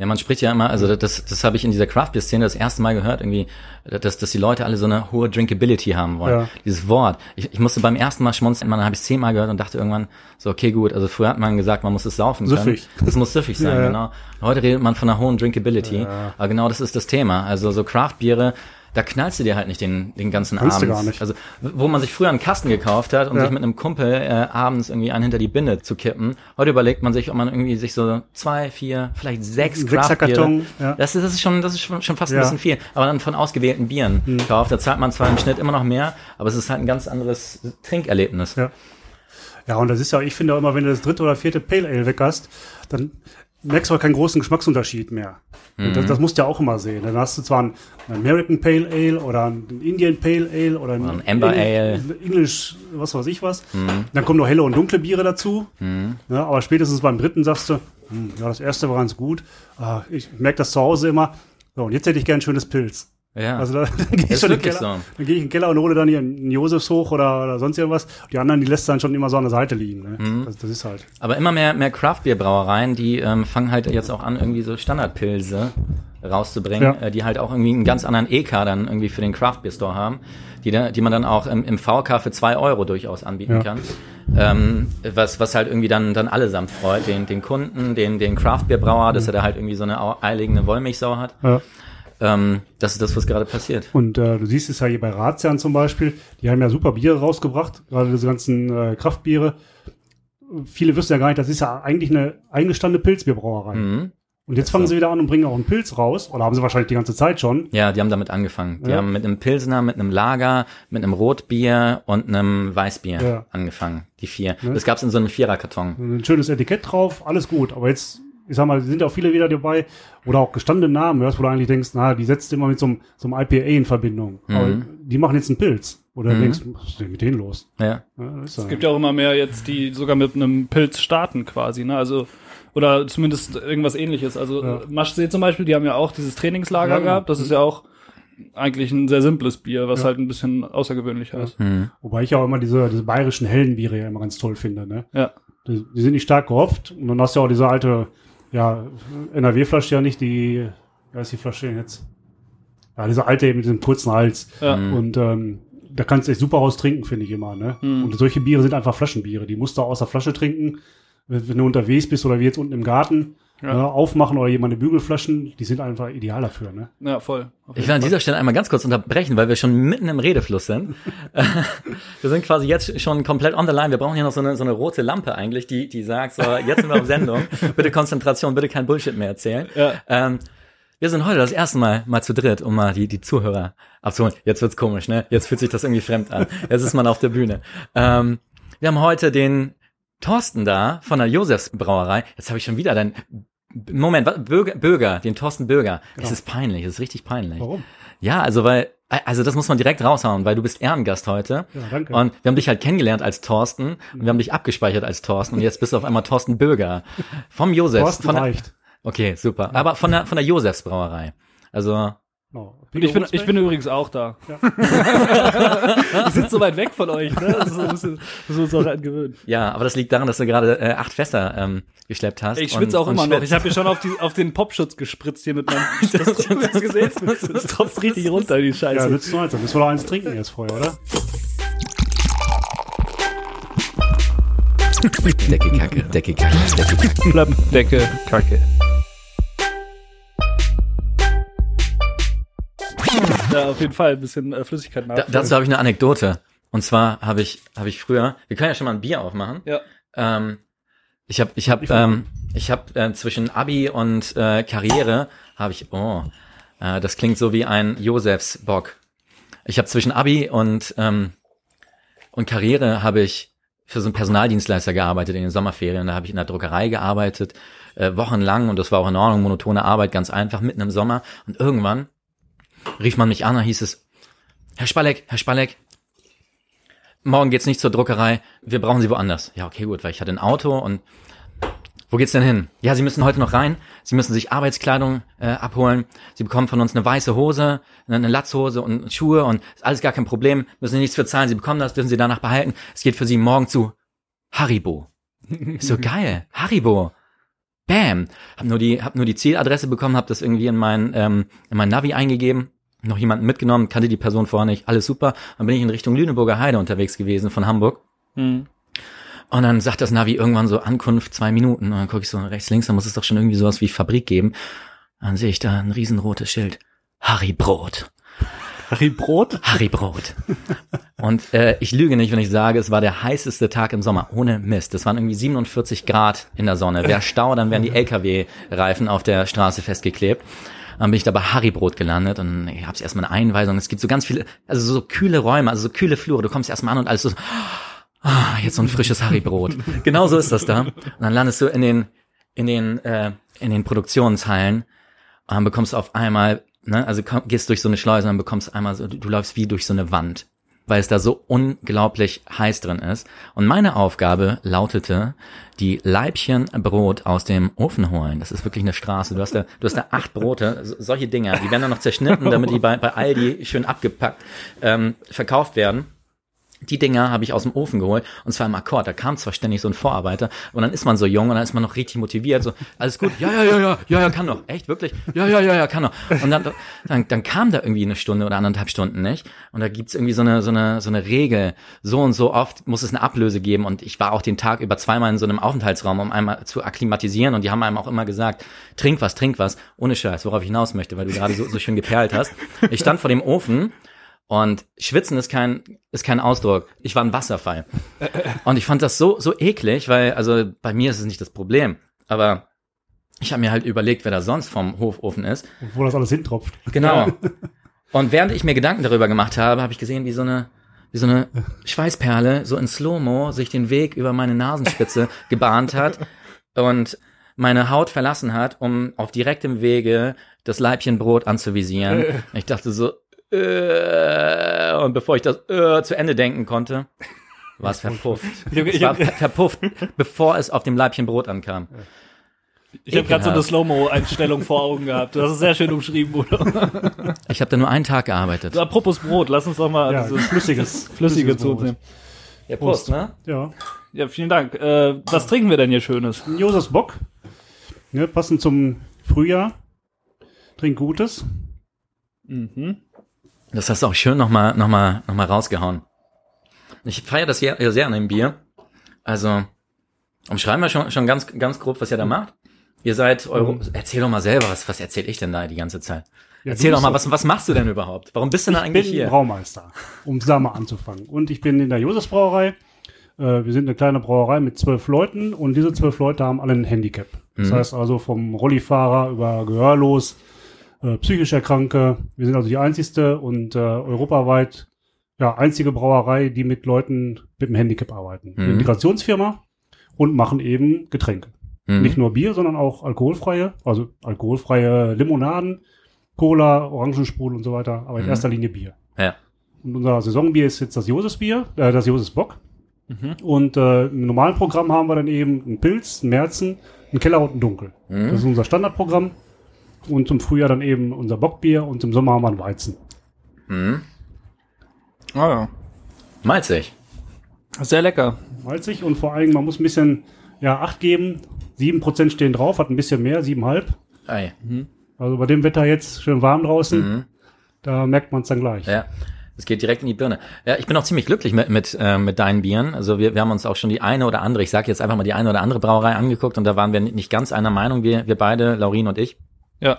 Ja, man spricht ja immer, also das, das habe ich in dieser Craft Beer Szene das erste Mal gehört, irgendwie, dass, dass die Leute alle so eine hohe Drinkability haben wollen. Ja. Dieses Wort. Ich, ich musste beim ersten Mal schmunzeln, dann habe ich zehnmal gehört und dachte irgendwann, so, okay, gut, also früher hat man gesagt, man muss es saufen können. Süffig. Das muss süffig sein, Ja, ja. genau. Heute redet man von einer hohen Drinkability. Ja. Aber genau das ist das Thema. Also so Craft-Biere, da knallst du dir halt nicht den, den ganzen Kannst du Abend. gar nicht. Also wo man sich früher einen Kasten gekauft hat und Ja. sich mit einem Kumpel äh, abends irgendwie einen hinter die Binde zu kippen. Heute überlegt man sich, ob man irgendwie sich so zwei, vier, vielleicht sechs Ein Craft-Biere Sechserkarton, ja. das ist, das ist schon, das ist schon, schon fast ein Ja. bisschen viel. Aber dann von ausgewählten Bieren Hm. kauft, da zahlt man zwar im Schnitt immer noch mehr, aber es ist halt ein ganz anderes Trinkerlebnis. Ja. Ja, und das ist ja, ich finde auch immer, wenn du das dritte oder vierte Pale Ale weg hast, dann merkst du auch keinen großen Geschmacksunterschied mehr. Und Das, das musst du ja auch immer sehen. Dann hast du zwar ein American Pale Ale oder ein Indian Pale Ale oder ein, ein Amber Ale. Englisch, was weiß ich was. Dann kommen noch helle und dunkle Biere dazu. Ja, aber spätestens beim dritten sagst du, hm, ja, das erste war ganz gut. Ah, ich merke das zu Hause immer. So, und jetzt hätte ich gern ein schönes Pilz. Ja. Also da, dann gehe ich schon in den wirklich Keller, so. dann gehe ich in den Keller und hole dann hier einen Josefs hoch oder, oder sonst irgendwas. Die anderen, die lässt dann schon immer so an der Seite liegen. Ne? Mhm. Das, das ist halt. Aber immer mehr, mehr Craft-Bier-Brauereien, die ähm, fangen halt jetzt auch an, irgendwie so Standardpilze rauszubringen, Ja. äh, die halt auch irgendwie einen ganz anderen EK dann irgendwie für den Craft-Beer-Store haben, die, da, die man dann auch im, im VK für zwei Euro durchaus anbieten Ja. kann. Ähm, was, was halt irgendwie dann, dann allesamt freut, den, den Kunden, den, den Craft-Bier-Brauer, dass er da halt irgendwie so eine au- eilige Wollmilchsau hat. Ja. Ähm, das ist das, was gerade passiert. Und äh, du siehst es ja hier bei Razian zum Beispiel, die haben ja super Biere rausgebracht, gerade diese ganzen äh, Kraftbiere. Viele wissen ja gar nicht, das ist ja eigentlich eine eingestandene Pilzbierbrauerei. Mhm. Und jetzt fangen sie wieder an und bringen auch einen Pilz raus, oder haben sie wahrscheinlich die ganze Zeit schon. Ja, die haben damit angefangen. Die Ja. haben mit einem Pilsner, mit einem Lager, mit einem Rotbier und einem Weißbier Ja. angefangen. Die vier. Ne? Das gab's in so einem Viererkarton. Ein schönes Etikett drauf, alles gut. Aber jetzt, ich sag mal, sind auch viele wieder dabei, oder auch gestandene Namen hörst, wo du eigentlich denkst, na, die setzt immer mit so einem, so einem IPA in Verbindung. Aber die machen jetzt einen Pilz. Oder du denkst, was ist denn mit denen los? Ja. Ja, ja- Es gibt ja auch immer mehr jetzt, die sogar mit einem Pilz starten quasi, ne? Also oder zumindest irgendwas ähnliches. Also Ja. ja. Maschsee zum Beispiel, die haben ja auch dieses Trainingslager Ja, genau. gehabt. Das ist ja auch eigentlich ein sehr simples Bier, was Ja. halt ein bisschen außergewöhnlicher ist. Hm. Wobei ich auch immer diese, diese bayerischen hellen Biere ja immer ganz toll finde. Ne? Ja. Die, die sind nicht stark gehopft. Und dann hast du auch diese alte, ja, NRW-Flasche ja nicht, die, wie heißt die Flasche denn jetzt? Ja, diese alte eben mit diesem kurzen Hals. Ja. Und ähm, da kannst du echt super raus trinken, finde ich immer. Ne? Und solche Biere sind einfach Flaschenbiere. Die musst du aus der Flasche trinken. Wenn, wenn du unterwegs bist oder wie jetzt unten im Garten, Ja. ne, aufmachen oder jemand eine Bügelflaschen, die sind einfach ideal dafür. Ne? Ja, voll. Ich will an dieser Stelle einmal ganz kurz unterbrechen, weil wir schon mitten im Redefluss sind. wir sind quasi jetzt schon komplett on the line. Wir brauchen hier noch so eine, so eine rote Lampe eigentlich, die, die sagt, so, jetzt sind wir auf Sendung. Bitte Konzentration, bitte kein Bullshit mehr erzählen. Ja. Ähm, wir sind heute das erste Mal mal zu dritt, um mal die, die Zuhörer abzuholen. Jetzt wird's komisch, ne? Jetzt fühlt sich das irgendwie fremd an. Jetzt ist man auf der Bühne. Ähm, wir haben heute den Thorsten da von der Josefs Brauerei. Jetzt habe ich schon wieder dein Moment, was? Bürger, Bürger, den Thorsten Bürger. Es ist peinlich, es ist richtig peinlich. Warum? Ja, also weil, also das muss man direkt raushauen, weil du bist Ehrengast heute. Ja, danke. Und wir haben dich halt kennengelernt als Thorsten und wir haben dich abgespeichert als Thorsten und jetzt bist du auf einmal Thorsten Bürger vom Josefs. Thorsten Von der, reicht. okay, super. Aber von der von der Josefs Brauerei. Also Genau. Und ich bin, ich bin übrigens auch da. Ja. ich sitze so weit weg von euch, ne? Das ist so ein bisschen, müssen wir uns auch angewöhnen. ja, aber das liegt daran, dass du gerade äh, acht Fässer ähm, geschleppt hast. Ich schwitze auch immer noch. schwitzt. Ich habe hier schon auf, die, auf den Popschutz gespritzt hier mit meinem. Das, du das gesehen? Das tropft richtig runter, die Ja, Scheiße. nützt nur eins. Dann müssen wir noch eins trinken jetzt vorher, oder? Decke Kacke, Decke Kacke, Decke Kacke. Klappdecke, Kacke. Ja, auf jeden Fall ein bisschen äh, Flüssigkeit Da, nachfüllen. dazu habe ich eine Anekdote. Und zwar habe ich habe ich früher, wir können ja schon mal ein Bier aufmachen. Ja. Ähm, ich habe ich habe ähm, ich habe äh, zwischen Abi und äh, Karriere habe ich oh, äh, das klingt so wie ein Josefs Bock. Ich habe zwischen Abi und ähm, und Karriere habe ich für so einen Personaldienstleister gearbeitet in den Sommerferien. Da habe ich in der Druckerei gearbeitet, äh, wochenlang und das war auch in Ordnung, monotone Arbeit, ganz einfach, mitten im Sommer. Und irgendwann rief man mich an, da hieß es, Herr Spalleck, Herr Spalleck, morgen geht's nicht zur Druckerei, wir brauchen Sie woanders. Ja, okay, gut, weil ich hatte ein Auto und wo geht's denn hin? Ja, Sie müssen heute noch rein. Sie müssen sich Arbeitskleidung äh, abholen. Sie bekommen von uns eine weiße Hose, eine Latzhose und Schuhe und ist alles gar kein Problem. Müssen Sie nichts für zahlen. Sie bekommen das, dürfen Sie danach behalten. Es geht für Sie morgen zu Haribo. So geil, Haribo. Bam, hab nur die, hab nur die Zieladresse bekommen, hab das irgendwie in mein, ähm, in mein Navi eingegeben, noch jemanden mitgenommen, kannte die Person vorher nicht, alles super. Dann bin ich in Richtung Lüneburger Heide unterwegs gewesen von Hamburg. Hm. Und dann sagt das Navi irgendwann so Ankunft zwei Minuten. Und dann gucke ich so rechts, links, da muss es doch schon irgendwie sowas wie Fabrik geben. Dann sehe ich da ein riesenrotes Schild. Harry Brot. Harry Brot? Harry Brot. Und äh, ich lüge nicht, wenn ich sage, es war der heißeste Tag im Sommer. Ohne Mist. Es waren irgendwie 47 Grad in der Sonne. Wäre Stau, dann wären die LKW-Reifen auf der Straße festgeklebt. Dann bin ich da bei Harrybrot gelandet und ich habe erstmal eine Einweisung. Es gibt so ganz viele, also so kühle Räume, also so kühle Flure. Du kommst erstmal an und alles so, ah, jetzt so ein frisches Harrybrot. genau so ist das da. Und dann landest du in den, in den, äh, in den Produktionshallen und dann bekommst du auf einmal, ne, also komm, gehst durch so eine Schleuse und bekommst einmal so, du, du läufst wie durch so eine Wand weil es da so unglaublich heiß drin ist. Und meine Aufgabe lautete, die Leibchen Brot aus dem Ofen holen. Das ist wirklich eine Straße. Du hast da, du hast da acht Brote, so, solche Dinger, die werden dann noch zerschnitten, damit die bei, bei Aldi schön abgepackt ähm, verkauft werden. Die Dinger habe ich aus dem Ofen geholt und zwar im Akkord. Da kam zwar ständig so ein Vorarbeiter und dann ist man so jung und dann ist man noch richtig motiviert. So, alles gut, ja, ja, ja, ja, ja, ja, kann doch. Echt, wirklich? Ja, ja, ja, ja, kann doch. Und dann, dann, dann kam da irgendwie eine Stunde oder anderthalb Stunden nicht. Und da gibt's irgendwie so eine, so eine, so eine Regel. So und so oft muss es eine Ablöse geben. Und ich war auch den Tag über zweimal in so einem Aufenthaltsraum, um einmal zu akklimatisieren. Und die haben einem auch immer gesagt, trink was, trink was. Ohne Scheiß, worauf ich hinaus möchte, weil du gerade so, so schön geperlt hast. Ich stand vor dem Ofen und schwitzen ist kein, ist kein Ausdruck. Ich war ein Wasserfall. Und ich fand das so, so eklig, weil, also bei mir ist es nicht das Problem. Aber ich habe mir halt überlegt, wer da sonst vom Hofofen ist. Wo das alles hintropft. Genau. Und während ich mir Gedanken darüber gemacht habe, habe ich gesehen, wie so eine, wie so eine Schweißperle so in Slow-Mo sich den Weg über meine Nasenspitze gebahnt hat und meine Haut verlassen hat, um auf direktem Wege das Leibchen Brot anzuvisieren. Ich dachte so, äh, und bevor ich das äh, zu Ende denken konnte, war es verpufft. Es war verpufft, bevor es auf dem Leibchen Brot ankam. Ich habe gerade so eine. Slow-Mo-Einstellung vor Augen gehabt. Das ist sehr schön umschrieben, oder? Ich habe da nur einen Tag gearbeitet. So, apropos Brot, lass uns doch mal Ja, dieses flüssiges, Flüssige zu Brot. uns nehmen. Ja, Prost, ne? Ja. Ja, vielen Dank. Äh, was trinken wir denn hier Schönes? Josefs Bock. Ne, passend zum Frühjahr. Trink Gutes. Mhm. Das hast du auch schön nochmal noch mal, noch mal rausgehauen. Ich feiere das sehr, sehr an dem Bier. Also, umschreiben wir schon, schon ganz, ganz grob, was ihr da macht. Ihr seid Euro. Erzähl doch mal selber, was, was erzähl ich denn da die ganze Zeit? Ja, Erzähl doch mal, was, was machst du denn überhaupt? Warum bist du denn Ich eigentlich bin hier? Braumeister, um da mal anzufangen. Und ich bin in der Josefs Brauerei. Äh, wir sind eine kleine Brauerei mit zwölf Leuten und diese zwölf Leute haben alle ein Handicap. Das Mhm. heißt also vom Rollifahrer über Gehörlos, äh, psychisch Erkrankte. Wir sind also die einzigste und äh, europaweit ja, einzige Brauerei, die mit Leuten mit einem Handicap arbeiten. Eine Mhm. Integrationsfirma und machen eben Getränke. Mhm. Nicht nur Bier, sondern auch alkoholfreie, also alkoholfreie Limonaden, Cola, Orangensprudel und so weiter, aber in Mhm. erster Linie Bier. Ja. Und unser Saisonbier ist jetzt das Josefsbier, äh, das Josefsbock. Mhm. Und äh, im normalen Programm haben wir dann eben einen Pilz, einen Märzen, einen Keller und einen Dunkel. Mhm. Das ist unser Standardprogramm. Und zum Frühjahr dann eben unser Bockbier und im Sommer haben wir einen Weizen. Mhm. Ah ja. Malzig. Sehr lecker. Malzig und vor allem, man muss ein bisschen ja, Acht geben. 7% stehen drauf, hat ein bisschen mehr, 7,5. Ei. Also bei dem Wetter jetzt schön warm draußen, Mhm. da merkt man es dann gleich. Ja. Es geht direkt in die Birne. Ja, ich bin auch ziemlich glücklich mit, mit, äh, mit deinen Bieren. Also wir, wir haben uns auch schon die eine oder andere, ich sage jetzt einfach mal die eine oder andere Brauerei angeguckt und da waren wir nicht ganz einer Meinung, wir, wir beide, Laurin und ich. Ja.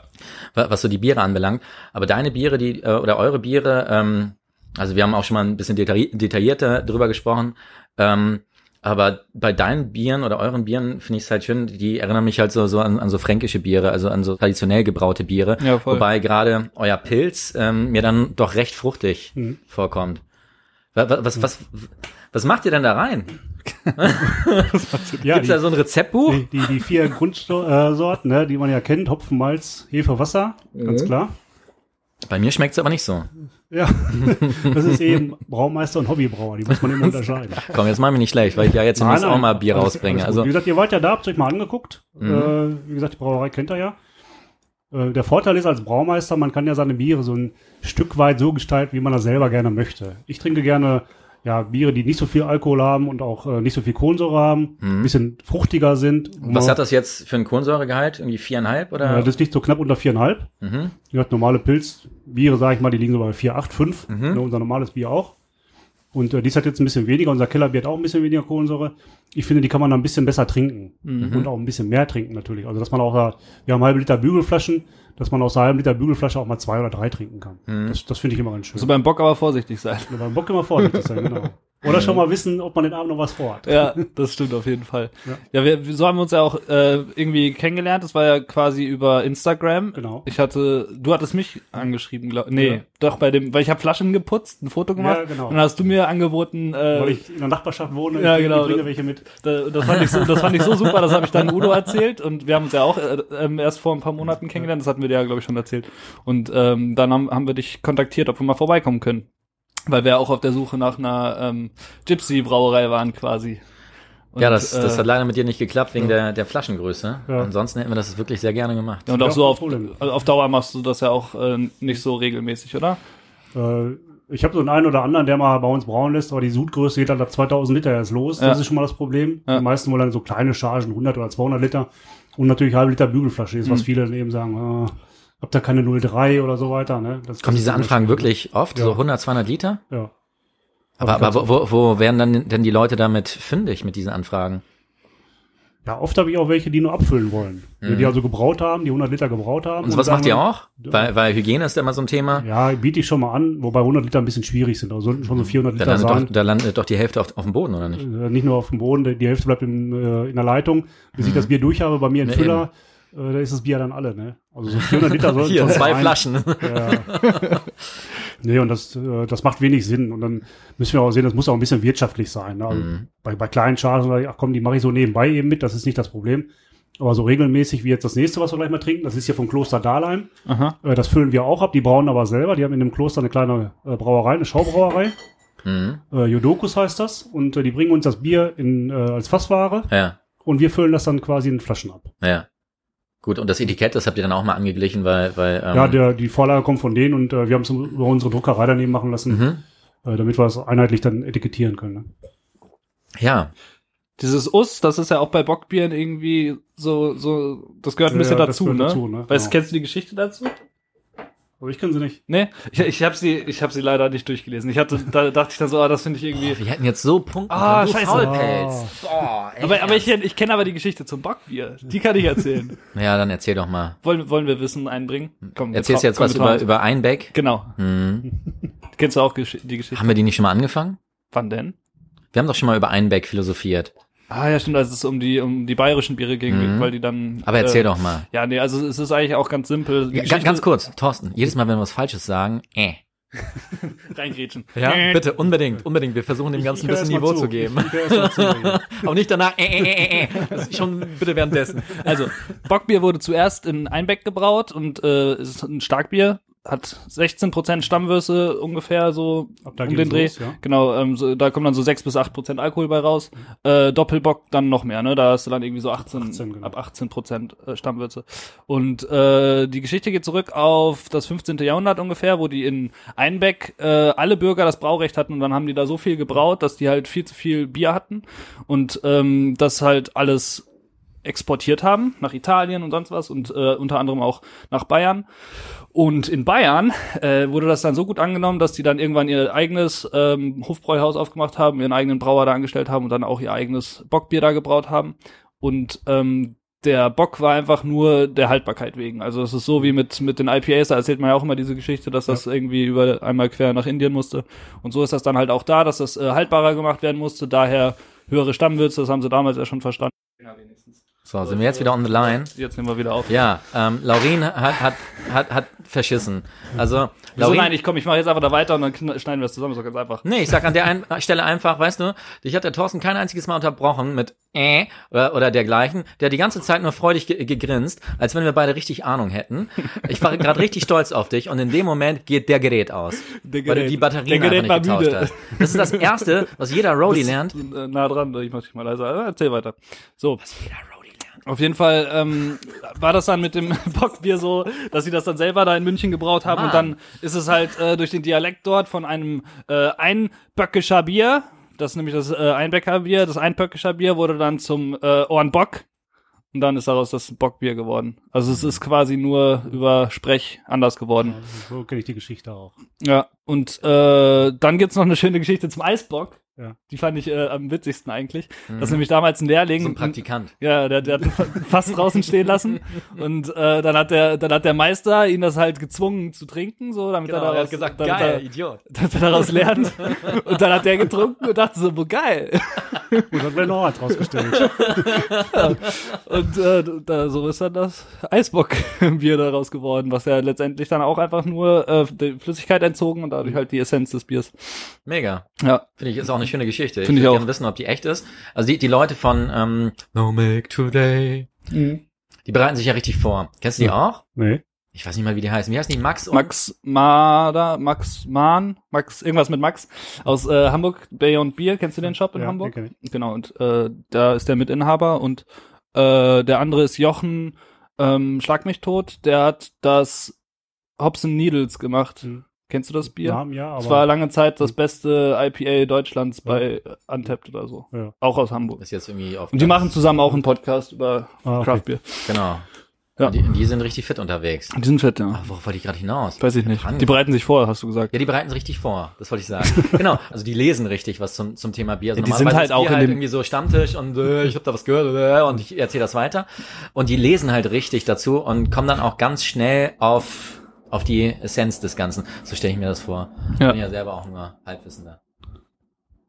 wa- was so die Biere anbelangt. Aber deine Biere, die äh, oder eure Biere, ähm, also wir haben auch schon mal ein bisschen detailli- detaillierter drüber gesprochen. Ähm, aber bei deinen Bieren oder euren Bieren finde ich es halt schön, die erinnern mich halt so, so an, an so fränkische Biere, also an so traditionell gebraute Biere. Ja, voll. Wobei gerade euer Pilz ähm, mir dann doch recht fruchtig Mhm. vorkommt. Was, was, was, was macht ihr denn da rein? Ja, Gibt's die, da so ein Rezeptbuch? die, die, die vier Grundsorten, ne, die man ja kennt, Hopfen, Malz, Hefe, Wasser, Mhm. ganz klar. Bei mir schmeckt's aber nicht so. Ja, das ist eben Braumeister und Hobbybrauer, die muss man eben unterscheiden. Komm, jetzt mach mich nicht schlecht, weil ich ja jetzt demnächst auch mal Bier rausbringe. Also wie gesagt, ihr wart ja da, habt euch mal angeguckt. Mhm. Äh, wie gesagt, die Brauerei kennt ihr ja. Äh, der Vorteil ist als Braumeister, man kann ja seine Biere so ein Stück weit so gestalten, wie man das selber gerne möchte. Ich trinke gerne ja, Biere, die nicht so viel Alkohol haben und auch äh, nicht so viel Kohlensäure haben, ein bisschen fruchtiger sind. Mhm. Was hat das jetzt für ein Kohlensäuregehalt? Irgendwie viereinhalb oder? Äh, das liegt so knapp unter viereinhalb. mhm. Ja, normale Pilzbiere, sage ich mal, die liegen so bei vier, acht, fünf. Mhm. Ne, unser normales Bier auch. Und äh, dies hat jetzt ein bisschen weniger. Unser Kellerbier hat auch ein bisschen weniger Kohlensäure. Ich finde, die kann man dann ein bisschen besser trinken. Mhm. Und auch ein bisschen mehr trinken natürlich. Also, dass man auch, da- wir haben halbe Liter Bügelflaschen, dass man aus einer halben Liter Bügelflasche auch mal zwei oder drei trinken kann. Mhm. Das, das finde ich immer ganz schön. Also beim Bock aber vorsichtig sein. Ja, beim Bock immer vorsichtig sein, genau. Oder schon mal wissen, ob man den Abend noch was vorhat. Ja, das stimmt auf jeden Fall. Ja. Ja, wir, so haben wir uns ja auch äh, irgendwie kennengelernt. Das war ja quasi über Instagram. Genau. Ich hatte, du hattest mich angeschrieben, glaub, nee, Ja. doch bei dem, weil ich habe Flaschen geputzt, ein Foto gemacht. Ja, genau. Und dann hast du mir angeboten, äh, Weil ich in der Nachbarschaft wohne, Ja, ich genau. bringe welche mit. Da- Das fand ich so, das fand ich so super, das habe ich dann Udo erzählt und wir haben uns ja auch äh, ähm, erst vor ein paar Monaten kennengelernt, das hatten wir dir ja, glaube ich, schon erzählt. Und ähm, dann haben, haben wir dich kontaktiert, ob wir mal vorbeikommen können. Weil wir auch auf der Suche nach einer ähm, Gypsy-Brauerei waren quasi. Und, ja, das, das äh, hat leider mit dir nicht geklappt wegen der, der Flaschengröße. Ja. Ansonsten hätten wir das wirklich sehr gerne gemacht. ja, und Ja, auch so auf, also auf Dauer machst du das ja auch äh, nicht so regelmäßig, oder? Äh, ich habe so einen oder anderen, der mal bei uns brauen lässt, aber die Sudgröße geht dann ab 2000 Liter erst los. Ja. Das ist schon mal das Problem. Ja. Die meisten wollen dann so kleine Chargen, 100 oder 200 Liter. Und natürlich halbe Liter Bügelflasche ist, Mhm. was viele dann eben sagen, äh, habt ihr keine 03 oder so weiter. Ne? Das, Kommen diese Anfragen wirklich oft? Ja. So 100, 200 Liter? Ja. Aber, Hab aber ganz wo, wo, wo werden dann denn die Leute damit fündig mit diesen Anfragen? Ja, oft habe ich auch welche, die nur abfüllen wollen. Die also gebraut haben, die 100 Liter gebraut haben. Und sagen macht ihr auch? Weil, weil Hygiene ist ja immer so ein Thema. Ja, biete ich schon mal an, wobei 100 Liter ein bisschen schwierig sind. Also sollten schon so 400 Da Liter landet, sein. doch, da landet doch die Hälfte auf, auf dem Boden, oder nicht? Äh, nicht nur auf dem Boden, die Hälfte bleibt in, äh, in der Leitung. Bis ich das Bier durch habe, bei mir in Ja, Füller, äh, da ist das Bier dann alle, ne? Also so 400 Liter sollten Hier, zwei sein. Flaschen. Ja. nee, und das, äh, das macht wenig Sinn. Und dann müssen wir auch sehen, das muss auch ein bisschen wirtschaftlich sein. Ne? Also Mhm. bei, bei kleinen Chargen, ach komm, die mache ich so nebenbei eben mit, das ist nicht das Problem. Aber so regelmäßig wie jetzt das nächste, was wir gleich mal trinken, das ist hier vom Kloster Dahlheim. Aha. Äh, das füllen wir auch ab, die brauen aber selber. Die haben in dem Kloster eine kleine äh, Brauerei, eine Schaubrauerei. Mhm. Äh, Jodokus heißt das. Und äh, die bringen uns das Bier in, äh, als Fassware Ja, und wir füllen das dann quasi in Flaschen ab. ja. Gut, und das Etikett, das habt ihr dann auch mal angeglichen, weil, weil ähm, Ja, der, die Vorlage kommt von denen und äh, wir haben es über unsere Druckerei daneben machen lassen, mhm. äh, damit wir das einheitlich dann etikettieren können. Ne? ja, Dieses Us, das ist ja auch bei Bockbieren irgendwie so, so, das gehört ein bisschen Ja, dazu, gehört ne? dazu, ne? Weißt, Genau. kennst du die Geschichte dazu? Aber ich kenne sie nicht. Nee, ich, ich habe sie, ich habe sie leider nicht durchgelesen. Ich hatte, da dachte ich dann so, ah, das finde ich irgendwie. wir hätten jetzt so Punkte. Ah, du scheiße. Faulpelz. Boah, echt Aber, aber ich, ich kenne aber die Geschichte zum Bockbier. Die kann ich erzählen. Ja, dann erzähl doch mal. wollen, wollen wir Wissen einbringen? Komm, Erzählst jetzt komm, was über, über Einbeck? Genau. Mhm. Kennst du auch die Geschichte? Haben wir die nicht schon mal angefangen? Wann denn? Wir haben doch schon mal über Einbeck philosophiert. Ah ja, stimmt, als es um die um die bayerischen Biere ging, Mhm. weil die dann. Aber erzähl äh, doch mal. Ja, nee, also es ist eigentlich auch ganz simpel. Ja, ganz kurz, Thorsten, jedes Mal, wenn wir was Falsches sagen, äh. reingrätschen. Ja, Äh, bitte, unbedingt, unbedingt. Wir versuchen dem Ganzen ein bisschen Niveau zu geben. Erst mal zu. Aber nicht danach, äh, äh, äh, äh. Ist schon bitte währenddessen. Also, Bockbier wurde zuerst in Einbeck gebraut und äh, ist ein Starkbier, hat 16% Stammwürze ungefähr so Ab da um den Dreh. los, ja. Genau, ähm, so, da kommen dann so 6 bis 8% Alkohol bei raus. Äh, Doppelbock dann noch mehr, ne? Da hast du dann irgendwie so 18, 18, genau. ab 18% äh, Stammwürze. Und äh, die Geschichte geht zurück auf das 15. Jahrhundert ungefähr, wo die in Einbeck äh, alle Bürger das Braurecht hatten und dann haben die da so viel gebraut, dass die halt viel zu viel Bier hatten und ähm, das halt alles exportiert haben nach Italien und sonst was und äh, unter anderem auch nach Bayern. Und in Bayern äh, wurde das dann so gut angenommen, dass die dann irgendwann ihr eigenes ähm, Hofbräuhaus aufgemacht haben, ihren eigenen Brauer da angestellt haben und dann auch ihr eigenes Bockbier da gebraut haben. Und ähm, der Bock war einfach nur der Haltbarkeit wegen. Also es ist so wie mit mit den IPAs, da erzählt man ja auch immer diese Geschichte, dass das irgendwie über einmal quer nach Indien musste. Und so ist das dann halt auch da, dass das äh, haltbarer gemacht werden musste. Daher höhere Stammwürze, das haben sie damals ja schon verstanden. Ja, wenigstens. So, sind wir jetzt wieder on the line? Jetzt nehmen wir wieder auf. Ja, ähm, Laurin hat, hat, hat, hat verschissen. Also, Wieso Laurin, nein, ich komm, ich mache jetzt einfach da weiter und dann schneiden wir es zusammen, ist doch ganz einfach. Nee, ich sag an der ein Stelle einfach, weißt du, dich hat der Thorsten kein einziges Mal unterbrochen mit äh oder, oder dergleichen. Der hat die ganze Zeit nur freudig ge gegrinst, als wenn wir beide richtig Ahnung hätten. Ich war gerade richtig stolz auf dich und in dem Moment geht der Gerät aus. Der Weil du Gerät- die Batterien Gerät einfach nicht getauscht müde. hast. Das ist das Erste, was jeder Roadie lernt. Äh, Nah dran, ich mach dich mal leiser. Äh, Erzähl weiter. So. Jeder Roadie lernt. Auf jeden Fall ähm, war das dann mit dem Bockbier so, dass sie das dann selber da in München gebraut haben und Mann. dann ist es halt äh, durch den Dialekt dort von einem äh, Einböckischer Bier, das ist nämlich das äh, Einbäckerbier, das Einböckischer Bier wurde dann zum äh, Ohrenbock und dann ist daraus das Bockbier geworden. Also es ist quasi nur über Sprech anders geworden. So kenne ich die Geschichte auch. Ja, und äh, dann gibt's noch eine schöne Geschichte zum Eisbock. Ja. Die fand ich äh, am witzigsten eigentlich. Das ist nämlich damals ein Lehrling. So ein Praktikant. Ja, der, der hat fast draußen stehen lassen. Und äh, dann hat der, dann hat der Meister ihn das halt gezwungen zu trinken, so, damit Genau, er er daraus, hat gesagt, damit geil, er, Idiot. damit er daraus lernt. Und dann hat der getrunken und dachte so, wo geil. Und noch eins rausgestellt. Und äh, da, so ist dann das Eisbockbier daraus geworden, was ja letztendlich dann auch einfach nur äh, die Flüssigkeit entzogen und dadurch halt die Essenz des Biers. Mega. Ja, Finde ich, ist auch eine schöne Geschichte. Finde ich würd auch. gerne wissen, ob die echt ist. Also die, die Leute von ähm, No Make Today, die bereiten sich ja richtig vor. Kennst du die Ja. auch? Nee. Ich weiß nicht mal, wie die heißen. Wie heißen die? Max und Max Mader, Max Mahn, Max, irgendwas mit Max aus äh, Hamburg, Beyond Beer. Kennst du den Shop in Ja, Hamburg? den Genau, und äh, da ist der Mitinhaber und äh, der andere ist Jochen ähm, Schlag mich tot, der hat das Hops and Needles gemacht. Mhm. Kennst du das Bier? Namen ja, aber. Es war lange Zeit das beste IPA Deutschlands bei äh, Untapped oder so. Ja. Auch aus Hamburg. ist jetzt irgendwie auf. Und die machen zusammen auch einen Podcast über Ah, okay. Craft Beer. Genau. Ja. Und Die, die sind richtig fit unterwegs. Die sind fett, ja. Ach, worauf wollte ich gerade hinaus? Weiß ich nicht. Die bereiten sich vor, hast du gesagt. Ja, die bereiten sich richtig vor. Das wollte ich sagen. genau. Also die lesen richtig was zum, zum Thema Bier. Also Ja, die normalerweise sind halt ist auch Bier in halt dem- irgendwie so Stammtisch und äh, ich habe da was gehört äh, und ich erzähle das weiter. Und die lesen halt richtig dazu und kommen dann auch ganz schnell auf auf die Essenz des Ganzen. So stelle ich mir das vor. Ich Ja. bin ja selber auch nur Halbwissender.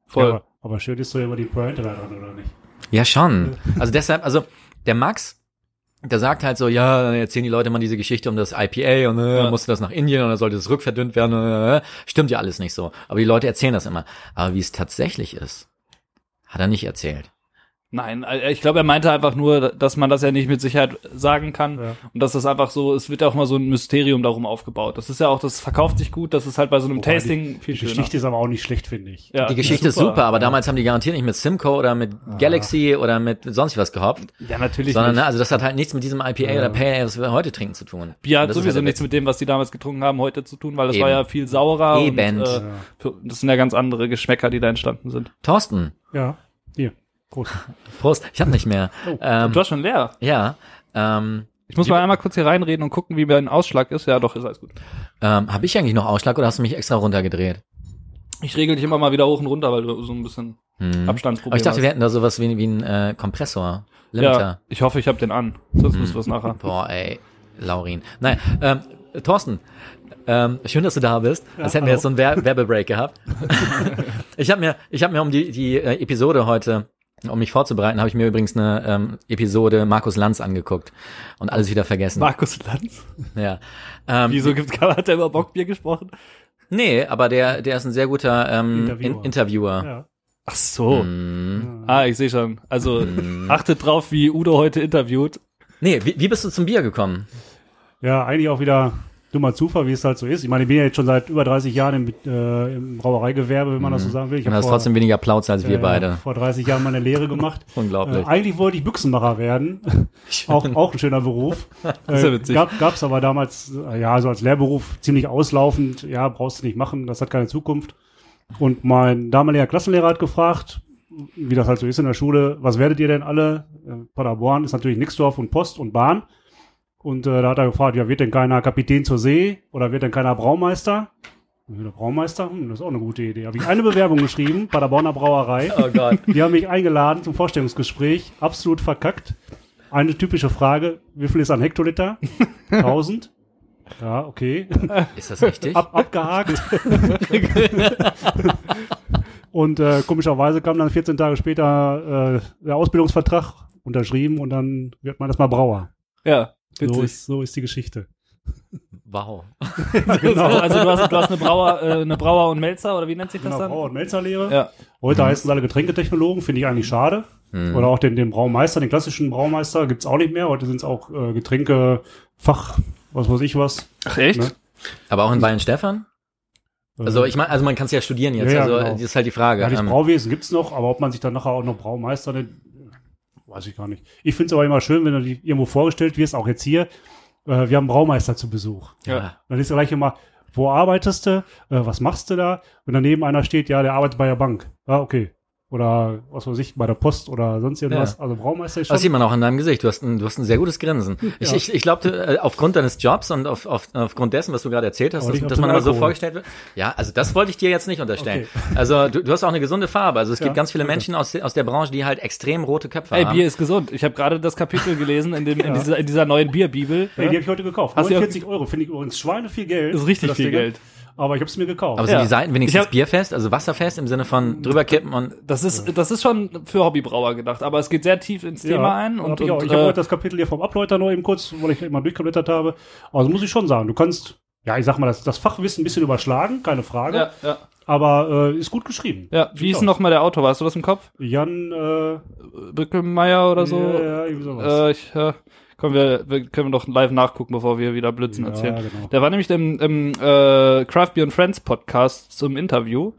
Voll. Ja, aber, aber schön ist so immer die Pointe da dran, oder nicht? Ja, schon. Also deshalb, also der Max, der sagt halt so, ja, erzählen die Leute mal diese Geschichte um das IPA und äh, Ja. musste das nach Indien und dann sollte es rückverdünnt werden. Äh. Stimmt ja alles nicht so. Aber die Leute erzählen das immer. Aber wie es tatsächlich ist, hat er nicht erzählt. Nein, äh, ich glaube, er meinte einfach nur, dass man das ja nicht mit Sicherheit sagen kann Ja. und dass das einfach so, es wird ja auch mal so ein Mysterium darum aufgebaut. Das ist ja auch, das verkauft sich gut, das ist halt bei so einem Wobei Tasting viel Die schöner. Geschichte ist aber auch nicht schlecht, finde ich. ja, die Geschichte ist super, aber damals haben die garantiert nicht mit Simcoe oder mit Galaxy oder mit sonst was gehopft. Ja, natürlich Sondern, nicht. ne, also das hat halt nichts mit diesem IPA oder Pale Ale, was wir heute trinken, zu tun. Bier Und hat ist sowieso halt nichts mit dem, was die damals getrunken haben, heute zu tun, weil das Eben. war ja viel saurer Eben. und äh, Ja. das sind ja ganz andere Geschmäcker, die da entstanden sind. Thorsten, Ja. Hier. Gut. Prost, ich hab nicht mehr. Oh, ähm, du hast schon leer. ja, ähm, Ich muss mal einmal kurz hier reinreden und gucken, wie mein Ausschlag ist. Ja, doch, ist alles gut. ähm, habe ich eigentlich noch Ausschlag oder hast du mich extra runtergedreht? Ich regel dich immer mal wieder hoch und runter, weil du so ein bisschen Hm. Abstandsproblem Aber ich dachte, hast. wir hätten da sowas wie, wie ein äh, Kompressor. Limiter. Ja, ich hoffe, ich habe den an. Sonst Hm. müssen wir es nachher. Boah, ey, Laurin. Nein, ähm, Thorsten, ähm, schön, dass du da bist. Als hätten wir jetzt so einen Wer Werbebreak gehabt. ich habe mir, ich habe mir um die, die äh, Episode heute, um mich vorzubereiten, habe ich mir übrigens eine ähm, Episode Markus Lanz angeguckt und alles wieder vergessen. Markus Lanz. ja. Ähm, Wieso gibt, hat er über Bockbier gesprochen? Nee, aber der, der ist ein sehr guter ähm, Interviewer. In Interviewer. Ja. Ach so. Mm. Ah, ich sehe schon. Also Hm. achtet drauf, wie Udo heute interviewt. Nee, wie, wie bist du zum Bier gekommen? ja, eigentlich auch wieder dummer Zufall, wie es halt so ist. Ich meine, ich bin ja jetzt schon seit über 30 Jahren im, äh, im Brauereigewerbe, wenn man das so sagen will. Ich Du hast vor, trotzdem weniger Plauze als wir äh, beide. vor 30 Jahren meine Lehre gemacht. Unglaublich. Äh, eigentlich wollte ich Büchsenmacher werden. auch, auch ein schöner Beruf. ist ja Äh, witzig. Gab, gab's aber damals, äh, ja, so als Lehrberuf ziemlich auslaufend. Ja, brauchst du nicht machen, das hat keine Zukunft. Und mein damaliger Klassenlehrer hat gefragt, wie das halt so ist in der Schule, was werdet ihr denn alle? Äh, Paderborn ist natürlich Nixdorf und Post und Bahn. Und äh, da hat er gefragt, ja, wird denn keiner Kapitän zur See oder wird denn keiner Braumeister? Der Braumeister, hm, das ist auch eine gute Idee. Habe ich eine Bewerbung geschrieben, Paderborner Brauerei. Oh Gott. Die haben mich eingeladen zum Vorstellungsgespräch. Absolut verkackt. Eine typische Frage. Wie viel ist ein Hektoliter? 1000? Ja, okay. Ist das richtig? Ab, abgehakt. und äh, komischerweise kam dann 14 Tage später äh, der Ausbildungsvertrag unterschrieben und dann wird man erstmal Brauer. Ja, So ist, so ist die Geschichte. Wow. genau. Also du hast, du hast eine Brauer, äh, eine Brauer und Melzer oder wie nennt sich das Genau, dann? Brauer- und Melzerlehre. Ja. Heute heißen sie alle Getränketechnologen, finde ich eigentlich schade. Hm. Oder auch den, den Braumeister, den klassischen Braumeister gibt's auch nicht mehr. Heute sind es auch äh, Getränke, Fach, was weiß ich was. Ach echt? Ne? Aber auch in Weihenstephan? Also ich meine, also man kann es ja studieren jetzt. Ja, ja, also genau. das ist halt die Frage. Ja, das Ähm, Brauwesen gibt's noch, aber ob man sich dann nachher auch noch Braumeister nennt, weiß ich gar nicht. Ich finde es aber immer schön, wenn du irgendwo vorgestellt wirst, auch jetzt hier. Äh, wir haben einen Braumeister zu Besuch. Ja. Dann ist gleich immer, wo arbeitest du? Äh, was machst du da? Und daneben einer steht, ja, der arbeitet bei der Bank. Ja, okay. Oder was weiß ich, bei der Post oder sonst irgendwas. Also Braumeister ist schon. Das sieht man auch in deinem Gesicht. Du hast ein, du hast ein sehr gutes Grinsen. Ich, ich, ich glaube, äh, aufgrund deines Jobs und auf, auf, aufgrund dessen, was du gerade erzählt hast, Aber dass, dass man immer so vorgestellt wird. Ja, also das wollte ich dir jetzt nicht unterstellen. Okay. Also du, du hast auch eine gesunde Farbe. Also es gibt Ja, ganz viele danke. Menschen aus, aus der Branche, die halt extrem rote Köpfe Ey, haben. Bier ist gesund. Ich habe gerade das Kapitel gelesen in, dem, in, dieser, in dieser neuen Bierbibel. Nee, die habe ich heute gekauft. Hast du ja- 49 Euro. Finde ich übrigens Schweine viel Geld. Das ist richtig viel Ding. Geld. Aber ich habe es mir gekauft. Aber sind Ja. die Seiten Ich wenigstens hab- bierfest, also wasserfest im Sinne von drüber kippen und Das ist, das ist schon für Hobbybrauer gedacht, aber es geht sehr tief ins Thema ein. hab Und, ich und ich habe äh, heute das Kapitel hier vom Abläuter noch eben kurz, weil ich mal durchgeblättert habe. Also muss ich schon sagen, du kannst, ja, ich sag mal, das, das Fachwissen ein bisschen überschlagen, keine Frage. ja, ja, Aber äh, ist gut geschrieben. ja. Wie denn nochmal der Autor? Hast du das im Kopf? Jan, äh, Bückelmeier oder so? Ja, ja, irgendwie sowas. Äh, ich, äh, können wir, wir können wir doch live nachgucken, bevor wir wieder Blödsinn Ja, erzählen. genau. Der war nämlich im, im äh, Craft Beer and Friends Podcast zum Interview.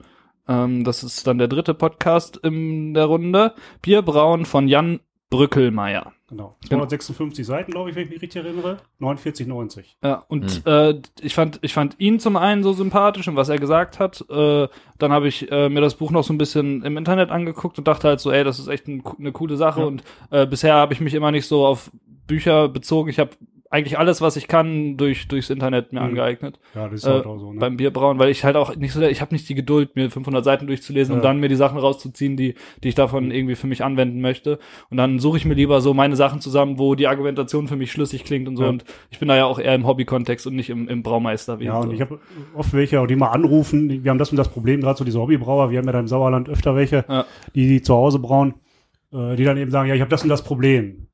Ähm, das ist dann der dritte Podcast in der Runde. Bierbrauen von Jan Brückelmeier. Genau. 256 Seiten, glaube ich, wenn ich mich richtig erinnere. 49,90. Ja, und äh, ich fand ich fand ihn zum einen so sympathisch und was er gesagt hat. Äh, dann habe ich äh, mir das Buch noch so ein bisschen im Internet angeguckt und dachte halt so, ey, das ist echt ein, eine coole Sache. Ja. Und äh, bisher habe ich mich immer nicht so auf Bücher bezogen. Ich habe eigentlich alles, was ich kann, durch durchs Internet mir Mhm. angeignet. Ja, das ist Äh, halt auch so, ne? Beim Bierbrauen, weil ich halt auch nicht so, ich habe nicht die Geduld, mir 500 Seiten durchzulesen und Ja. dann mir die Sachen rauszuziehen, die, die ich davon irgendwie für mich anwenden möchte. Und dann suche ich mir lieber so meine Sachen zusammen, wo die Argumentation für mich schlüssig klingt und so. Ja. Und ich bin da ja auch eher im Hobby-Kontext und nicht im, im Braumeister. Ja, und ich habe oft welche, die mal anrufen, wir haben das und das Problem, gerade so diese Hobbybrauer, wir haben ja da im Sauerland öfter welche, Ja. die, die zu Hause brauen, äh, die dann eben sagen, ja, ich habe das und das Problem.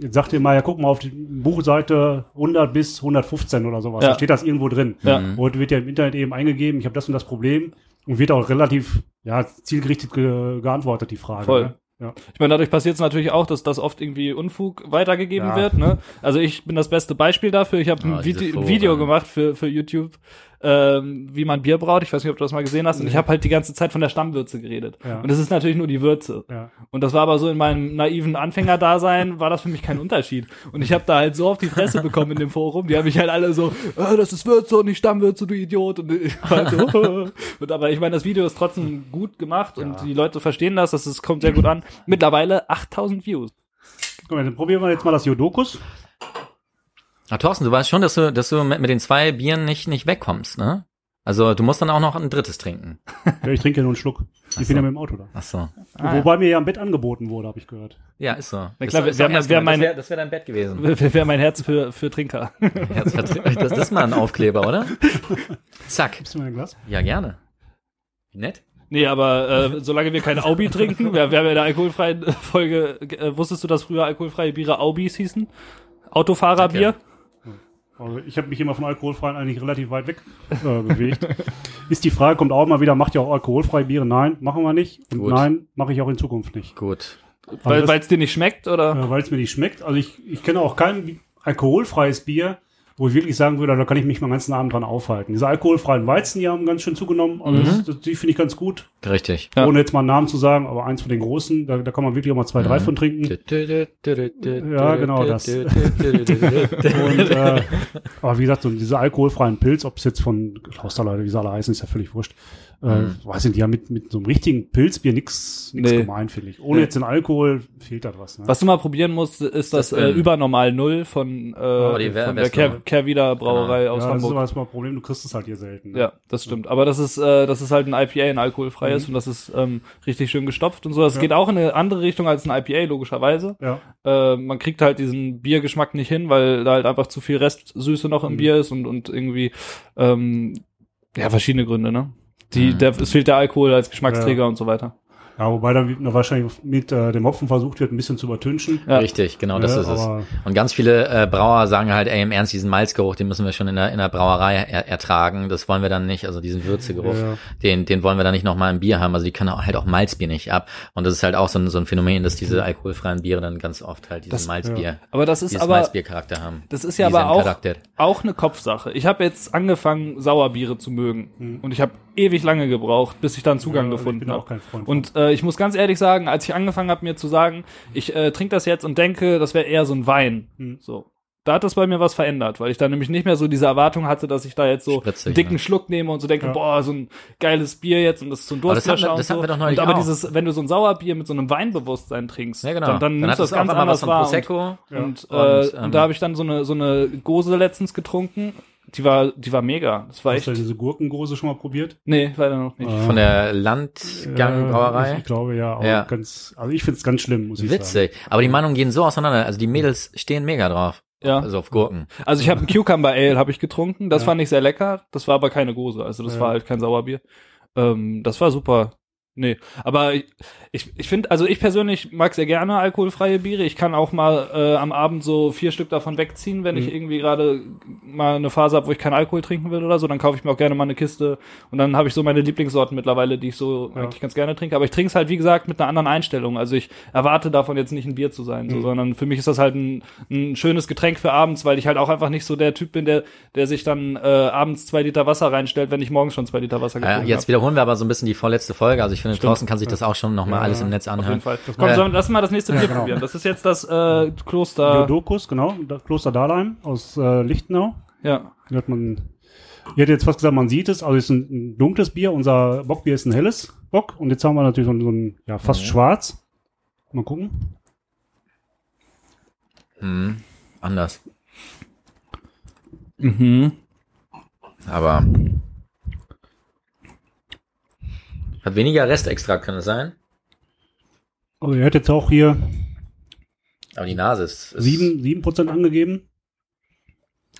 Jetzt sagt ihr mal, ja, guck mal auf die Buchseite 100 bis 115 oder sowas, Ja. da steht das irgendwo drin. Ja. Und wird ja im Internet eben eingegeben, ich habe das und das Problem und wird auch relativ ja, zielgerichtet ge geantwortet, die Frage. Voll. Ne? Ja. Ich meine, dadurch passiert es natürlich auch, dass das oft irgendwie Unfug weitergegeben Ja. wird. Ne? Also ich bin das beste Beispiel dafür. Ich habe Ah, ein, Vide Video gemacht für, für YouTube, ähm, wie man Bier braut. Ich weiß nicht, ob du das mal gesehen hast. Und ich habe halt die ganze Zeit von der Stammwürze geredet. Ja. Und es ist natürlich nur die Würze. Ja. Und das war aber so in meinem naiven Anfängerdasein, war das für mich kein Unterschied. Und ich habe da halt so auf die Fresse bekommen in dem Forum. Die haben mich halt alle so, äh, das ist Würze und nicht Stammwürze, du Idiot. Und ich war halt so, und aber ich meine, das Video ist trotzdem gut gemacht und die Leute verstehen das, das ist, kommt sehr gut an. Mittlerweile 8000 Views. Guck mal, dann probieren wir jetzt mal das Jodokus. Ah, Thorsten, du weißt schon, dass du, dass du mit, mit den zwei Bieren nicht, nicht wegkommst, ne? Also du musst dann auch noch ein drittes trinken. Ja, ich trinke ja nur einen Schluck. Ich bin so. ja mit dem Auto da. Ach so. Ah, Wobei mir ja im Bett angeboten wurde, habe ich gehört. Ja, ist so. Na klar, ist, wir haben gemeint. mein- das wäre das wär dein Bett gewesen. Wäre wär mein Herz für, für Trinker. Das ist mal ein Aufkleber, oder? Zack. Gibst du mir ein Glas? Ja, gerne. Wie nett. Nee, aber äh, solange wir kein Aubi trinken, wir, wir haben ja in der alkoholfreien Folge, äh, wusstest du, dass früher alkoholfreie Biere Aubis hießen? Autofahrerbier? Also ich habe mich immer von alkoholfreien eigentlich relativ weit weg äh, bewegt. Ist die Frage, kommt auch mal wieder, macht ihr auch alkoholfreie Biere? Nein, machen wir nicht. Und Gut. nein, mache ich auch in Zukunft nicht. Gut. Weil es dir nicht schmeckt, oder? Äh, Weil es mir nicht schmeckt. Also ich, ich kenne auch kein alkoholfreies Bier, wo ich wirklich sagen würde, da kann ich mich meinen ganzen Abend dran aufhalten. Diese alkoholfreien Weizen, die haben ganz schön zugenommen. Also das, das, die finde ich ganz gut. Richtig. Ja. Ohne jetzt mal einen Namen zu sagen, aber eins von den großen, da, da kann man wirklich auch mal zwei, drei von trinken. Ja, genau das. Und, äh, aber wie gesagt, so diese alkoholfreien Pilz, ob es jetzt von Klausterleute, wie sie alle heißen, ist ja völlig wurscht. Äh, weiß nicht, die haben mit, mit so einem richtigen Pilzbier nix, nix Nee. gemein, finde ich. Ohne Nee. jetzt den Alkohol fehlt da was. Ne? Was du mal probieren musst, ist das, Das, äh, ähm, Übernormal Null von, äh, Oh, von der. Ker Kerwider Brauerei aus ja, das ist Hamburg. aber das mal Problem, du kriegst es halt hier selten. Ne? Ja, das stimmt. Aber das ist, äh, das ist halt ein IPA, ein alkoholfreies und das ist ähm, richtig schön gestopft und so. Das Ja. geht auch in eine andere Richtung als ein IPA, logischerweise. Ja. Äh, man kriegt halt diesen Biergeschmack nicht hin, weil da halt einfach zu viel Restsüße noch im Mhm. Bier ist und, und irgendwie ähm, ja, verschiedene Gründe, ne? Die, Mhm. der, es fehlt der Alkohol als Geschmacksträger Ja. und so weiter. ja, wobei dann wahrscheinlich mit äh, dem Hopfen versucht wird, ein bisschen zu übertünchen. Ja. Richtig, genau, das Ja, ist es. Und ganz viele äh, Brauer sagen halt, ey, im Ernst, diesen Malzgeruch, den müssen wir schon in der, in der Brauerei er, ertragen. Das wollen wir dann nicht, also diesen Würzegeruch, Ja. den, den wollen wir dann nicht nochmal im Bier haben. Also die können auch, halt auch Malzbier nicht ab. Und das ist halt auch so ein, so ein Phänomen, dass diese alkoholfreien Biere dann ganz oft halt diesen Das- Malzbier, Aber das ist aber Malzbiercharakter haben. Das ist ja aber auch, Charakter. auch eine Kopfsache. Ich habe jetzt angefangen, Sauerbiere zu mögen. Und ich habe ewig lange gebraucht, bis ich dann Zugang Ja, gefunden habe. Und äh, ich muss ganz ehrlich sagen, als ich angefangen habe, mir zu sagen, ich äh, trinke das jetzt und denke, das wäre eher so ein Wein. Hm. So. Da hat das bei mir was verändert, weil ich da nämlich nicht mehr so diese Erwartung hatte, dass ich da jetzt so Spritzig, einen dicken ne? Schluck nehme und so denke, Ja. boah, so ein geiles Bier jetzt und das ist so ein Aber das hatten wir- Durstlöscher und das so. hatten wir doch neulich und aber auch. dieses, wenn du so ein Sauerbier mit so einem Weinbewusstsein trinkst, Ja, genau. dann, dann, nimmst hat du das ganz anders was von wahr. Und, Prosecco. Ja. und, äh, Und, und, ähm, da habe ich dann so eine so eine Gose letztens getrunken. Die war die war mega. Das war Hast echt. du diese Gurkengose schon mal probiert? Nee, leider noch nicht. Von der Landgang-Brauerei. Äh, ich glaube ja, auch Ja. ganz, also ich finde es ganz schlimm, muss ich sagen. Witzig. Aber die Meinungen gehen so auseinander. Also die Mädels stehen mega drauf. Ja. Also auf Gurken. Also ich habe ein Cucumber Ale habe ich getrunken, das Ja. fand ich sehr lecker. Das war aber keine Gose, also das Ja. war halt kein Sauerbier. Ähm, das war super. Nee, aber ich, ich, ich finde, also ich persönlich mag sehr gerne alkoholfreie Biere. Ich kann auch mal äh, am Abend so vier Stück davon wegziehen, wenn ich Mhm. irgendwie gerade mal eine Phase habe, wo ich keinen Alkohol trinken will oder so. Dann kaufe ich mir auch gerne mal eine Kiste und dann habe ich so meine Lieblingssorten mittlerweile, die ich so Ja. eigentlich ganz gerne trinke. Aber ich trinke es halt, wie gesagt, mit einer anderen Einstellung. Also ich erwarte davon jetzt nicht ein Bier zu sein, so, Mhm. sondern für mich ist das halt ein, ein schönes Getränk für abends, weil ich halt auch einfach nicht so der Typ bin, der, der sich dann äh, abends zwei Liter Wasser reinstellt, wenn ich morgens schon zwei Liter Wasser Ja, getrunken jetzt habe. wiederholen wir aber so ein bisschen die vorletzte Folge. Also ich finde, Stimmt. draußen kann sich das auch schon nochmal Ja, alles im Netz Auf jeden anhören. Fall. Komm, Äh, sollen- lass mal das nächste Bier genau. probieren. Das ist jetzt das äh, Kloster. Theodokus, genau, das Kloster Dahlheim aus äh, Lichtenau. Ja. Hier hat man, ich hätte jetzt fast gesagt, man sieht es, also es ist ein, ein dunkles Bier, unser Bockbier ist ein helles Bock und jetzt haben wir natürlich so ein, so ein ja, fast Mhm. schwarz. Mal gucken. Hm, anders. Mhm. Aber hat weniger Restextrakt, kann es sein? Also ihr hättet jetzt auch hier Aber die Nase ist, ist sieben sieben Prozent angegeben.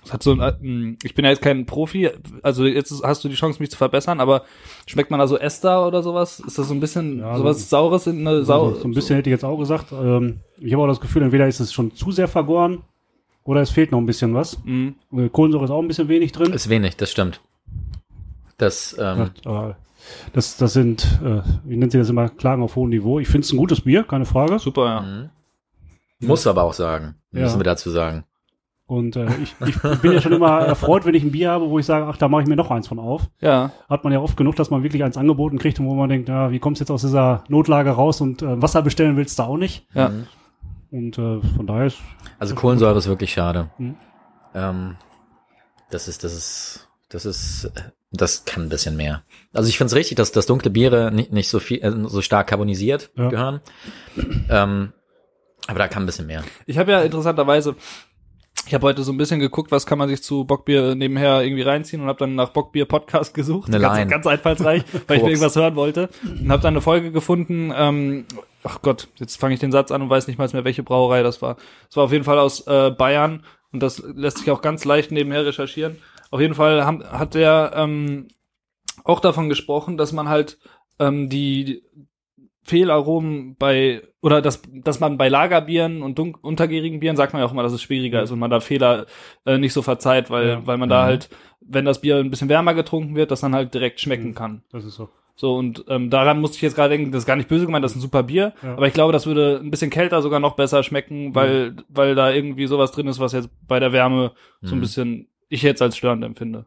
Das hat so ein, äh, ich bin ja jetzt kein Profi, also jetzt hast du die Chance, mich zu verbessern, aber schmeckt man da so Ester oder sowas? Ist das so ein bisschen Ja, sowas so- Saures in eine Sau? Also so ein bisschen hätte ich jetzt auch gesagt. Ähm, ich habe auch das Gefühl, entweder ist es schon zu sehr vergoren oder es fehlt noch ein bisschen was. Mhm. Äh, Kohlensäure ist auch ein bisschen wenig drin. ist wenig, das stimmt. Das, ähm, Ja, das, das sind, äh, wie nennt sie das immer, Klagen auf hohem Niveau. Ich finde es ein gutes Bier, keine Frage. Super, ja. mhm. muss aber auch sagen, Ja. müssen wir dazu sagen. Und äh, ich, ich bin ja schon immer erfreut, wenn ich ein Bier habe, wo ich sage, ach, da mache ich mir noch eins von auf. Ja, Hat man ja oft genug, dass man wirklich eins angeboten kriegt und wo man denkt, ja, wie kommst du jetzt aus dieser Notlage raus und äh, Wasser bestellen willst du auch nicht. ja. Mhm. Und äh, von daher ist, Also Kohlensäure ist wirklich schade. Mhm. Ähm, das ist, das ist, das ist, äh, das kann ein bisschen mehr. Also ich finde es richtig, dass, dass dunkle Biere nicht, nicht so viel, äh, so stark carbonisiert Ja. gehören. Ähm, aber da kann ein bisschen mehr. Ich habe ja interessanterweise, ich habe heute so ein bisschen geguckt, was kann man sich zu Bockbier nebenher irgendwie reinziehen und habe dann nach Bockbier Podcast gesucht, Eine ganz, Line. ganz einfallsreich, weil ich mir irgendwas hören wollte und habe dann eine Folge gefunden. Ähm, ach Gott, jetzt fange ich den Satz an und weiß nicht mal mehr, welche Brauerei das war. Es war auf jeden Fall aus äh, Bayern und das lässt sich auch ganz leicht nebenher recherchieren. Auf jeden Fall haben, hat der ähm, auch davon gesprochen, dass man halt ähm, die Fehlaromen bei oder dass dass man bei Lagerbieren und dunk untergärigen Bieren sagt man ja auch immer, dass es schwieriger ist und man da Fehler äh, nicht so verzeiht, weil Ja. weil man da Mhm. halt wenn das Bier ein bisschen wärmer getrunken wird, das dann halt direkt schmecken Mhm. kann. das ist so. So und ähm, daran musste ich jetzt gerade denken, das ist gar nicht böse gemeint, das ist ein super Bier, Ja. aber ich glaube, das würde ein bisschen kälter sogar noch besser schmecken, weil weil da irgendwie sowas drin ist, was jetzt bei der Wärme so ein Mhm. bisschen ich jetzt als störend empfinde.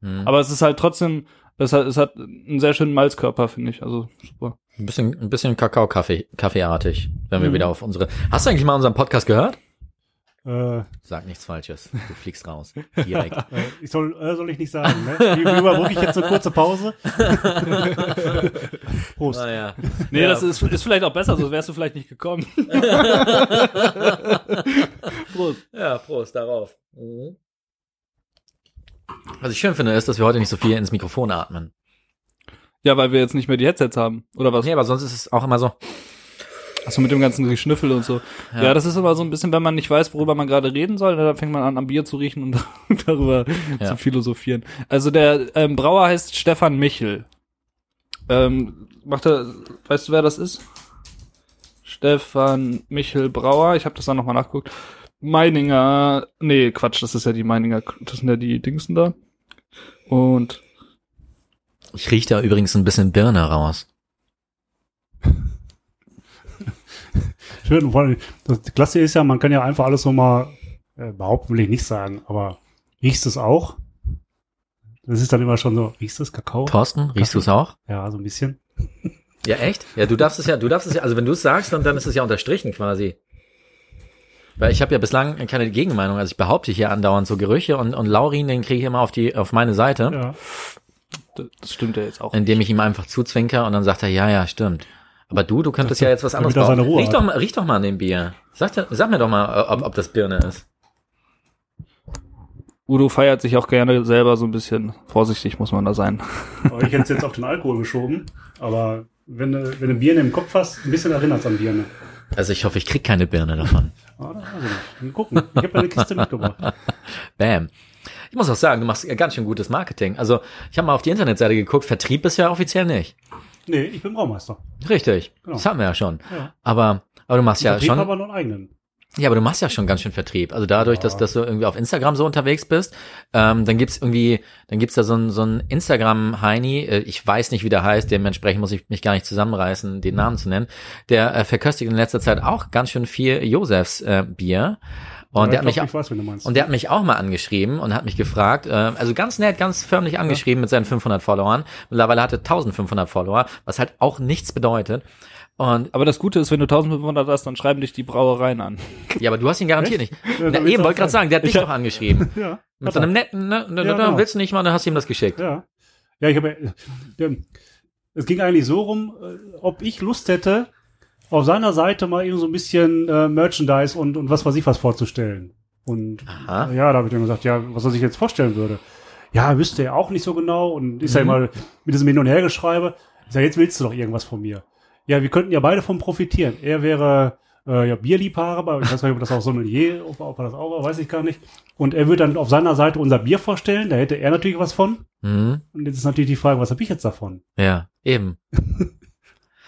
Mhm. Aber es ist halt trotzdem es hat, es hat einen sehr schönen Malzkörper, finde ich. Also super. Ein bisschen, ein bisschen Kakao-Kaffee, Kaffeeartig, wenn wir Mhm. wieder auf unsere. Hast du eigentlich mal unseren Podcast gehört? Äh, Sag nichts Falsches. Du fliegst raus. Direkt. äh, ich soll, äh, soll ich nicht sagen. Ne? Wie, überbrücke ich jetzt eine kurze Pause? Prost. naja. Nee, Ja. das ist, ist vielleicht auch besser, sonst wärst du vielleicht nicht gekommen. Prost. Ja, Prost darauf. Was ich schön finde, ist, dass wir heute nicht so viel ins Mikrofon atmen. Ja, weil wir jetzt nicht mehr die Headsets haben. Oder was? Nee, aber sonst ist es auch immer so. Achso, mit dem ganzen Geschnüffel und so. Ja. Ja. das ist immer so ein bisschen, wenn man nicht weiß, worüber man gerade reden soll, dann fängt man an, am Bier zu riechen und darüber Ja. zu philosophieren. Also der ähm, Brauer heißt Stefan Michel. Ähm, macht er, weißt du, wer das ist? Stefan Michel Brauer. Ich habe das dann nochmal nachgeguckt. Meininger, nee, Quatsch, das ist ja die Meininger, das sind ja die Dingsen da. Und Ich rieche da übrigens ein bisschen Birne raus. Schön, vor allem, das Klasse ist ja, man kann ja einfach alles so mal äh, behaupten, will ich nicht sagen, aber riechst es auch? Das ist dann immer schon so, riechst du das Kakao? Thorsten, riechst du es auch? Ja, so ein bisschen. Ja, echt? Ja, du darfst es ja, du darfst es ja, also wenn du es sagst, dann, dann ist es ja unterstrichen quasi. Weil ich habe ja bislang keine Gegenmeinung. Also ich behaupte hier andauernd so Gerüche und, und Laurin, den kriege ich immer auf die auf meine Seite, Ja. Das stimmt ja jetzt auch. indem ich ihm einfach zuzwinker und dann sagt er, ja, ja, stimmt. Aber du, du könntest ja jetzt was anderes er. Ruhe Riech hat. doch mal, riech doch mal an dem Bier. Sag, sag mir doch mal, ob, ob das Birne ist. Udo feiert sich auch gerne selber so ein bisschen. Vorsichtig muss man da sein. Aber ich hätte es jetzt auf den Alkohol geschoben. Aber wenn du, wenn du Birne im Kopf hast, ein bisschen erinnert es an Birne. Also ich hoffe, ich krieg keine Birne davon. Ah, das weiß ich gucken. Ich habe eine Kiste mitgebracht. Bam. Ich muss auch sagen, du machst ganz schön gutes Marketing. Also ich habe mal auf die Internetseite geguckt, Vertrieb ist ja offiziell nicht. Nee, ich bin Braumeister. Richtig. Genau. Das haben wir ja schon. Ja. Aber, aber du machst ja Vertrieb schon. aber noch einen eigenen. Ja, aber du machst ja schon ganz schön Vertrieb. Also dadurch, dass, Ja. dass du irgendwie auf Instagram so unterwegs bist, ähm, dann gibt's irgendwie, dann gibt's da so ein, so ein Instagram-Heini, äh, ich weiß nicht, wie der heißt, dementsprechend muss ich mich gar nicht zusammenreißen, den Namen zu nennen, der äh, verköstigt in letzter Zeit auch ganz schön viel Josefs äh, Bier. Und Ja, der hat ich mich glaub, ich weiß, und der hat mich auch mal angeschrieben und hat mich gefragt, äh, also ganz nett, ganz förmlich angeschrieben mit seinen 500 Followern. Mittlerweile hatte 1500 Follower, was halt auch nichts bedeutet. Und Aber das Gute ist, wenn du 1500 hast, dann schreiben dich die Brauereien an. ja, aber du hast ihn garantiert nicht. Ja, Na, eben, wollte gerade sagen, der hat dich Ich- doch angeschrieben. ja, Mit so einem netten, ne, ne, Ja, ne, genau. willst du nicht mal, dann hast du ihm das geschickt. Ja. Ja, ich habe der, es ging eigentlich so rum, äh, ob ich Lust hätte, auf seiner Seite mal eben so ein bisschen äh, Merchandise und, und was weiß ich was vorzustellen. Und Aha. ja, da habe ich dann gesagt, ja, was er sich jetzt vorstellen würde. Ja, wüsste er auch nicht so genau und ist ja immer mit diesem Hin- und Hergeschreibe. Ich sage, jetzt willst du doch irgendwas von mir. Ja, wir könnten ja beide von profitieren. Er wäre äh, ja Bierliebhaber, ich weiß gar nicht, ob das auch Sommelier, ob, ob er das auch war, weiß ich gar nicht. Und er würde dann auf seiner Seite unser Bier vorstellen, da hätte er natürlich was von. Mhm. Und jetzt ist natürlich die Frage, was habe ich jetzt davon? Ja, eben.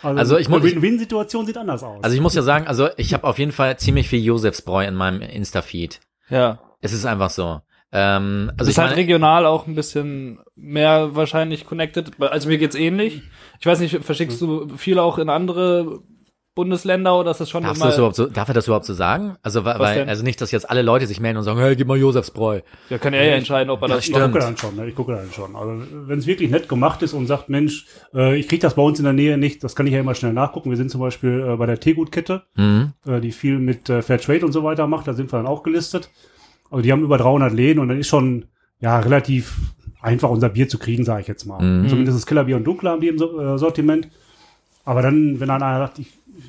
Also ich eine muss- Win-Win-Situation sieht anders aus. Also ich muss ja sagen, also ich habe auf jeden Fall ziemlich viel Josefsbräu in meinem Insta-Feed. Ja. Es ist einfach so. Ähm, Also ist ich halt meine, regional auch ein bisschen mehr wahrscheinlich connected. Also mir geht's ähnlich. Ich weiß nicht, verschickst du viel auch in andere Bundesländer oder ist das schon darfst du immer? das überhaupt so, darf er das überhaupt so sagen? Also, weil, Was weil denn? also nicht, dass jetzt alle Leute sich melden und sagen, hey, gib mal Josefsbräu. Ja, kann er ja entscheiden, ob er das ich stimmt. gucke dann schon, ne? ich gucke dann schon. Also wenn es wirklich nett gemacht ist und sagt, Mensch, äh, ich kriege das bei uns in der Nähe nicht, das kann ich ja immer schnell nachgucken. Wir sind zum Beispiel äh, bei der Teegutkette, Mhm. äh, die viel mit äh, Fair Trade und so weiter macht, da sind wir dann auch gelistet. Aber die haben über 300 Läden und dann ist schon ja relativ einfach unser Bier zu kriegen, sage ich jetzt mal. Mhm. Zumindest das Kellerbier und Dunkler haben die im äh, Sortiment. Aber dann, wenn dann einer sagt, ich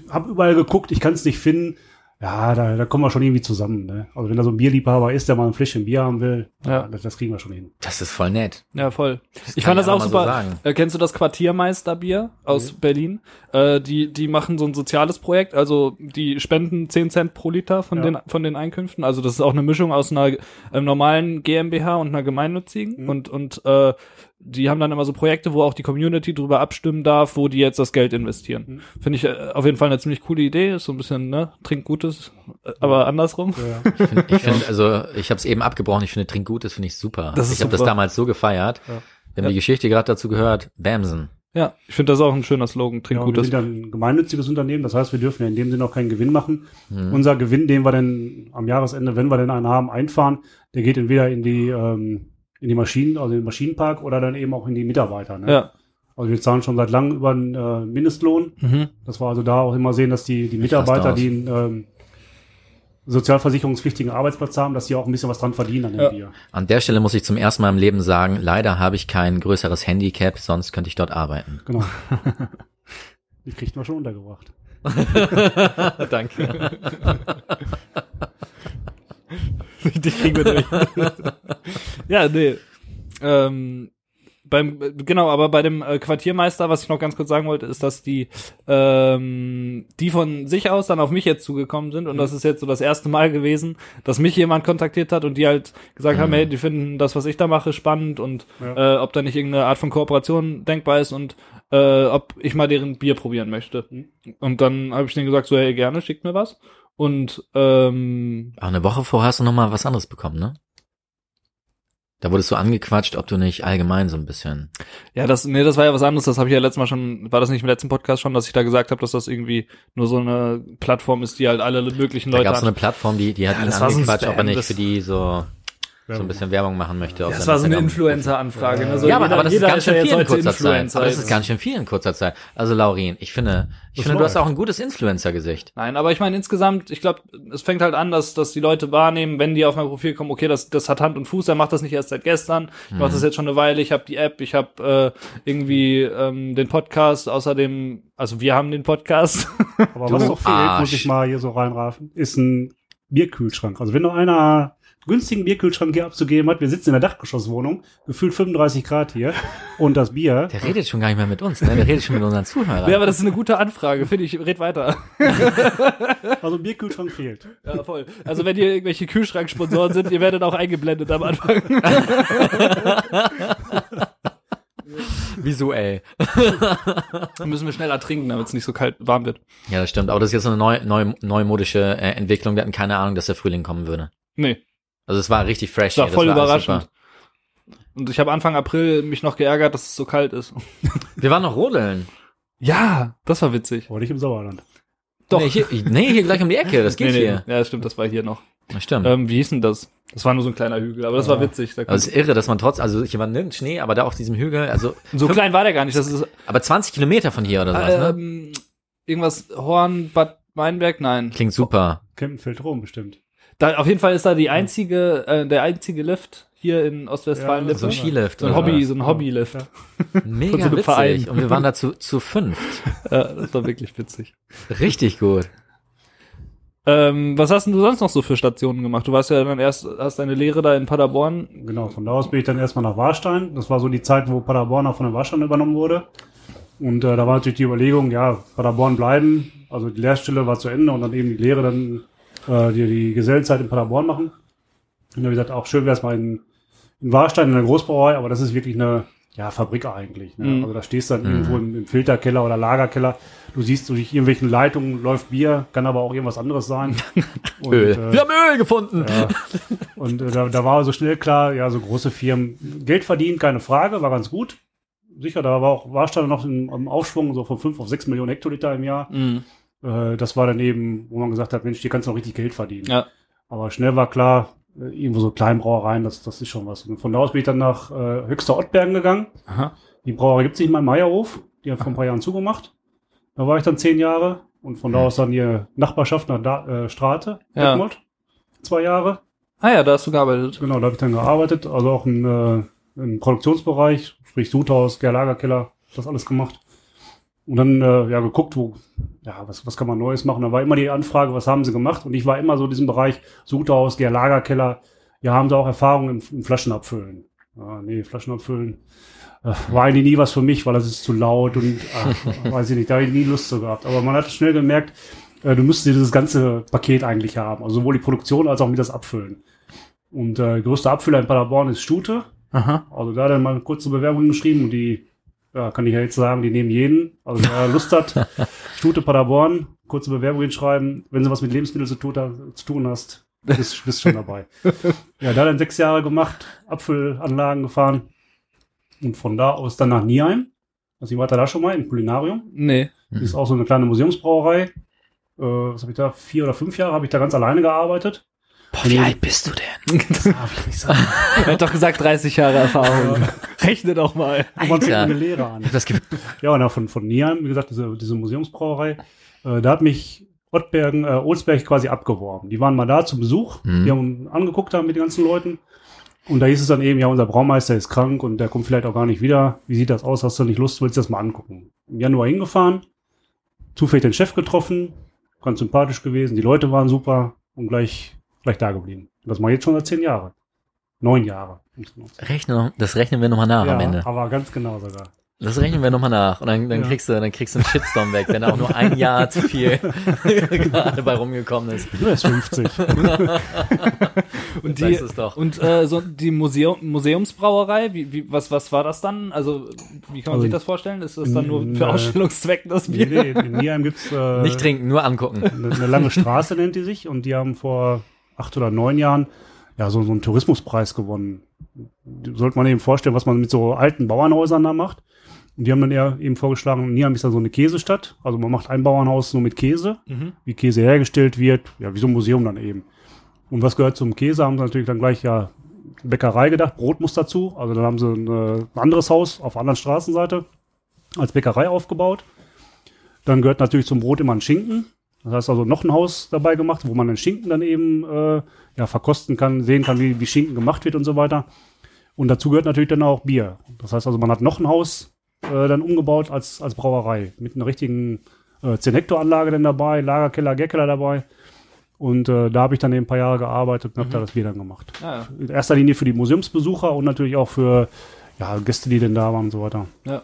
habe überall geguckt, ich kann es nicht finden, ja, da, da kommen wir schon irgendwie zusammen. Ne? Also wenn da so ein Bierliebhaber ist, der mal ein Fläschchen Bier haben will, Ja. das, das kriegen wir schon hin. Das ist voll nett. Ja, voll. ich kann fand ich das auch so super. sagen. äh, kennst du das Quartiermeisterbier aus Berlin? Äh, die, die machen so ein soziales Projekt, also die spenden 10 Cent pro Liter von, Ja. den, von den Einkünften. Also das ist auch eine Mischung aus einer ähm, normalen GmbH und einer gemeinnützigen. Mhm. Und, und äh, die haben dann immer so Projekte, wo auch die Community drüber abstimmen darf, wo die jetzt das Geld investieren. Mhm. Finde ich äh, auf jeden Fall eine ziemlich coole Idee. Ist so ein bisschen, ne, trink Gutes, äh, aber andersrum. Ja. Ich finde, also ich habe es eben abgebrochen, ich finde Trinkgutes finde ich super. Das ich habe das damals so gefeiert. Ja. Wir haben die Geschichte gerade dazu gehört, Bamsen. Ja, ich finde das auch ein schöner Slogan, trink Ja, wir sind ja ein gemeinnütziges Unternehmen, das heißt, wir dürfen ja in dem Sinne auch keinen Gewinn machen. Mhm. Unser Gewinn, den wir dann am Jahresende, wenn wir denn einen haben, einfahren, der geht entweder in die ähm, in die Maschinen, also in den Maschinenpark oder dann eben auch in die Mitarbeiter. Ne? Ja. Also wir zahlen schon seit langem über einen äh, Mindestlohn. Mhm. Das war also da auch immer sehen, dass die, die Mitarbeiter, die einen ähm, sozialversicherungspflichtigen Arbeitsplatz haben, dass die auch ein bisschen was dran verdienen an dem Ja. Bier. An der Stelle muss ich zum ersten Mal im Leben sagen, leider habe ich kein größeres Handicap, sonst könnte ich dort arbeiten. Genau. die kriegt man schon untergebracht. Danke. Die kriegen wir durch. ja, nee. Ähm, beim, genau, aber bei dem äh, Quartiermeister, was ich noch ganz kurz sagen wollte, ist, dass die, ähm, die von sich aus dann auf mich jetzt zugekommen sind und das ist jetzt so das erste Mal gewesen, dass mich jemand kontaktiert hat und die halt gesagt haben, Mhm. hey, die finden das, was ich da mache, spannend und Ja. äh, ob da nicht irgendeine Art von Kooperation denkbar ist und äh, ob ich mal deren Bier probieren möchte. Mhm. Und dann habe ich denen gesagt, so, hey, gerne, schickt mir was. Und ähm, Auch eine Woche vorher hast du noch mal was anderes bekommen, ne? Da wurdest du angequatscht, ob du nicht allgemein so ein bisschen. Ja, das, nee, das war ja was anderes. Das habe ich ja letztes Mal schon, war das nicht im letzten Podcast schon, dass ich da gesagt habe, dass das irgendwie nur so eine Plattform ist, die halt alle möglichen Da Leute gab es so eine. Plattform, die, die hat Ja, ihn angequatscht, er Spam, nicht für die so. So ein bisschen Werbung machen möchte. auf Das war so eine. Influencer-Anfrage. Ne? So Ja, aber, jeder- aber das ist ganz schön ja viel in kurzer Zeit. Influencer. Aber das ist ganz schön viel in kurzer Zeit. Also Laurin, ich finde, ich Das finde, du hast auch ein gutes Influencer-Gesicht. Nein, aber ich meine insgesamt, ich glaube, es fängt halt an, dass, dass die Leute wahrnehmen, wenn die auf mein Profil kommen, okay, das, das hat Hand und Fuß, er macht das nicht erst seit gestern, ich mache das jetzt schon eine Weile, ich habe die App, ich habe äh, irgendwie ähm, den Podcast, außerdem, also wir haben den Podcast. Aber was noch fehlt, muss ich mal hier so reinrafen, ist ein Bierkühlschrank. Also wenn noch einer günstigen Bierkühlschrank hier abzugeben hat, wir sitzen in der Dachgeschosswohnung, gefühlt 35 Grad hier und das Bier, Der redet schon gar nicht mehr mit uns, ne? Der redet schon mit unseren Zuhörern. ja, aber das ist eine gute Anfrage, finde ich, red weiter. also ein Bierkühlschrank fehlt. Ja, voll. Also wenn ihr irgendwelche Kühlschranksponsoren sind, ihr werdet auch eingeblendet am Anfang. Visuell. Dann müssen wir schneller trinken, damit es nicht so kalt warm wird. Ja, das stimmt. Aber das ist jetzt so eine neu, neu, neumodische äh, Entwicklung. Wir hatten keine Ahnung, dass der Frühling kommen würde. Nee, Also es war richtig fresh. das war hier. voll alles überraschend. super. Und ich habe Anfang April mich noch geärgert, dass es so kalt ist. Wir waren noch rodeln. Ja, das war witzig. Aber nicht im Sauerland. Doch. Nee hier, nee, hier gleich um die Ecke. Das geht Nee, nee, hier. Ja, stimmt, das war hier noch. Das stimmt. Ähm, wie hieß denn das? Das war nur so ein kleiner Hügel, aber das war Ja. witzig. Da Also es ist irre, dass man trotz, also hier war nirgends Schnee, aber da auf diesem Hügel, also so klein war der gar nicht. Das ist aber 20 Kilometer von hier oder sowas, ne? ähm, irgendwas Horn, Bad Meinberg, nein. Klingt super. Kempenfeld rum bestimmt. Da, auf jeden Fall ist da die einzige, äh, der einzige Lift hier in Ostwestfalen. Ja. So ein Skilift. So ein Hobby, so ein Hobbylift. Ja. Mega so witzig. Verein. Und wir waren da zu, zu fünft. Ja, das war wirklich witzig. Richtig gut. Ähm, was hast denn du sonst noch so für Stationen gemacht? Du warst ja dann erst, hast deine Lehre da in Paderborn. Genau, von da aus bin ich dann erstmal nach Warstein. Das war so die Zeit, wo Paderborn auch von den Warstein übernommen wurde. Und äh, da war natürlich die Überlegung, ja, Paderborn bleiben. Also die Lehrstelle war zu Ende und dann eben die Lehre dann äh, die, die Gesellenzeit in Paderborn machen. Und ich gesagt, auch schön wäre es mal in, in Warstein in der Großbrauerei, aber das ist wirklich eine ja, Fabrik eigentlich. Ne? Mhm. Also da stehst du dann irgendwo im, im Filterkeller oder Lagerkeller. Du siehst durch irgendwelchen Leitungen läuft Bier, kann aber auch irgendwas anderes sein. Und, Öl. äh, wir haben Öl gefunden. ja. Und äh, da, da war so schnell klar, ja, so große Firmen, Geld verdienen, keine Frage, war ganz gut. Sicher, da war auch Warstein noch im, im Aufschwung, so von 5 auf 6 Millionen Hektoliter im Jahr. Mhm. Äh, das war dann eben, wo man gesagt hat, Mensch, hier kannst du noch richtig Geld verdienen. Ja. Aber schnell war klar, äh, irgendwo so Kleinbrauereien, das, das ist schon was. Und von da aus bin ich dann nach äh, Höchster Ottbergen gegangen. Aha. Die Brauerei gibt's nicht mal im Meierhof. Die hat vor ein paar Jahren zugemacht. Da war ich dann zehn Jahre. Und von da aus dann die Nachbarschaft nach da, äh, Strate, Ja. Zwei Jahre. Ah ja, da hast du gearbeitet. Genau, da habe ich dann gearbeitet. Also auch im, äh, im Produktionsbereich, sprich Sudhaus, Lagerkeller, das alles gemacht. Und dann äh, ja geguckt, wo, ja, was, was kann man Neues machen. Da war immer die Anfrage, was haben sie gemacht? Und ich war immer so in diesem Bereich Sudhaus, Lagerkeller. Ja, haben sie auch Erfahrung im, im Flaschenabfüllen? Ja, nee, Flaschenabfüllen äh, war eigentlich nie was für mich, weil das ist zu laut und ach, weiß ich nicht, da habe ich nie Lust zu gehabt. Aber man hat schnell gemerkt, äh, du müsstest dieses ganze Paket eigentlich haben. Also sowohl die Produktion als auch mit das Abfüllen. Und äh, größter Abfüller in Paderborn ist Stute. Aha. Also da dann mal eine kurze Bewerbung geschrieben und die, ja, kann ich ja jetzt sagen, die nehmen jeden. Also wer Lust hat, Stute Paderborn, kurze Bewerbung hinschreiben. Wenn sie was mit Lebensmitteln zu tun, zu tun hast, bist, bist schon dabei. ja, da dann sechs Jahre gemacht, Apfelanlagen gefahren und von da aus dann nach Nieheim. Also ich war da schon mal im Kulinarium. Nee. Das ist auch so eine kleine Museumsbrauerei. Äh, was habe ich da? Vier oder fünf Jahre habe ich da ganz alleine gearbeitet. Boah, wie alt bist du denn? Das darf ich nicht sagen. Er hat doch gesagt 30 Jahre Erfahrung. Rechne doch mal. Und man fängt Alter. eine Lehre an. Das Ja, und auch von, von Nian, wie gesagt, diese, diese Museumsbrauerei, äh, da hat mich Ottbergen, äh, Olsberg quasi abgeworben. Die waren mal da zu Besuch, Mhm. die haben angeguckt haben mit den ganzen Leuten. Und da hieß es dann eben, ja, unser Braumeister ist krank und der kommt vielleicht auch gar nicht wieder. Wie sieht das aus? Hast du nicht Lust? Willst du das mal angucken? Im Januar hingefahren, zufällig den Chef getroffen, ganz sympathisch gewesen, die Leute waren super und gleich, gleich da geblieben. Das mache ich jetzt schon seit zehn Jahren. Neun Jahre. rechne noch, das rechnen wir nochmal nach am Ende. aber ganz genau sogar. Das rechnen wir nochmal nach. Und dann, dann Ja. kriegst du, dann kriegst du einen Shitstorm weg, wenn auch nur ein Jahr zu viel gerade bei rumgekommen ist. Du bist 50. Und die, es doch. und äh, so die Museum, Museumsbrauerei, wie, wie, was, was war das dann? Also, wie kann man Also, sich das vorstellen? Ist das dann nur in, für äh, Ausstellungszwecken das Nee, Bier? nee, in Nieheim gibt's äh, Nicht trinken, nur angucken. eine, eine lange Straße nennt die sich und die haben vor acht oder neun Jahren ja so, so einen Tourismuspreis gewonnen. Sollte man eben vorstellen, was man mit so alten Bauernhäusern da macht. Und die haben dann eher eben vorgeschlagen, Nieheim ist ja so eine Käsestadt. Also man macht ein Bauernhaus nur mit Käse, Mhm. wie Käse hergestellt wird, ja, wie so ein Museum dann eben. Und was gehört zum Käse, haben sie natürlich dann gleich ja Bäckerei gedacht, Brot muss dazu. Also dann haben sie ein, ein anderes Haus auf der anderen Straßenseite als Bäckerei aufgebaut. Dann gehört natürlich zum Brot immer ein Schinken. Das heißt also noch ein Haus dabei gemacht, wo man den Schinken dann eben äh, ja, verkosten kann, sehen kann, wie, wie Schinken gemacht wird und so weiter. Und dazu gehört natürlich dann auch Bier. Das heißt also, man hat noch ein Haus äh, dann umgebaut als, als Brauerei mit einer richtigen äh, Zenektoranlage dann dabei, Lagerkeller, Gärkeller dabei. Und äh, da habe ich dann eben ein paar Jahre gearbeitet und habe da das Bier dann gemacht. Ah, ja. In erster Linie für die Museumsbesucher und natürlich auch für ja, Gäste, die denn da waren und so weiter. Ja.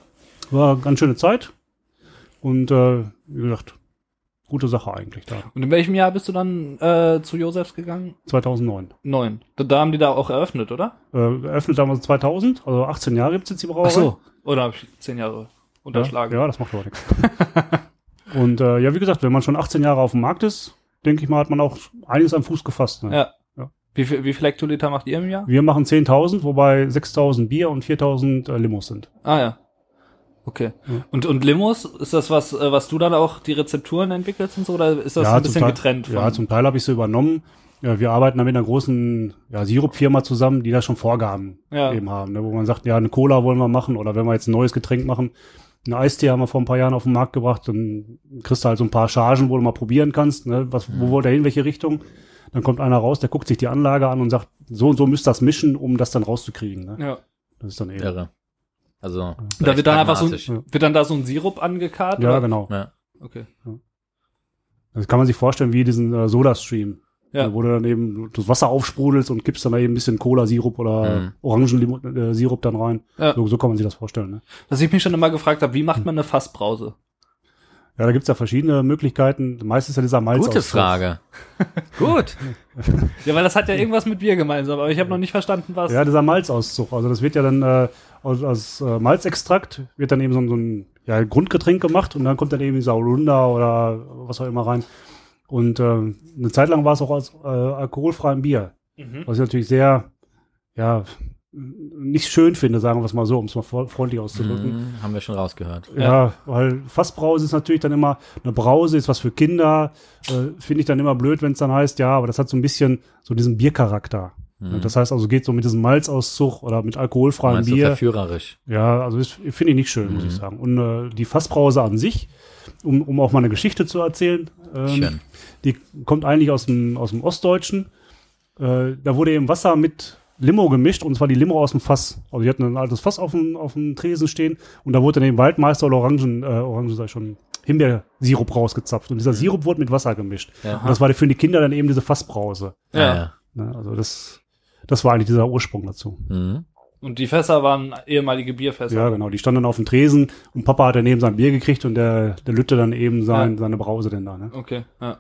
War eine ganz schöne Zeit. Und äh, wie gesagt, gute Sache eigentlich da. Und in welchem Jahr bist du dann äh, zu Josefs gegangen? 2009. Neun. Da, da haben die da auch eröffnet, oder? Äh, eröffnet damals 2000, also 18 Jahre gibt's jetzt die Brauerei. Oder habe ich zehn Jahre unterschlagen? Ja, ja das macht aber nichts. Und äh, ja, wie gesagt, wenn man schon 18 Jahre auf dem Markt ist, denke ich mal, hat man auch einiges am Fuß gefasst. Ne? Ja. Ja. Wie viel, wie viel Hektoliter macht ihr im Jahr? Wir machen 10.000, wobei 6.000 Bier und 4.000 äh, Limos sind. Ah ja. Okay. Ja. Und, und Limos, ist das was, äh, was du dann auch die Rezepturen entwickelst und so, oder ist das ja, ein bisschen Teil, getrennt von? Ja, zum Teil habe ich sie übernommen. Ja, wir arbeiten da mit einer großen ja, Sirupfirma zusammen, die da schon Vorgaben Ja. eben haben. Ne? Wo man sagt, ja, eine Cola wollen wir machen oder wenn wir jetzt ein neues Getränk machen, eine Eistee haben wir vor ein paar Jahren auf den Markt gebracht, dann kriegst du halt so ein paar Chargen, wo du mal probieren kannst, ne? Was, wo wollt ihr hin, welche Richtung? Dann kommt einer raus, der guckt sich die Anlage an und sagt, so und so müsst ihr das mischen, um das dann rauszukriegen. Ne? ja. Das ist dann eben. Irre. Also, Da wird dann einfach so, ein- wird dann da so ein Sirup angekarrt? Ja, oder? genau. Ja. Okay. Das kann man sich vorstellen wie diesen äh, Soda-Stream. Ja. Wo du dann eben das Wasser aufsprudelst und kippst dann da eben ein bisschen Cola-Sirup oder Mhm. Orangensirup dann rein. Ja. So, so kann man sich das vorstellen. Ne? Was ich mich schon immer gefragt habe, wie macht man eine Fassbrause? Ja, da gibt's ja verschiedene Möglichkeiten. Meistens ist ja dieser Malz. Gute Frage. Gut. Ja, weil das hat ja irgendwas mit Bier gemeinsam, aber ich habe noch nicht verstanden, was. Ja, dieser Malzauszug. Also das wird ja dann äh, aus, aus äh, Malzextrakt wird dann eben so, ein- so ein ja, Grundgetränk gemacht und dann kommt dann eben dieser Holunder oder was auch immer rein. Und äh, eine Zeit lang war es auch als äh, alkoholfreiem Bier. Mhm. Was ich natürlich sehr, ja, nicht schön finde, sagen wir es mal so, um es mal fre- freundlich auszudrücken. Hm, haben wir schon rausgehört. Ja, weil Fassbrause ist natürlich dann immer, eine Brause ist was für Kinder, äh, finde ich dann immer blöd, wenn es dann heißt, ja, aber das hat so ein bisschen so diesen Biercharakter. Mhm. Das heißt also, geht so mit diesem Malzauszug oder mit alkoholfreiem Bier. verführerisch? Ja, also finde ich nicht schön, muss Mhm. ich sagen. Und äh, die Fassbrause an sich, um, um auch mal eine Geschichte zu erzählen, ähm, Schön. die kommt eigentlich aus dem, aus dem Ostdeutschen. Äh, da wurde eben Wasser mit Limo gemischt und zwar die Limo aus dem Fass. Also die hatten ein altes Fass auf dem, auf dem Tresen stehen und da wurde dann eben Waldmeister oder Orangen, äh, Orangen sag ich schon, Himbeersirup rausgezapft. Und dieser Sirup wurde mit Wasser gemischt. Ja. Und das war für die Kinder dann eben diese Fassbrause. Ja. Ne? Also das, das war eigentlich dieser Ursprung dazu. Mhm. Und die Fässer waren ehemalige Bierfässer. Ja, genau. Die standen dann auf dem Tresen und Papa hat daneben sein Bier gekriegt und der, der Lütte dann eben sein, seine Brause denn da. Ne? Okay, ja.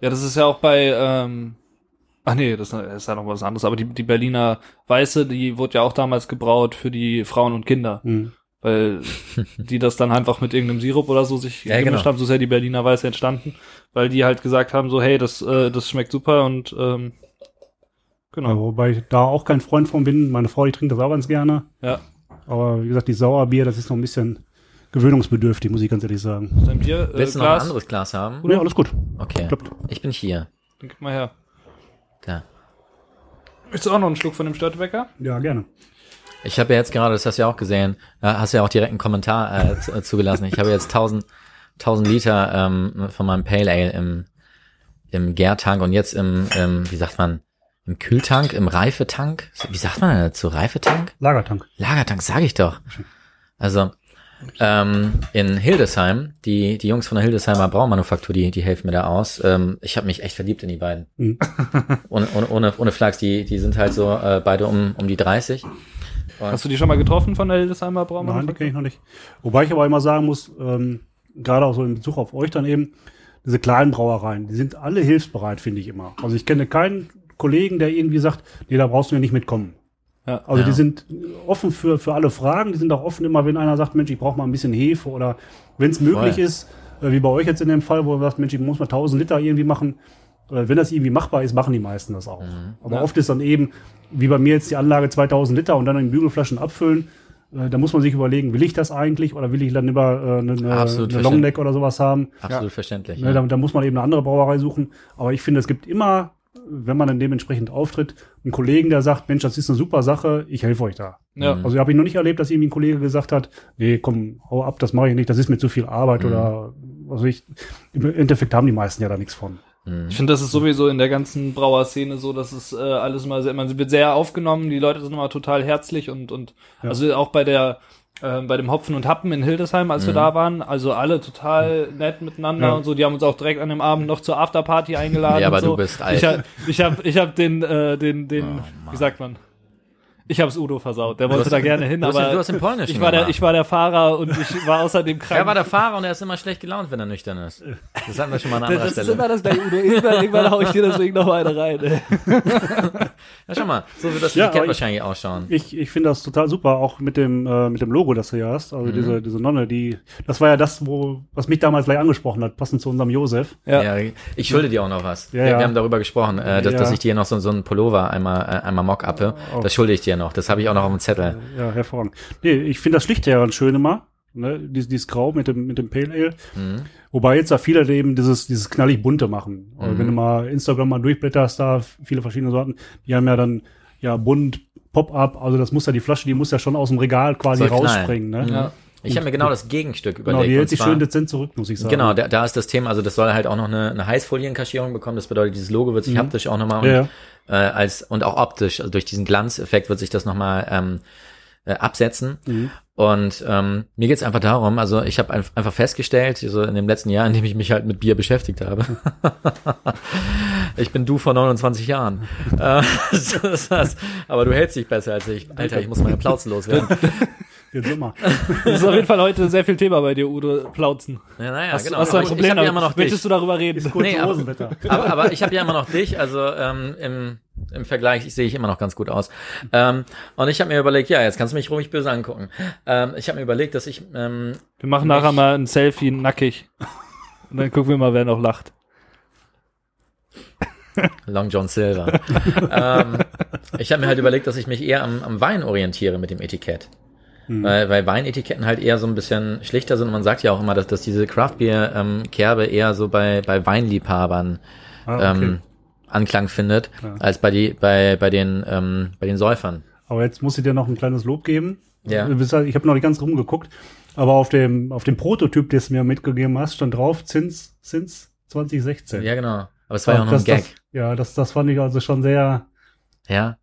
Ja, das ist ja auch bei, ähm, ach nee, das ist ja noch was anderes, aber die, die Berliner Weiße, die wurde ja auch damals gebraut für die Frauen und Kinder, Mhm. weil die das dann einfach mit irgendeinem Sirup oder so sich Ja, gemischt genau. haben, so ist ja die Berliner Weiße entstanden, weil die halt gesagt haben, so hey, das, äh, das schmeckt super und ähm, genau. Ja, wobei ich da auch kein Freund von bin. Meine Frau, die trinkt das auch ganz gerne. Ja. Aber wie gesagt, die Sauerbier, das ist noch ein bisschen gewöhnungsbedürftig, muss ich ganz ehrlich sagen. Dein Bier, äh, Willst du noch ein Glas, anderes Glas haben? Ja, alles gut. Okay. Klappt. Ich bin hier. Dann gib mal her. Da. Möchtest du auch noch einen Schluck von dem Störtebecker? Ja, gerne. Ich habe ja jetzt gerade, das hast du ja auch gesehen, äh, hast ja auch direkt einen Kommentar äh, äh, zugelassen. Ich habe jetzt 1000, 1000 Liter ähm, von meinem Pale Ale im, im Gärtank und jetzt im, im, wie sagt man, im Kühltank, im Reifetank. Wie sagt man denn dazu? Reifetank? Lagertank. Lagertank, sage ich doch. Also ähm, in Hildesheim, die die Jungs von der Hildesheimer Braumanufaktur, die die helfen mir da aus. Ähm, ich habe mich echt verliebt in die beiden. Mhm. ohne, ohne, ohne, Flachs, die die sind halt so äh, beide um um die 30. Hast du die schon mal getroffen von der Hildesheimer Nein, die Braumanufaktur? kenne ich noch nicht. Wobei ich aber immer sagen muss, ähm, gerade auch so in Bezug auf euch dann eben, diese kleinen Brauereien, die sind alle hilfsbereit, finde ich immer. Also ich kenne keinen Kollegen, der irgendwie sagt, nee, da brauchst du mir nicht mitkommen. Ja. Also Ja. die sind offen für, für alle Fragen, die sind auch offen immer, wenn einer sagt, Mensch, ich brauche mal ein bisschen Hefe oder wenn es möglich Voll. ist, äh, wie bei euch jetzt in dem Fall, wo ihr sagt, Mensch, ich muss mal 1000 Liter irgendwie machen. Äh, wenn das irgendwie machbar ist, machen die meisten das auch. Aber Ja. oft ist dann eben, wie bei mir jetzt die Anlage 2000 Liter und dann in Bügelflaschen abfüllen. Äh, da muss man sich überlegen, will ich das eigentlich oder will ich dann lieber äh, eine, eine, Longneck oder sowas haben? Absolut verständlich. Ne, Ja. da, da muss man eben eine andere Brauerei suchen. Aber ich finde, es gibt immer wenn man dann dementsprechend auftritt, einen Kollegen, der sagt, Mensch, das ist eine super Sache, ich helfe euch da. Ja. Also habe ich noch nicht erlebt, dass irgendwie ein Kollege gesagt hat, nee, komm, hau ab, das mache ich nicht, das ist mir zu viel Arbeit oder was weiß ich. Im Endeffekt haben die meisten ja da nichts von. Ich finde, das ist sowieso in der ganzen Brauerszene so, dass es äh, alles mal sehr, man wird sehr aufgenommen, die Leute sind immer total herzlich und, und Ja. also auch bei der äh, bei dem Hopfen und Happen in Hildesheim, als wir da waren, also alle total nett miteinander Ja. und so, die haben uns auch direkt an dem Abend noch zur Afterparty eingeladen. Ja, aber und so. du bist alt. Ich hab, ich hab, ich hab den, äh, den, den, Oh, wie sagt man? Ich hab's Udo versaut. Der wollte hast- da gerne hin, du hast- aber du hast den Polnischen ich war der, ich war der Fahrer und ich war außerdem krank. Er war der Fahrer und er ist immer schlecht gelaunt, wenn er nüchtern ist. Das hatten wir schon mal an anderer das ist Stelle. immer das gleiche, Udo. Irgendwann, irgendwann hau ich dir deswegen noch eine rein. Ey. Ja, schau mal, so wird das Ja, Etikett wahrscheinlich ausschauen. Ich, ich finde das total super, auch mit dem, äh, mit dem Logo, das du hier hast. Mhm. Also diese, diese Nonne, die, das war ja das, wo, was mich damals gleich angesprochen hat, passend zu unserem Josef. Ja. Ja. ich schulde dir auch noch was. Ja, wir, ja. wir haben darüber gesprochen, äh, dass, Ja. dass ich dir noch so, so einen Pullover einmal, äh, einmal mock-uppe. Das schulde ich dir noch. Das habe ich auch noch auf dem Zettel. Ja, hervorragend. Nee, ich finde das Schlichte ja ganz schön immer. Ne, dieses, dieses Grau mit dem, mit dem Pale Ale. Mhm. Wobei jetzt da viele eben dieses, dieses knallig bunte machen. Also Wenn du mal Instagram mal durchblätterst, da viele verschiedene Sorten, die haben ja dann ja bunt, Pop-up, also das muss ja die Flasche, die muss ja schon aus dem Regal quasi Soll knallen. rausspringen. Ne? Ja. Ich habe mir genau das Gegenstück Genau, überlegt. die und hält sich schön dezent zurück, muss ich sagen. Genau, da, da ist das Thema, also das soll halt auch noch eine, eine Heißfolienkaschierung bekommen. Das bedeutet, dieses Logo wird sich haptisch auch nochmal Mhm. Ja, und, äh, als und auch optisch, also durch diesen Glanzeffekt wird sich das nochmal ähm, äh, absetzen. Mhm. Und ähm, mir geht's einfach darum, also ich habe einfach festgestellt, so in dem letzten Jahr, in dem ich mich halt mit Bier beschäftigt habe. ich bin du vor 29 Jahren. Äh, aber du hältst dich besser als ich. Alter, ich muss meine Plauze loswerden. Den Sommer. Das ist auf jeden Fall heute sehr viel Thema bei dir, Udo Plauzen. Ja, naja, Hast, genau. hast du ein ich, Problem ich hab ja damit? immer noch dich. Möchtest du darüber reden? Kurze Nee, aber- aber, aber ich habe ja immer noch dich, also ähm, im, im Vergleich sehe ich immer noch ganz gut aus. Ähm, und ich habe mir überlegt, ja, jetzt kannst du mich ruhig böse angucken. Ähm, ich habe mir überlegt, dass ich ähm, Wir machen nachher mal ein Selfie nackig. Und dann gucken wir mal, wer noch lacht. Long John Silver. ähm, ich habe mir halt überlegt, dass ich mich eher am, am Wein orientiere mit dem Etikett. Weil, weil Weinetiketten halt eher so ein bisschen schlichter sind und man sagt ja auch immer, dass, dass diese Craftbeer-Kerbe eher so bei, bei Weinliebhabern Ah, okay. ähm, Anklang findet, Ja. als bei, die, bei, bei, den, ähm, bei den Säufern. Aber jetzt muss ich dir noch ein kleines Lob geben. Ja. Halt- Ich habe noch nicht ganz rumgeguckt, aber auf dem, auf dem Prototyp, den du mir mitgegeben hast, stand drauf Zins, Zins 2016. Ja, genau. Aber es war ja auch noch ein das, Gag. Das, ja, das, das fand ich also schon sehr. Ja.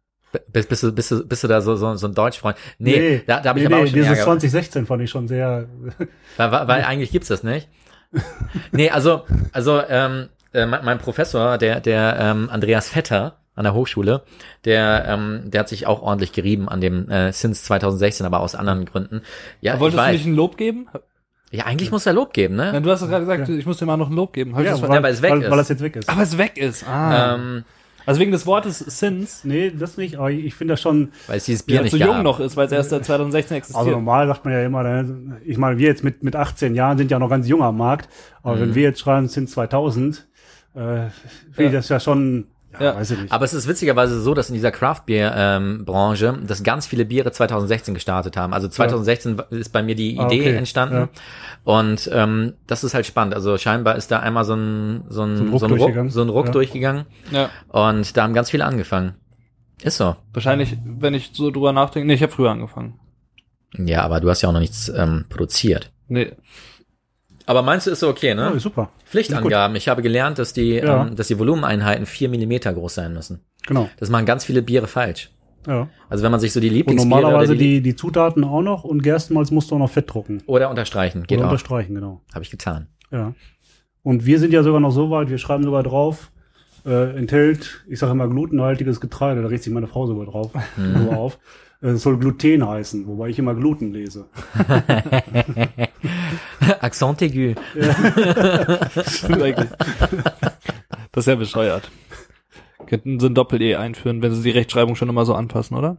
Bist, bist, du, bist, du, bist du da so, so, so ein Deutschfreund? Nee, da, da habe ich nee, aber auch nee, schon dieses Ärger. 2016 fand ich schon sehr. Weil, weil, weil eigentlich gibt's das nicht. Nee, also, also ähm, äh, mein, mein Professor, der, der ähm, Andreas Vetter an der Hochschule, der, ähm, der hat sich auch ordentlich gerieben an dem äh, Sins 2016, aber aus anderen Gründen. Ja, ich Wolltest du nicht ein Lob geben? Ja, eigentlich muss er Lob geben, Nein, ne? du hast doch gerade gesagt, ich muss dir mal noch ein Lob geben. Hab ich Ja, das weil, ver- weil es weg weil, ist. weil das jetzt weg ist. aber es weg ist. Ah. Ähm, also wegen des Wortes Sins, nee, das nicht, aber ich finde das schon. weil es dieses Bier nicht zu gab. jung noch ist, weil es erst seit 2016 existiert. Also normal sagt man ja immer, ne, ich meine, wir jetzt mit, mit 18 Jahren sind ja noch ganz jung am Markt, aber Mhm. wenn wir jetzt schreiben, es sind 2000, äh, finde ich Ja. das ja schon, ja, Ja. weiß ich nicht. Aber es ist witzigerweise so, dass in dieser Craft-Bier-Branche, dass ganz viele Biere 2016 gestartet haben. Also 2016 ist bei mir die Idee Ah, okay. entstanden. Ja. Und ähm, das ist halt spannend. Also scheinbar ist da einmal so ein, so ein, So ein Ruck so ein Ruck, durchgegangen. so ein Ruck Ja. durchgegangen. ja. Und da haben ganz viele angefangen. Ist so. Wahrscheinlich, wenn ich so drüber nachdenke, nee, ich habe früher angefangen. Ja, aber du hast ja auch noch nichts ähm, produziert. Nee. Aber meinst du, ist so okay, Ja, ne? ist super. Pflichtangaben. Ich habe gelernt, dass die, Ja. ähm, dass die Volumeneinheiten vier Millimeter groß sein müssen. Genau. Das machen ganz viele Biere falsch. Ja. Also wenn man sich so die Und Lieblingsbiere normalerweise oder, die, die, die Zutaten auch noch und Gerstenmalz musst du auch noch fett drucken. oder unterstreichen, geht Oder auch. unterstreichen, genau. Habe ich getan. Ja. Und wir sind ja sogar noch so weit, wir schreiben sogar drauf, äh, enthält, ich sage immer glutenhaltiges Getreide, da regt sich meine Frau sogar drauf, Mhm. so auf. Äh, Es soll Gluten heißen, wobei ich immer Gluten lese. Accent aigu. Das ist ja bescheuert. Könnten sie ein Doppel-E einführen, wenn sie die Rechtschreibung schon immer so anpassen, oder?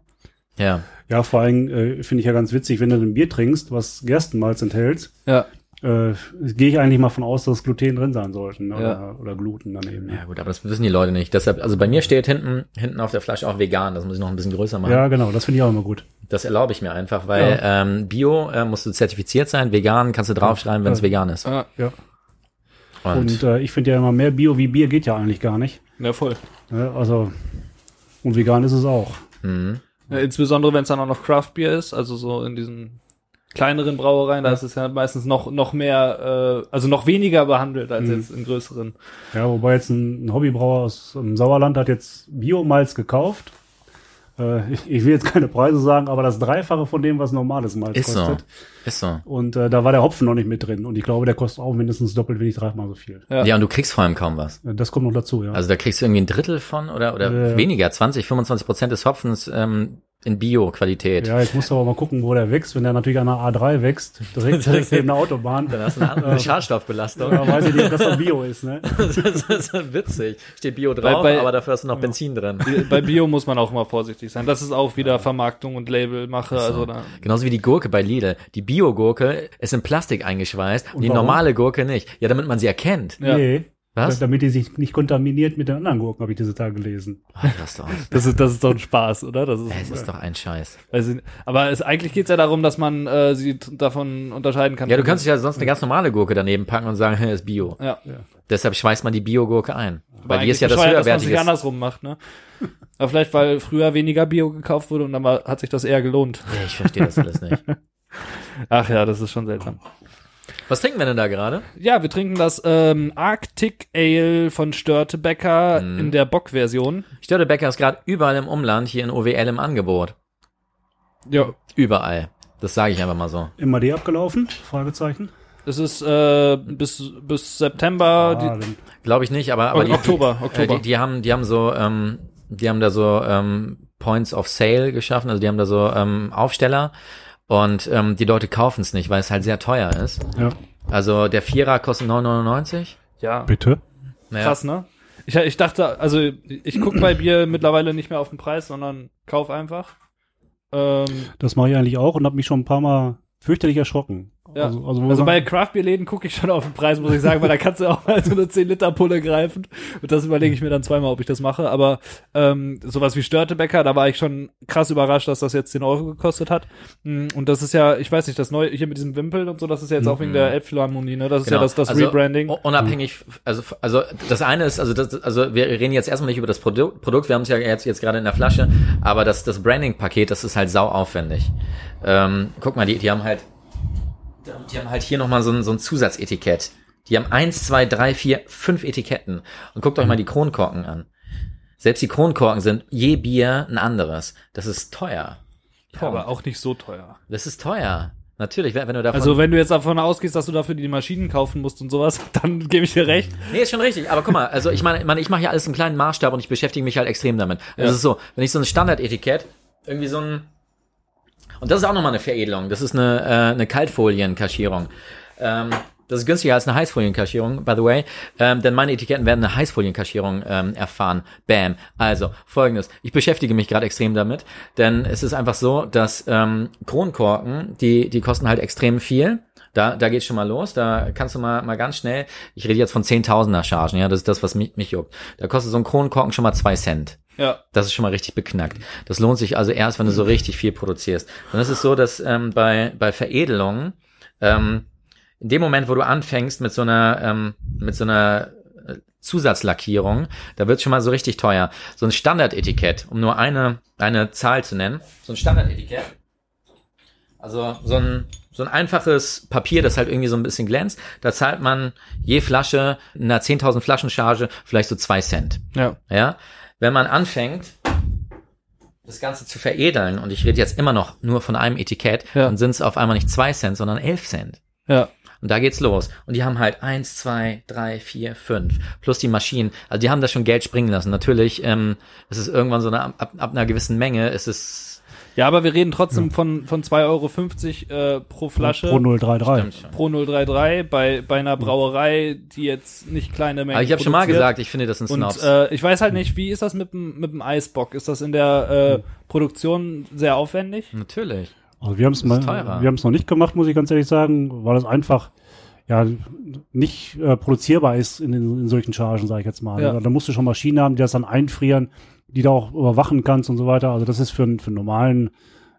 Ja. Ja, vor allem äh, finde ich ja ganz witzig, wenn du ein Bier trinkst, was Gerstenmalz enthält, Ja. Äh, gehe ich eigentlich mal von aus, dass Gluten drin sein sollten. Ne? Ja. Oder, oder Gluten daneben. Ja gut, aber das wissen die Leute nicht. Deshalb, also bei mir steht hinten, hinten auf der Flasche auch vegan. Das muss ich noch ein bisschen größer machen. Ja, genau, das finde ich auch immer gut. Das erlaube ich mir einfach, weil ähm, Bio äh, musst du zertifiziert sein, vegan kannst du draufschreiben, wenn es Ja. vegan ist. Ah, Ja. Und, Und äh, ich finde ja immer mehr Bio wie Bier geht ja eigentlich gar nicht. Ja, voll. Ne? Also, und vegan ist es auch. Mhm. Ja, insbesondere wenn es dann auch noch Craft Beer ist, also so in diesen kleineren Brauereien, da ist es ja meistens noch noch mehr, äh, also noch weniger behandelt als Mhm. jetzt in größeren. Ja, wobei jetzt ein, ein Hobbybrauer aus dem Sauerland hat jetzt Biomalz gekauft. Äh, ich, ich will jetzt keine Preise sagen, aber das Dreifache von dem, was normales Malz Ist so. kostet. Ist so. Und äh, da war der Hopfen noch nicht mit drin. Und ich glaube, der kostet auch mindestens doppelt wenig, dreimal so viel. Ja. Ja. und du kriegst vor allem kaum was. Äh, Das kommt noch dazu, ja. Also da kriegst du irgendwie ein Drittel von oder, oder Ja. weniger, 20, 25 Prozent des Hopfens ähm, in Bio-Qualität. ja, jetzt musst du aber mal gucken, wo der wächst. Wenn der natürlich an der A3 wächst, direkt, direkt neben der Autobahn, Dann hast du eine andere Schadstoffbelastung. da weiß ich nicht, ob das doch Bio ist, ne? das ist witzig. Steht Bio drauf, bei- aber dafür hast du noch Benzin drin. Bei Bio muss man auch mal vorsichtig sein. Das ist auch wieder Vermarktung und Labelmache. Also da, Genauso wie die Gurke bei Lidl. Die Bio-Gurke ist in Plastik eingeschweißt und die warum? normale Gurke nicht. Ja, damit man sie erkennt. Ja. Nee. Was? Damit die sich nicht kontaminiert mit den anderen Gurken, habe ich diese Tage gelesen. Doch. das ist das ist doch ein Spaß, oder? Das ist, Es ist doch ein Scheiß. nicht. aber es, eigentlich geht's ja darum, dass man äh, sie davon unterscheiden kann. Ja, du kannst dich ja sonst eine ganz normale Gurke daneben packen und sagen, hey, ist Bio. ja. Deshalb schweißt man die Bio-Gurke ein. Weil die ist ja das bescheuert, dass man sich höherwertige. andersrum macht, ne? Aber vielleicht, weil früher weniger Bio gekauft wurde und dann war, hat sich das eher gelohnt. Ja, ich verstehe das alles nicht. Ach ja, das ist schon seltsam. Was trinken wir denn da gerade? Ja, wir trinken das ähm, Arctic Ale von Störtebecker Mhm. in der Bock-Version. Störtebecker ist gerade überall im Umland, hier in OWL im Angebot. Ja. Überall. Das sage ich einfach mal so. MAD abgelaufen? Fragezeichen. Es ist äh, bis, bis September, Ah, Glaube ich nicht, aber, aber die, Oktober, Äh, Oktober. die, die haben, die haben so, ähm, die haben da so ähm, Points of Sale geschaffen, also die haben da so ähm, Aufsteller und ähm, die Leute kaufen es nicht, weil es halt sehr teuer ist. ja. Also der Vierer kostet 9,99. ja, Bitte? Naja, krass, ne? Ich, ich dachte, also ich gucke bei Bier mittlerweile nicht mehr auf den Preis, sondern kauf einfach. Ähm, Das mache ich eigentlich auch und habe mich schon ein paar Mal fürchterlich erschrocken. Ja. Also, also, Also bei Craftbeer-Läden gucke ich schon auf den Preis, muss ich sagen, weil da kannst du auch mal so eine 10-Liter-Pulle greifen. Und das überlege ich mir dann zweimal, ob ich das mache. Aber ähm, sowas wie Störtebecker, da war ich schon krass überrascht, dass das jetzt 10 Euro gekostet hat. Mm, Und das ist ja, ich weiß nicht, das neue hier mit diesem Wimpel und so, das ist ja jetzt auch wegen der Elbphilharmonie, ne? Das ist ja das, das also, Rebranding. Unabhängig, also, also das eine ist, also das, also wir reden jetzt erstmal nicht über das Produkt, Produkt wir haben es ja jetzt, jetzt gerade in der Flasche, aber das, das Branding-Paket, das ist halt sau aufwendig. Ähm, guck mal, die, die haben halt, die haben halt hier nochmal so ein, so ein Zusatzetikett. Die haben eins, zwei, drei, vier, fünf Etiketten. Und guckt euch mal die Kronkorken an. Selbst die Kronkorken sind je Bier ein anderes. Das ist teuer. Ja, aber auch nicht so teuer. Das ist teuer. Natürlich, wenn, du davon Also wenn du jetzt davon ausgehst, dass du dafür die Maschinen kaufen musst und sowas, dann gebe ich dir recht. Nee, ist schon richtig. Aber guck mal, also ich meine, ich, meine, ich mache ja alles im kleinen Maßstab und ich beschäftige mich halt extrem damit. Also Ja. es ist so, wenn ich so ein Standardetikett, irgendwie so ein, und das ist auch nochmal eine Veredelung, das ist eine, äh, eine Kaltfolienkaschierung. Ähm, das ist günstiger als eine Heißfolienkaschierung, by the way, ähm, denn meine Etiketten werden eine Heißfolienkaschierung ähm, erfahren. Bam. Also, folgendes. Ich beschäftige mich gerade extrem damit, denn es ist einfach so, dass ähm, Kronkorken, die, die kosten halt extrem viel. Da, da geht's schon mal los. Da kannst du mal, mal ganz schnell, ich rede jetzt von Zehntausender Chargen, ja, das ist das, was mich, mich juckt. Da kostet so ein Kronkorken schon mal zwei Cent. Ja. Das ist schon mal richtig beknackt. Das lohnt sich also erst, wenn du so richtig viel produzierst. Und es ist so, dass ähm, bei, bei Veredelungen, ähm, in dem Moment, wo du anfängst mit so einer, ähm, mit so einer äh, Zusatzlackierung, da wird's schon mal so richtig teuer. So ein Standardetikett, um nur eine, eine Zahl zu nennen, so ein Standardetikett, also so ein, so ein einfaches Papier, das halt irgendwie so ein bisschen glänzt, da zahlt man je Flasche in einer 10.000 Flaschencharge vielleicht so zwei Cent. Ja. Ja, wenn man anfängt, das Ganze zu veredeln, und ich rede jetzt immer noch nur von einem Etikett, Ja. dann sind es auf einmal nicht zwei Cent, sondern elf Cent. Ja. Und da geht's los. Und die haben halt eins, zwei, drei, vier, fünf. Plus die Maschinen. Also die haben da schon Geld springen lassen. Natürlich, ähm, es ist irgendwann so eine, ab, ab einer gewissen Menge, ist es, Ja, aber wir reden trotzdem von, von 2,50 Euro äh, pro Flasche. Pro 033. stimmt schon. Pro 033 bei, bei einer Brauerei, die jetzt nicht kleine Mengen Aber ich habe schon mal gesagt, ich finde das ein Und Snobs. äh, ich weiß halt nicht, wie ist das mit dem, mit dem Eisbock? Ist das in der äh, Produktion sehr aufwendig? Natürlich. Also wir haben es mal, teurer. wir haben es noch nicht gemacht, muss ich ganz ehrlich sagen, weil es einfach ja nicht äh, produzierbar ist in, in, in solchen Chargen, sage ich jetzt mal. Ja. Da musst du schon Maschinen haben, die das dann einfrieren, die du auch überwachen kannst und so weiter. Also das ist für, einen- für einen normalen,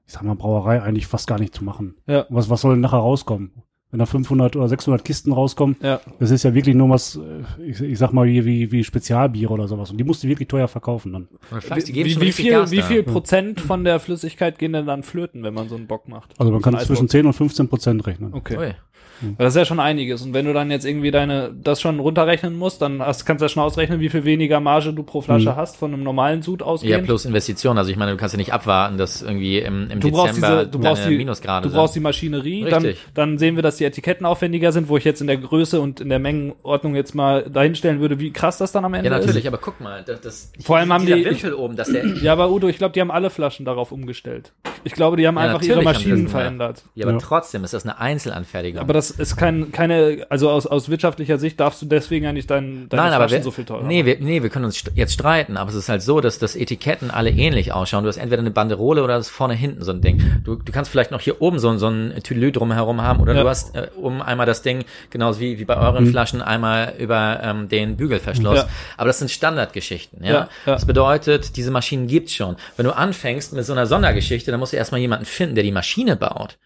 ich sag mal, Brauerei eigentlich fast gar nicht zu machen. Ja. Was, was soll denn nachher rauskommen? wenn da 500 oder 600 Kisten rauskommen. Ja. Das ist ja wirklich nur was, ich, ich sag mal, wie, wie, wie Spezialbiere oder sowas. Und die musst du wirklich teuer verkaufen dann. Geben Wie, wie richtig viel, Gas wie da. viel Prozent von der Flüssigkeit gehen denn dann flöten, wenn man so einen Bock macht? Also man kann zwischen Eisbock. 10 und 15 Prozent rechnen. Okay. Weil das ist ja schon einiges. Und wenn du dann jetzt irgendwie deine, das schon runterrechnen musst, dann hast, kannst du ja schon ausrechnen, wie viel weniger Marge du pro Flasche Mhm. hast von einem normalen Sud Ja, ausgehend. plus Investition. Also ich meine, du kannst ja nicht abwarten, dass irgendwie im, im du brauchst Dezember diese, du brauchst deine die, Minusgrade du brauchst sind. die Maschinerie, dann, Richtig. dann sehen wir, dass die Etiketten aufwendiger sind, wo ich jetzt in der Größe und in der Mengenordnung jetzt mal dahinstellen würde, wie krass das dann am Ende Ja, natürlich, ist. aber guck mal, das, das Vor allem haben die- Wimpel oben, dass der Ja, aber Udo, ich glaube, die haben alle Flaschen darauf umgestellt. Ich glaube, die haben Ja, einfach ihre das Maschinen verändert. Ja, aber Ja. trotzdem ist das eine Einzelanfertigung. Aber das ist kein, keine, also aus, aus wirtschaftlicher Sicht darfst du deswegen ja nicht dein, deine Nein, Flaschen wir, so viel teurer nee, wir, nee, wir können uns jetzt streiten, aber es ist halt so, dass das Etiketten alle ähnlich ausschauen. Du hast entweder eine Banderole oder das ist vorne hinten so ein Ding. Du, du kannst vielleicht noch hier oben so, so ein Tülü drumherum haben oder Ja. du hast äh, oben einmal das Ding, genauso wie, wie bei euren Flaschen, einmal über ähm, den Bügelverschluss. Ja. Aber das sind Standardgeschichten, ja? Ja, ja. Das bedeutet, diese Maschinen gibt's schon. Wenn du anfängst mit so einer Sondergeschichte, dann musst du erstmal jemanden finden, der die Maschine baut.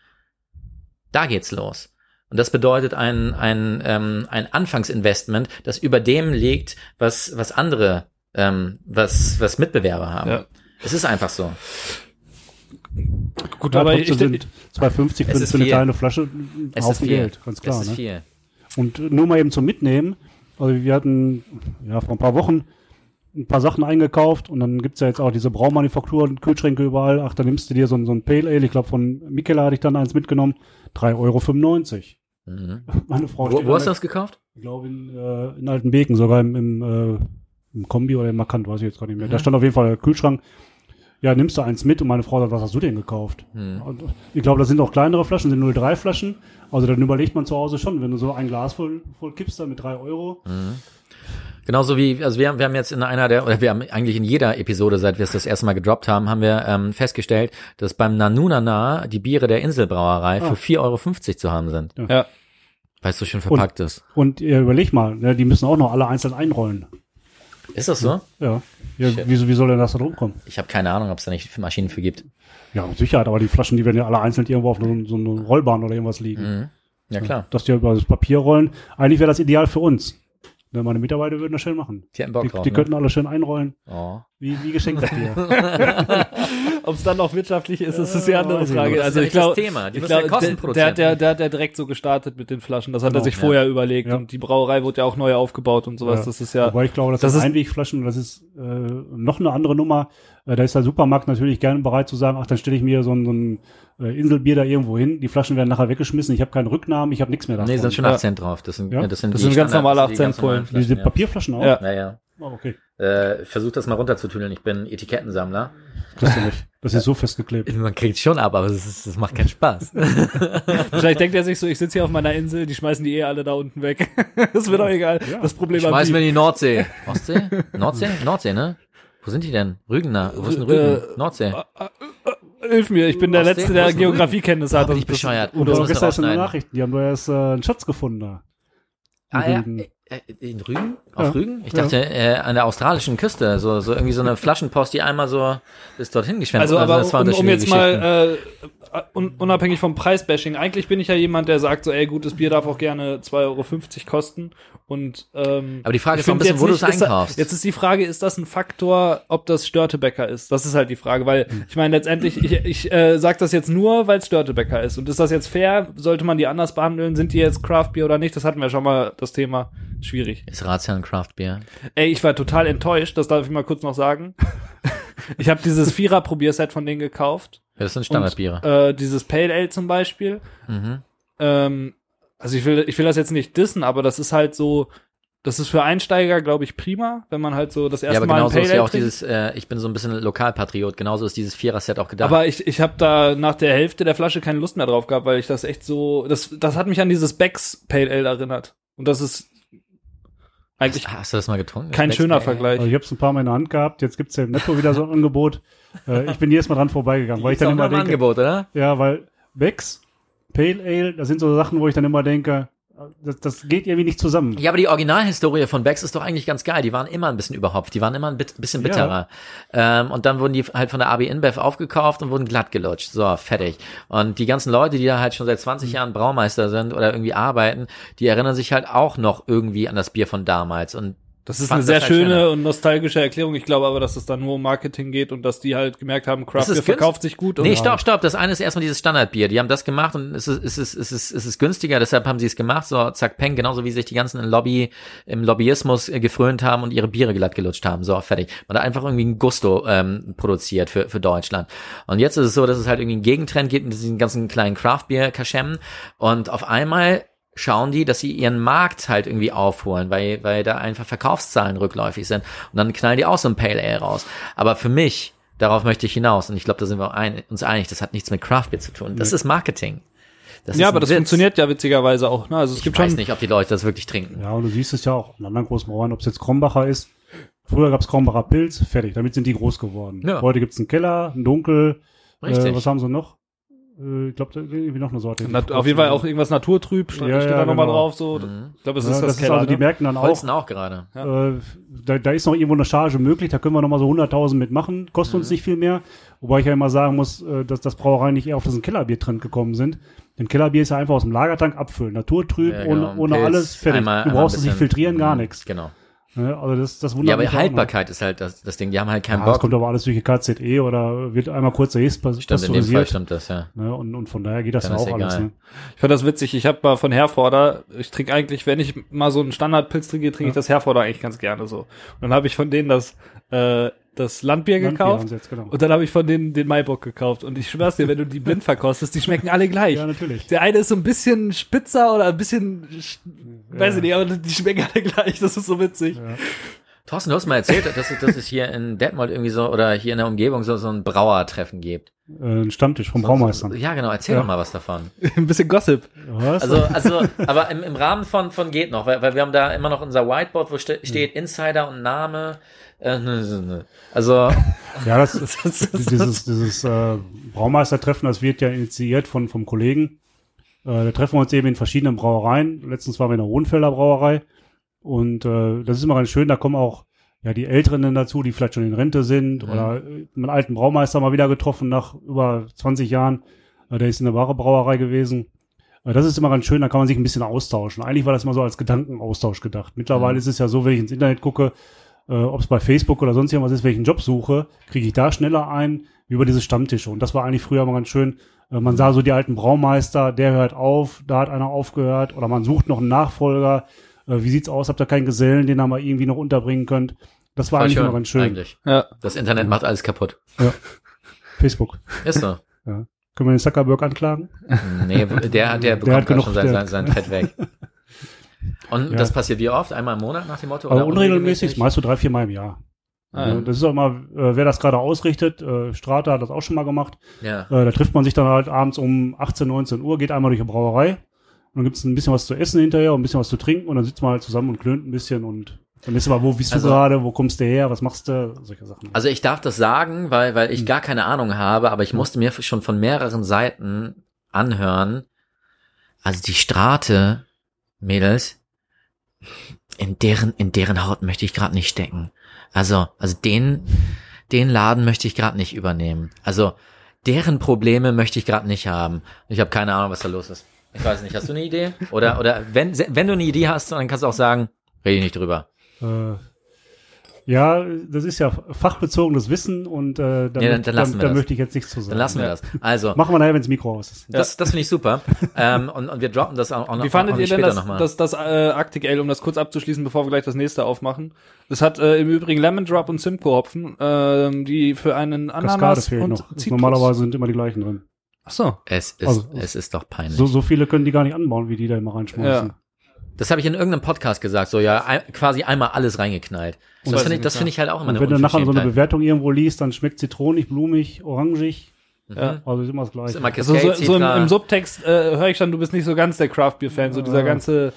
Da geht's los. Und das bedeutet ein, ein, ähm, ein Anfangsinvestment, das über dem liegt, was, was andere, ähm, was, was Mitbewerber haben. Ja. Es ist einfach so. Gut, aber ich, sind 2,50 Es für, für eine kleine Flasche ein Es ist Haufen viel. Geld, ganz klar. es ist Ne? viel. Und nur mal eben zum Mitnehmen. Also wir hatten ja vor ein paar Wochen ein paar Sachen eingekauft und dann gibt's ja jetzt auch diese Braumanufaktur und Kühlschränke überall. Ach, da nimmst du dir so, ein- so ein Pale Ale, ich glaube von Mikela hatte ich dann eins mitgenommen, 3,95 Euro. Mhm. Meine Frau Wo, wo hast du da- das gekauft? Ich glaube in, äh, in Altenbeken, sogar im, im, äh, im Kombi oder im Markant, weiß ich jetzt gar nicht mehr. Da stand auf jeden Fall der Kühlschrank. Ja, nimmst du eins mit und meine Frau sagt, was hast du denn gekauft? Hm. Und ich glaube, das sind auch kleinere Flaschen, sind 0,3 Flaschen. Also dann überlegt man zu Hause schon, wenn du so ein Glas voll, voll kippst, dann mit drei Euro. Genauso wie, also wir, haben- wir haben jetzt in einer der, oder wir haben eigentlich in jeder Episode, seit wir es das erste Mal gedroppt haben, haben wir ähm, festgestellt, dass beim Nanunana die Biere der Inselbrauerei Ah. für 4,50 Euro zu haben sind. ja, Weil es so schön verpackt ist. Und ihr überleg mal, ne, die müssen auch noch alle einzeln einrollen. Ist das so? Ja. ja wie, wie soll denn das da drum kommen? Ich habe keine Ahnung, ob es da nicht Maschinen für gibt. Ja, mit Sicherheit, aber die Flaschen, die werden ja alle einzeln irgendwo auf so, so einer Rollbahn oder irgendwas liegen. Mhm. Ja, klar. Dass die über das Papier rollen. Eigentlich wäre das ideal für uns. Ne, meine Mitarbeiter würden das schön machen. Die hätten Bock Die, drauf. die ne? könnten alle schön einrollen. oh. Wie, wie Geschenkpapier. ob es dann auch wirtschaftlich ist, das ist die andere Frage. ist Also ja ich glaube, Thema. Die ich müssen ja glaube, Kosten der, der, der, der hat ja direkt so gestartet mit den Flaschen. Das hat er Genau, sich ja. vorher überlegt Ja. und die Brauerei wurde ja auch neu aufgebaut und sowas. Ja. Das ist ja, Wobei ich glaube, das, das sind ist- Einwegflaschen, das ist äh, noch eine andere Nummer. Äh, da ist der Supermarkt natürlich gerne bereit zu sagen, ach, dann stelle ich mir so ein, so ein äh, Inselbier da irgendwo hin. Die Flaschen werden nachher weggeschmissen. Ich habe keinen Rücknahmen, ich habe nichts mehr davon. Nee, sind schon Ja. 8 Cent drauf. Das sind, Ja? das sind, Das sind ganz normale das sind die 8 ganz normalen Cent Diese Flaschen, ja. Papierflaschen auch? Ja. Naja. Oh, okay. Äh, versuch das mal runterzutüdeln. Ich bin Etikettensammler. Kriegst du nicht. Das ist so festgeklebt. Man kriegt schon ab, aber es, ist, es macht keinen Spaß. Vielleicht denkt er sich so, ich sitze hier auf meiner Insel, die schmeißen die eh alle da unten weg. das wird doch egal. Ja. Das Problem Schmeißen wir in die Nordsee. Ostsee? Nordsee? Nordsee, ne? Wo sind die denn? Rügener. Wo ist denn Rügen? Äh, Nordsee. Hilf mir, ich bin der Ostsee? Letzte, der Geografiekenntnisse hat. bin Das- ich bescheuert. Und Das das ist in den. Nachrichten, die haben da erst äh, einen Schatz gefunden da. In Ah, ja. Rügen. Äh, In Rügen? Auf Ja. Rügen? Ich Ja. dachte, äh, an der australischen Küste. So, so irgendwie so eine Flaschenpost, die einmal so bis dorthin geschwemmt Also, ist. aber das um, um jetzt mal äh, unabhängig vom Preisbashing, eigentlich bin ich ja jemand, der sagt so, ey, gutes Bier darf auch gerne 2,50 Euro kosten. Und ähm, Aber die Frage ist noch ein bisschen, jetzt wo du es da- einkaufst. Jetzt ist die Frage, ist das ein Faktor, ob das Störtebäcker ist? Das ist halt die Frage, weil Hm. ich meine letztendlich, ich, ich äh, sage das jetzt nur, weil es Störtebäcker ist. Und ist das jetzt fair? Sollte man die anders behandeln? Sind die jetzt Craft Beer oder nicht? Das hatten wir schon mal das Thema. Schwierig. Ist Razian Craft Beer? Ey, ich war total enttäuscht, das darf ich mal kurz noch sagen. ich habe dieses Vierer-Probierset von denen gekauft. Ja, das sind Standardbiere. Äh, dieses Pale Ale zum Beispiel. Mhm. Ähm, also ich will, ich will das jetzt nicht dissen, aber das ist halt so, das ist für Einsteiger, glaube ich, prima, wenn man halt so das erste Ja, aber Mal ein genauso Pale ist ja auch trinkt. dieses, äh, ich bin so ein bisschen Lokalpatriot, genauso ist dieses Vierer-Set auch gedacht. Aber ich, ich habe da nach der Hälfte der Flasche keine Lust mehr drauf gehabt, weil ich das echt so, das, das hat mich an dieses Becks Pale Ale erinnert. Und das ist eigentlich Hast du das mal getrunken? kein schöner Vergleich. Also ich habe es ein paar Mal in der Hand gehabt. Jetzt gibt's ja im Netto wieder so ein Angebot. Äh, ich bin jedes Mal dran vorbeigegangen, weil ich dann immer denke, Angebot, oder? ja, weil Becks, Pale Ale, das sind so Sachen, wo ich dann immer denke, Das, das geht irgendwie nicht zusammen. Ja, aber die Originalhistorie von Becks ist doch eigentlich ganz geil. Die waren immer ein bisschen überhopft. Die waren immer ein bisschen bitterer. Ähm, und dann wurden die halt von der AB InBev aufgekauft und wurden glatt gelutscht. So, fertig. Und die ganzen Leute, die da halt schon seit 20 Jahren Braumeister sind oder irgendwie arbeiten, die erinnern sich halt auch noch irgendwie an das Bier von damals. Und Das ist eine sehr halt schöne schöner. und nostalgische Erklärung. Ich glaube aber, dass es dann nur um Marketing geht und dass die halt gemerkt haben, Craft Beer verkauft sich gut. Nee, stopp, stopp. Das eine ist erstmal dieses Standardbier. Die haben das gemacht und es ist, es ist, es ist, es ist günstiger, deshalb haben sie es gemacht. So, zack, peng, genauso wie sich die ganzen im Lobby, im Lobbyismus äh, gefrönt haben und ihre Biere glatt gelutscht haben. So, fertig. Man hat einfach irgendwie ein Gusto ähm, produziert für, für Deutschland. Und jetzt ist es so, dass es halt irgendwie einen Gegentrend gibt mit diesen ganzen kleinen Craft-Bier-Kaschemmen. Und auf einmal schauen die, dass sie ihren Markt halt irgendwie aufholen, weil, weil da einfach Verkaufszahlen rückläufig sind. Und dann knallen die auch so ein Pale Ale raus. Aber für mich, darauf möchte ich hinaus, und ich glaube, da sind wir ein, uns einig, das hat nichts mit Craft Beer zu tun. Das ist Marketing. Das ja, ist aber das Witz. funktioniert ja witzigerweise auch. Ne? Also es Ich gibt weiß schon nicht, ob die Leute das wirklich trinken. Ja, und du siehst es ja auch in anderen großen Brauereien, ob es jetzt Krombacher ist. Früher gab's Krombacher Pilz, fertig. Damit sind die groß geworden. Ja. Heute gibt's einen Keller, einen Dunkel. Richtig. Äh, was haben sie noch? Äh, ich glaube, irgendwie noch eine Sorte. Nat auf jeden Fall auch irgendwas naturtrüb, steht Ja, da ja, nochmal genau. drauf. So. Mhm. Ich glaube, es Ja, ist das, das, ist Keller. also, die ne? merken dann auch, Holzen auch gerade. äh, da, da ist noch irgendwo eine Charge möglich, da können wir noch mal so 100.000 mitmachen, kostet Mhm. uns nicht viel mehr. Wobei ich ja immer sagen muss, äh, dass das Brauereien nicht eher auf diesen Kellerbier-Trend gekommen sind. Denn Kellerbier ist ja einfach aus dem Lagertank abfüllen, naturtrüb, Ja, ohne, genau. ohne Pilz, alles, fertig. einmal- du brauchst es nicht filtrieren, gar Mhm, nichts. Genau. Ne? Also das, das wundert Ja, aber. Haltbarkeit ist halt das, das Ding. Die haben halt keinen Ja, das Bock. kommt aber alles durch die KZE oder wird einmal kurz erhitzt, pas- Stimmt, in dem Fall stimmt das, ja. Ne? Und, und von daher geht das Dann ja auch alles. Ne? Ich fand das witzig. Ich habe mal von Herforder, ich trinke eigentlich, wenn ich mal so einen Standardpilz trinke, trinke ich das Herforder eigentlich ganz gerne so. Und dann habe ich von denen das, äh, das Landbier, Landbier gekauft. sie jetzt, genau. Und dann habe ich von denen den Maibock gekauft. Und ich schwör's dir, wenn du die blind verkostest, die schmecken alle gleich. Ja, natürlich. Der eine ist so ein bisschen spitzer oder ein bisschen, sch- weiß ich nicht, aber die schmecken alle gleich. Das ist so witzig. Thorsten, du hast mal erzählt, dass es, dass es hier in Detmold irgendwie so oder hier in der Umgebung so, so ein Brauertreffen gibt. Äh, ein Stammtisch vom Braumeistern. Ja, genau. Erzähl Ja. doch mal was davon. ein bisschen Gossip. Was? Also, also, aber im, im Rahmen von, von geht noch, weil, weil wir haben da immer noch unser Whiteboard, wo ste steht Insider und Name. Äh, Also, Ja, das, dieses, dieses äh, Braumeistertreffen, das wird ja initiiert von vom Kollegen. Äh, da treffen wir uns eben in verschiedenen Brauereien. Letztens waren wir in der Hohenfelder Brauerei. Und äh, das ist immer ganz schön, da kommen auch ja die Älteren dann dazu, die vielleicht schon in Rente sind Mhm. oder äh, einen alten Braumeister mal wieder getroffen nach über 20 Jahren. Äh, der ist in der wahre Brauerei gewesen. Äh, das ist immer ganz schön, da kann man sich ein bisschen austauschen. Eigentlich war das immer so als Gedankenaustausch gedacht. Mittlerweile Mhm. ist es ja so, wenn ich ins Internet gucke, äh, ob es bei Facebook oder sonst irgendwas ist, wenn ich einen Job suche, kriege ich da schneller ein, wie über diese Stammtische. Und das war eigentlich früher mal ganz schön. Äh, man sah so die alten Braumeister, der hört auf, da hat einer aufgehört, oder man sucht noch einen Nachfolger. Äh, wie sieht's aus? Habt ihr keinen Gesellen, den ihr mal irgendwie noch unterbringen könnt? Das war voll eigentlich schön, immer ganz schön. eigentlich. Ja. Das Internet macht alles kaputt. Facebook. Ist so. Können wir den Zuckerberg anklagen? Nee, der, der bekommt hat grad genug, schon sein, der- sein, sein Fett weg. Und Ja. das passiert wie oft? Einmal im Monat nach dem Motto? Aber oder unregelmäßig, meist so drei, vier Mal im Jahr. Ah. Äh, Das ist auch immer, äh, wer das gerade ausrichtet, äh, Strata hat das auch schon mal gemacht. Ja. Äh, da trifft man sich dann halt abends um 18, 19 Uhr, geht einmal durch die Brauerei. Und dann gibt's ein bisschen was zu essen hinterher und ein bisschen was zu trinken und dann sitzt man halt zusammen und klönt ein bisschen und dann ist aber, wo bist Also- du gerade, wo kommst du her, was machst du, solche Sachen. Also ich darf das sagen, weil, weil Hm. ich gar keine Ahnung habe, aber ich musste mir schon von mehreren Seiten anhören. Also die Strate, Mädels, in deren, in deren Haut möchte ich gerade nicht stecken. Also, also den, den Laden möchte ich gerade nicht übernehmen. Also deren Probleme möchte ich gerade nicht haben. Ich habe keine Ahnung, was da los ist. Ich weiß nicht, hast du eine Idee? Oder, oder wenn, wenn du eine Idee hast, dann kannst du auch sagen, rede ich nicht drüber. Äh, ja, das ist ja fachbezogenes Wissen und äh, da, Ja, dann- dann lassen wir da das. möchte ich jetzt nichts zu sagen. Dann lassen wir das. Also, Machen wir nachher, wenn das Mikro aus ist. Das, das finde ich super. ähm, und, und wir droppen das auch, auch noch Wie fandet ihr denn das, noch mal. das, das äh, Arctic Ale, um das kurz abzuschließen, bevor wir gleich das nächste aufmachen? Das hat äh, im Übrigen Lemon Drop und Simcoe Hopfen, ähm, die für einen Ananas fehlt und noch. Zitrus. Normalerweise sind immer die gleichen drin. Ach so. es ist, Also- es ist doch peinlich. So, so viele können die gar nicht anbauen, wie die da immer reinschmeißen. Ja. Das habe ich in irgendeinem Podcast gesagt, so ja, ein, quasi einmal alles reingeknallt. Und das finde ich das finde ich halt auch immer Und eine wenn du nachher so eine. Bewertung irgendwo liest, dann schmeckt zitronig, blumig, orangig. Ja. Also ist immer das ist Gleiche. immer Also so, so im, im Subtext äh, höre ich schon, du bist nicht so ganz der Craft Beer Fan, so dieser Äh, ganze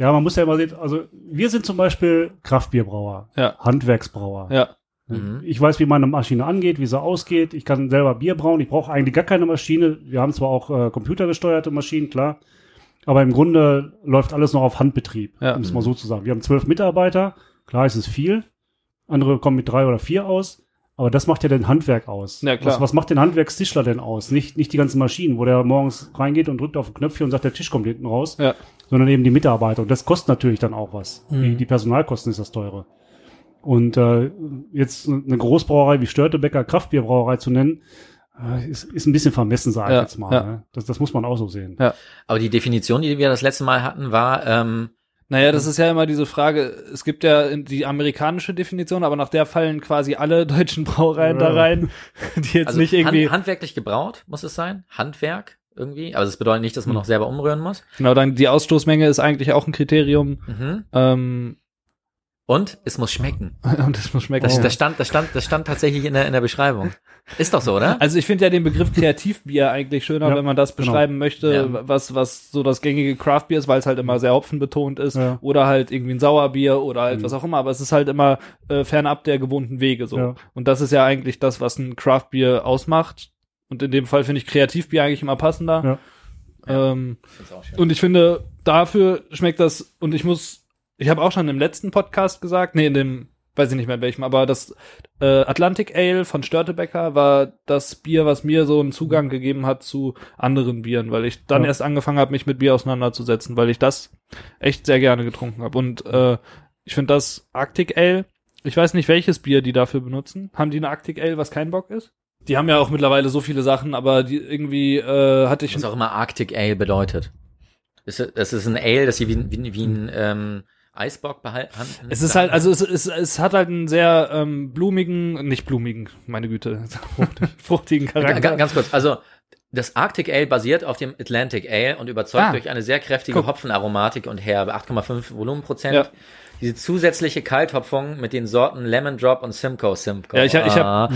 Ja, man muss ja immer sehen, also wir sind zum Beispiel Kraftbierbrauer, Ja. Handwerksbrauer. ja. Mhm. Ich weiß, wie meine Maschine angeht, wie sie ausgeht. Ich kann selber Bier brauen. Ich brauche eigentlich gar keine Maschine. Wir haben zwar auch äh, computergesteuerte Maschinen, klar. Aber im Grunde läuft alles noch auf Handbetrieb, Ja. um es mal so zu sagen. Wir haben zwölf Mitarbeiter, klar ist es viel, andere kommen mit drei oder vier aus, aber das macht ja den Handwerk aus. Ja, klar. Was, was macht den Handwerkstischler denn aus? Nicht, nicht die ganzen Maschinen, wo der morgens reingeht und drückt auf ein Knöpfchen und sagt, der Tisch kommt hinten raus, Ja. sondern eben die Mitarbeiter. Und das kostet natürlich dann auch was. Die, die Personalkosten ist das teure. Und äh, jetzt eine Großbrauerei wie Störtebecker Kraftbierbrauerei zu nennen, äh, ist, ist ein bisschen vermessen, sage ich Ja, jetzt mal. ja. Ne? Das, das muss man auch so sehen. Ja. Aber die Definition, die wir das letzte Mal hatten, war, ähm, Naja, das ist ja immer diese Frage, es gibt ja in- die amerikanische Definition, aber nach der fallen quasi alle deutschen Brauereien da rein, die jetzt also nicht irgendwie, hand, handwerklich gebraut, muss es sein? Handwerk irgendwie? Aber das bedeutet nicht, dass Hm. man noch selber umrühren muss. genau, dann die Ausstoßmenge ist eigentlich auch ein Kriterium, Mhm. ähm, Und es muss schmecken. und das muss schmecken. Das, das, stand, das, stand, das stand tatsächlich in der, in der Beschreibung. Ist doch so, oder? Also ich finde ja den Begriff Kreativbier eigentlich schöner, Ja, wenn man das genau. beschreiben möchte, Ja. was, was so das gängige Craftbier ist, weil es halt immer sehr hopfenbetont ist, Ja. oder halt irgendwie ein Sauerbier oder halt Mhm. was auch immer, aber es ist halt immer äh, fernab der gewohnten Wege so. Ja. Und das ist ja eigentlich das, was ein Craftbier ausmacht. Und in dem Fall finde ich Kreativbier eigentlich immer passender. Ähm, und ich finde, dafür schmeckt das, und ich muss, ich habe auch schon im letzten Podcast gesagt, nee, in dem, weiß ich nicht mehr in welchem, aber das äh, Atlantic Ale von Störtebecker war das Bier, was mir so einen Zugang gegeben hat zu anderen Bieren, weil ich dann Ja. erst angefangen habe, mich mit Bier auseinanderzusetzen, weil ich das echt sehr gerne getrunken habe. Und äh, ich finde das Arctic Ale, ich weiß nicht, welches Bier die dafür benutzen. Haben die eine Arctic Ale, was kein Bock ist? Die haben ja auch mittlerweile so viele Sachen, aber die irgendwie äh, hatte ich Was auch immer Arctic Ale bedeutet. Es ist, es ist ein Ale, das sie wie, wie, wie ein ähm, Eisbock behalten. Es ist halt, also es, es, es hat halt einen sehr ähm, blumigen, nicht blumigen, meine Güte, fruchtigen Charakter. ga- Ganz kurz, also das Arctic Ale basiert auf dem Atlantic Ale und überzeugt Ah. durch eine sehr kräftige Guck. Hopfenaromatik und herbe 8,5 Volumenprozent. Ja. Diese zusätzliche Kalthopfung mit den Sorten Lemon Drop und Simcoe Simcoe Ja, ich hab- ich hab- ah,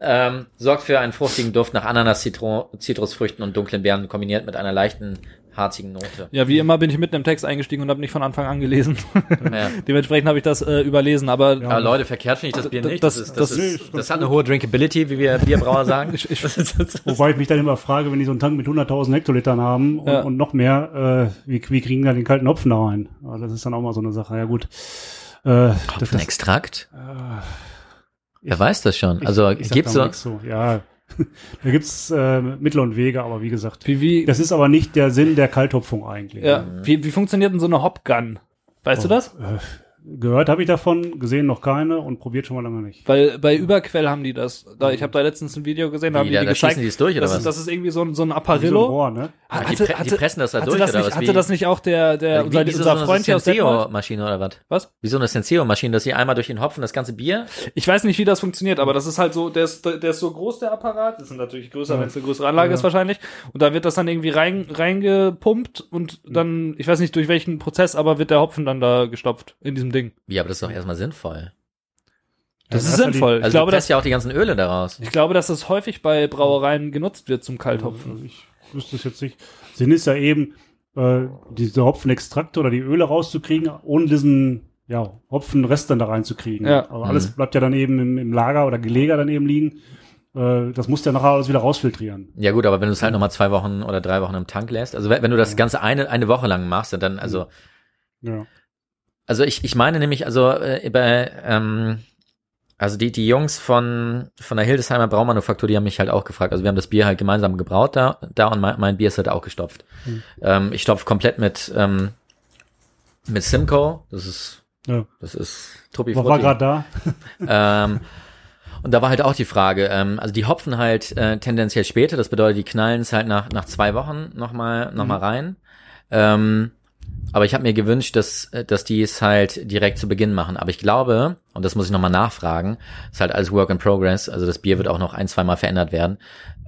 ähm, sorgt für einen fruchtigen Duft nach Ananas, Zitro Zitrusfrüchten und dunklen Beeren kombiniert mit einer leichten harzigen Note. Ja, wie immer bin ich mitten im Text eingestiegen und habe nicht von Anfang an gelesen. Ja. Dementsprechend habe ich das äh, überlesen, aber Ja. Aber Leute, verkehrt finde ich das Bier Das- nicht. das- Das, ist, das, das- ist, das hat eine hohe Drinkability, wie wir Bierbrauer sagen. ich, ich, Wobei ich mich dann immer frage, wenn die so einen Tank mit 100.000 Hektolitern haben und, Ja. und noch mehr, äh, wie, wie kriegen wir den kalten Hopfen da rein? Aber das ist dann auch mal so eine Sache. Ja gut. Äh, das, das, Hopfenextrakt? äh, Wer weiß das schon? Also ich sag gibt's da so. Ja, da gibt's äh, Mittel und Wege, aber wie gesagt, wie, wie, das ist aber nicht der Sinn der Kalthopfung eigentlich. ja, wie, wie funktioniert denn so eine Hopgun? Weißt du Oh. das? Gehört habe ich davon, gesehen noch keine und probiert schon mal lange nicht. Weil bei Überquell haben die das. Da, ich habe da letztens ein Video gesehen, da haben die, da, die da gezeigt. schießen die es durch, oder das, was? ist, das ist irgendwie so ein, so ein Wie so ein Apparillo. Rohr, ne? Ah, die, pre die pressen das da hatte durch, das oder nicht, was? Hatte das nicht auch der, der, wie, unser, wie so unser eine Freund hier aus? Senseo-Maschine oder was? Was? Wie so eine Senseo-Maschine, dass sie einmal durch den Hopfen das ganze Bier. Ich weiß nicht, wie das funktioniert, aber das ist halt so, der ist, der ist so groß, der Apparat. Das ist natürlich größer, Ja. wenn es eine größere Anlage Ja. ist wahrscheinlich. Und da wird das dann irgendwie rein, reingepumpt und dann, ich weiß nicht durch welchen Prozess, aber wird der Hopfen dann da gestopft in diesem Ding. Ja, aber das ist doch erstmal sinnvoll. Das Ja, ist das hat die- sinnvoll. Also ich, glaube, du dass, ja auch die ganzen Öle daraus. ich glaube, dass das häufig bei Brauereien genutzt wird zum Kalthopfen. Ich wüsste es jetzt nicht. Sinn ist ja eben, äh, diese Hopfenextrakte oder die Öle rauszukriegen, ohne diesen ja, Hopfenrest dann da reinzukriegen. Ja. Aber alles Mhm. bleibt ja dann eben im, im Lager oder Geleger dann eben liegen. Äh, das muss ja nachher alles wieder rausfiltrieren. Ja gut, aber wenn du es halt nochmal zwei Wochen oder drei Wochen im Tank lässt, also wenn wenn du das Ganze eine, eine Woche lang machst, dann also Ja. Also ich, ich meine nämlich, also äh, bei, ähm, also die, die Jungs von, von der Hildesheimer Braumanufaktur, die haben mich halt auch gefragt. Also wir haben das Bier halt gemeinsam gebraut da, da und mein, mein Bier ist halt auch gestopft. Hm. Ähm, ich stopfe komplett mit, ähm, mit Simcoe. Das ist, Ja. das ist Truppi war gerade da? ähm, und da war halt auch die Frage, ähm, also die hopfen halt äh, tendenziell später, das bedeutet, die knallen es halt nach, nach zwei Wochen nochmal noch mal Mhm. rein. Ähm, aber ich habe mir gewünscht, dass, äh, dass die es halt direkt zu Beginn machen. Aber ich glaube, und das muss ich nochmal nachfragen, ist halt alles Work in Progress, also das Bier wird auch noch ein, zwei Mal verändert werden.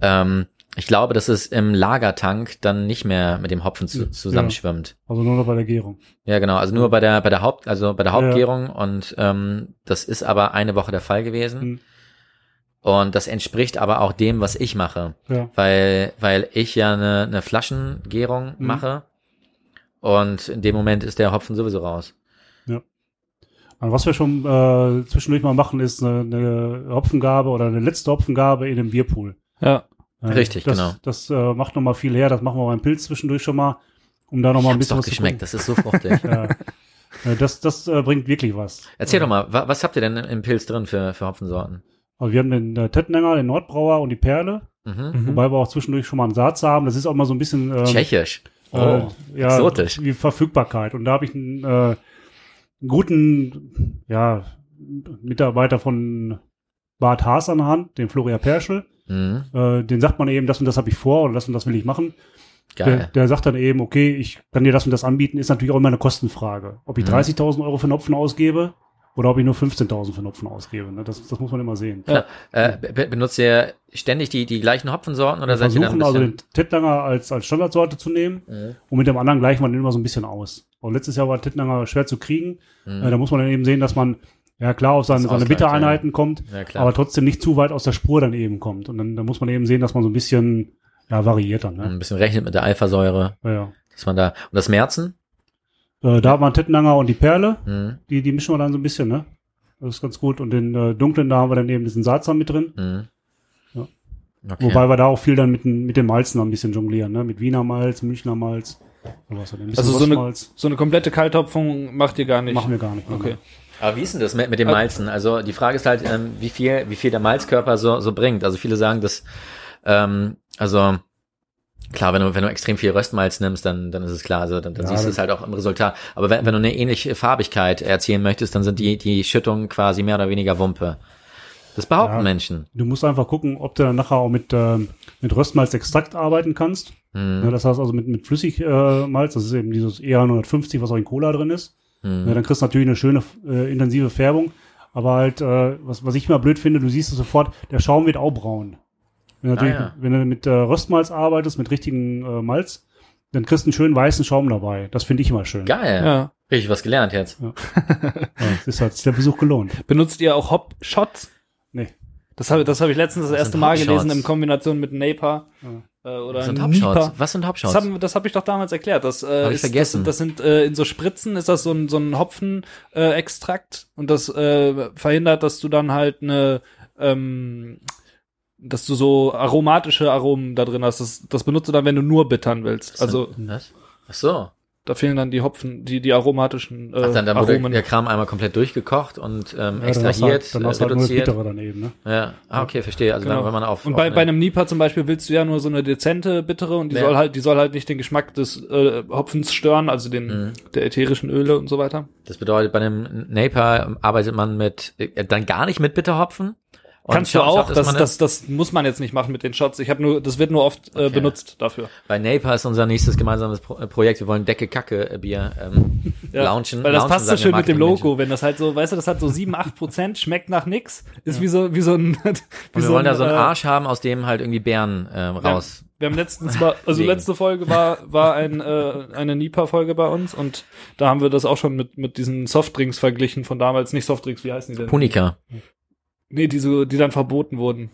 Ähm, ich glaube, dass es im Lagertank dann nicht mehr mit dem Hopfen zu, Ja. zusammenschwimmt. Also nur noch bei der Gärung. Ja, genau. Also nur bei der bei der Haupt also bei der Ja, ja. Hauptgärung und ähm, das ist aber eine Woche der Fall gewesen Hm. und das entspricht aber auch dem, was ich mache, Ja. weil weil ich ja eine, eine Flaschengärung Mhm. mache und in dem Moment ist der Hopfen sowieso raus. Also was wir schon äh, zwischendurch mal machen, ist eine, eine Hopfengabe oder eine letzte Hopfengabe in dem Bierpool. Ja. Äh, Richtig, das, genau. Das äh, macht nochmal viel her. Das machen wir beim Pilz zwischendurch schon mal. um da noch mal ein bisschen doch was geschmeckt, zu das ist so fruchtig. Ja. Ja, das das äh, bringt wirklich was. Erzähl doch mal, wa was habt ihr denn im Pilz drin für, für Hopfensorten? Also wir haben den äh, Tettenanger, den Nordbrauer und die Perle, Mhm. wobei wir auch zwischendurch schon mal einen Satz haben. Das ist auch mal so ein bisschen ähm, Tschechisch. Äh, Oh, ja, exotisch. die Verfügbarkeit. Und da habe ich einen, äh, einen guten ja, Mitarbeiter von Bad Haas an der Hand, den Florian Perschel. Mhm. Äh, den sagt man eben, das und das habe ich vor oder das und das will ich machen. Der, Geil. der sagt dann eben, okay, ich kann dir das und das anbieten, ist natürlich auch immer eine Kostenfrage. Ob ich Mhm. 30.000 Euro für einen Hopfen ausgebe oder ob ich nur 15.000 für Hopfen ausgebe. Ne? Das, das muss man immer sehen. Klar. Äh, be benutzt ihr ständig die, die gleichen Hopfensorten oder Wir seid ihr dann ein also den Tettlanger als, als Standardsorte zu nehmen Mhm. und mit dem anderen gleichen wir den immer so ein bisschen aus. Und letztes Jahr war Tettlanger schwer zu kriegen. Mhm. Äh, da muss man dann eben sehen, dass man ja klar auf seine, seine Bittereinheiten kommt, ja, aber trotzdem nicht zu weit aus der Spur dann eben kommt. Und dann, dann muss man eben sehen, dass man so ein bisschen ja, variiert dann. Ne? ein bisschen rechnet mit der Alphasäure, Ja, ja. dass man da... Und das Merzen? Äh, da hat man Tettenanger und die Perle. Mhm. Die, die mischen wir dann so ein bisschen, ne? Das ist ganz gut. Und den äh, dunklen, da haben wir dann eben diesen Saatsam mit drin. Mhm. Ja. Okay. Wobei wir da auch viel dann mit, den- mit den Malzen noch ein bisschen jonglieren, ne? Mit Wiener Malz, Münchner Malz. Also so eine, so eine komplette Kalthopfung macht ihr gar nicht. machen wir gar nicht. Okay. Aber wie ist denn das mit, mit dem Malzen? Also die Frage ist halt, ähm, wie viel, wie viel der Malzkörper so, so bringt. Also viele sagen, dass, ähm, also klar, wenn du, wenn du extrem viel Röstmalz nimmst, dann, dann ist es klar, also dann, dann Ja, siehst du es halt auch im Resultat. Aber wenn, wenn du eine ähnliche Farbigkeit erzielen möchtest, dann sind die, die Schüttungen quasi mehr oder weniger Wumpe. Das behaupten Ja. Menschen. Du musst einfach gucken, ob du dann nachher auch mit, ähm, mit Röstmalzextrakt arbeiten kannst. Hm, Ja, das heißt also mit, mit Flüssigmalz, äh, das ist eben dieses ER150, was auch in Cola drin ist. hm. Ja, dann kriegst du natürlich eine schöne, äh, intensive Färbung. Aber halt, äh, was, was ich immer blöd finde, du siehst es sofort, der Schaum wird auch braun. Wenn Ah, ja. wenn du mit äh, Röstmalz arbeitest, mit richtigen äh, Malz, dann kriegst du einen schönen weißen Schaum dabei. Das finde ich immer schön. Geil. Ja. Richtig was gelernt jetzt. Ja, das ist halt ist der Besuch gelohnt. Benutzt ihr auch Hop-Shots? Nee. Das habe das hab ich letztens das erste Mal gelesen in Kombination mit Naper äh, oder Was sind. Hopshots? Was sind Das habe das hab ich doch damals erklärt. Das, äh, Hab ich ist, vergessen. Das, das sind äh, in so Spritzen ist das so ein, so ein Hopfenextrakt äh, Extrakt und das äh, verhindert, dass du dann halt eine ähm, dass du so aromatische Aromen da drin hast. Das, das benutzt du dann, wenn du nur bittern willst. Also Was? Ach so. da fehlen dann die Hopfen, die die aromatischen äh, Ach, dann, dann wurde Aromen. der Kram einmal komplett durchgekocht und ähm, Ja, dann hast du extrahiert, halt, dann hast du äh, halt nur das reduziert. Bittere dann eben, ne? Ja, ah, okay, verstehe. Also Genau. dann, wenn man auf Und auf bei, eine- bei einem Nipa zum Beispiel willst du ja nur so eine dezente bittere und die Ja. soll halt, die soll halt nicht den Geschmack des äh, Hopfens stören, also den Mhm. der ätherischen Öle und so weiter. Das bedeutet, bei einem Naper arbeitet man mit äh, dann gar nicht mit Bitterhopfen. Und Kannst du auch, dass das, das, das muss man jetzt nicht machen mit den Shots. Ich habe nur, das wird nur oft äh, Okay. benutzt dafür. Bei Naper ist unser nächstes gemeinsames Pro äh, Projekt. Wir wollen Decke Kacke äh, Bier ähm, launchen. Weil das launchen, passt so schön mit dem. Logo, wenn das halt so, weißt du, das hat so 7, 8 Prozent, schmeckt nach nix, ist wie so, wie so ein, wie wir so wollen da so einen äh, Arsch haben, aus dem halt irgendwie Beeren äh, raus. Wir haben letztens mal, also letzte Folge war war ein äh, eine Nipa-Folge bei uns und da haben wir das auch schon mit mit diesen Softdrinks verglichen von damals, nicht Softdrinks, wie heißen die denn? Punika. Nee, die so, die dann verboten wurden.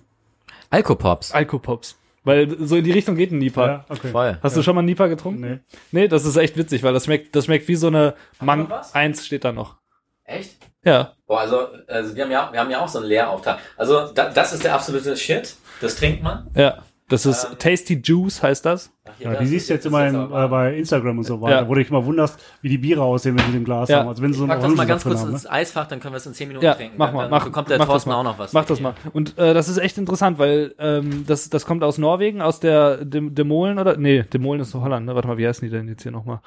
Alkopops. Alkopops. Weil so in die Richtung geht ein Nipa. Ja, okay. Voll. Hast du schon mal Nipa getrunken? Nee. Nee, das ist echt witzig, weil das schmeckt, das schmeckt wie so eine Mann? 1 steht da noch. Echt? Ja. Boah, also, also wir haben ja, wir haben ja auch so einen Leerauftrag. Also da, das ist der absolute Shit. Das trinkt man. Ja. Das ist Ähm, Tasty Juice heißt das. Ja, das die siehst du jetzt immer in, äh, bei Instagram und so weiter, Ja. wo du dich immer wunderst, wie die Biere aussehen, wenn sie im Glas Ja. haben. Also wenn sie so Pack das mal ganz kurz haben, ne? ins Eisfach, dann können wir es in 10 Minuten Ja, trinken. mach mal, dann mach, bekommt der mach Thorsten mal. auch noch was. Mach das hier. mal. Und äh, das ist echt interessant, weil ähm, das, das kommt aus Norwegen, aus der Dem Demolen oder nee, Demolen ist Holland, ne? Warte mal, wie heißen die denn jetzt hier nochmal?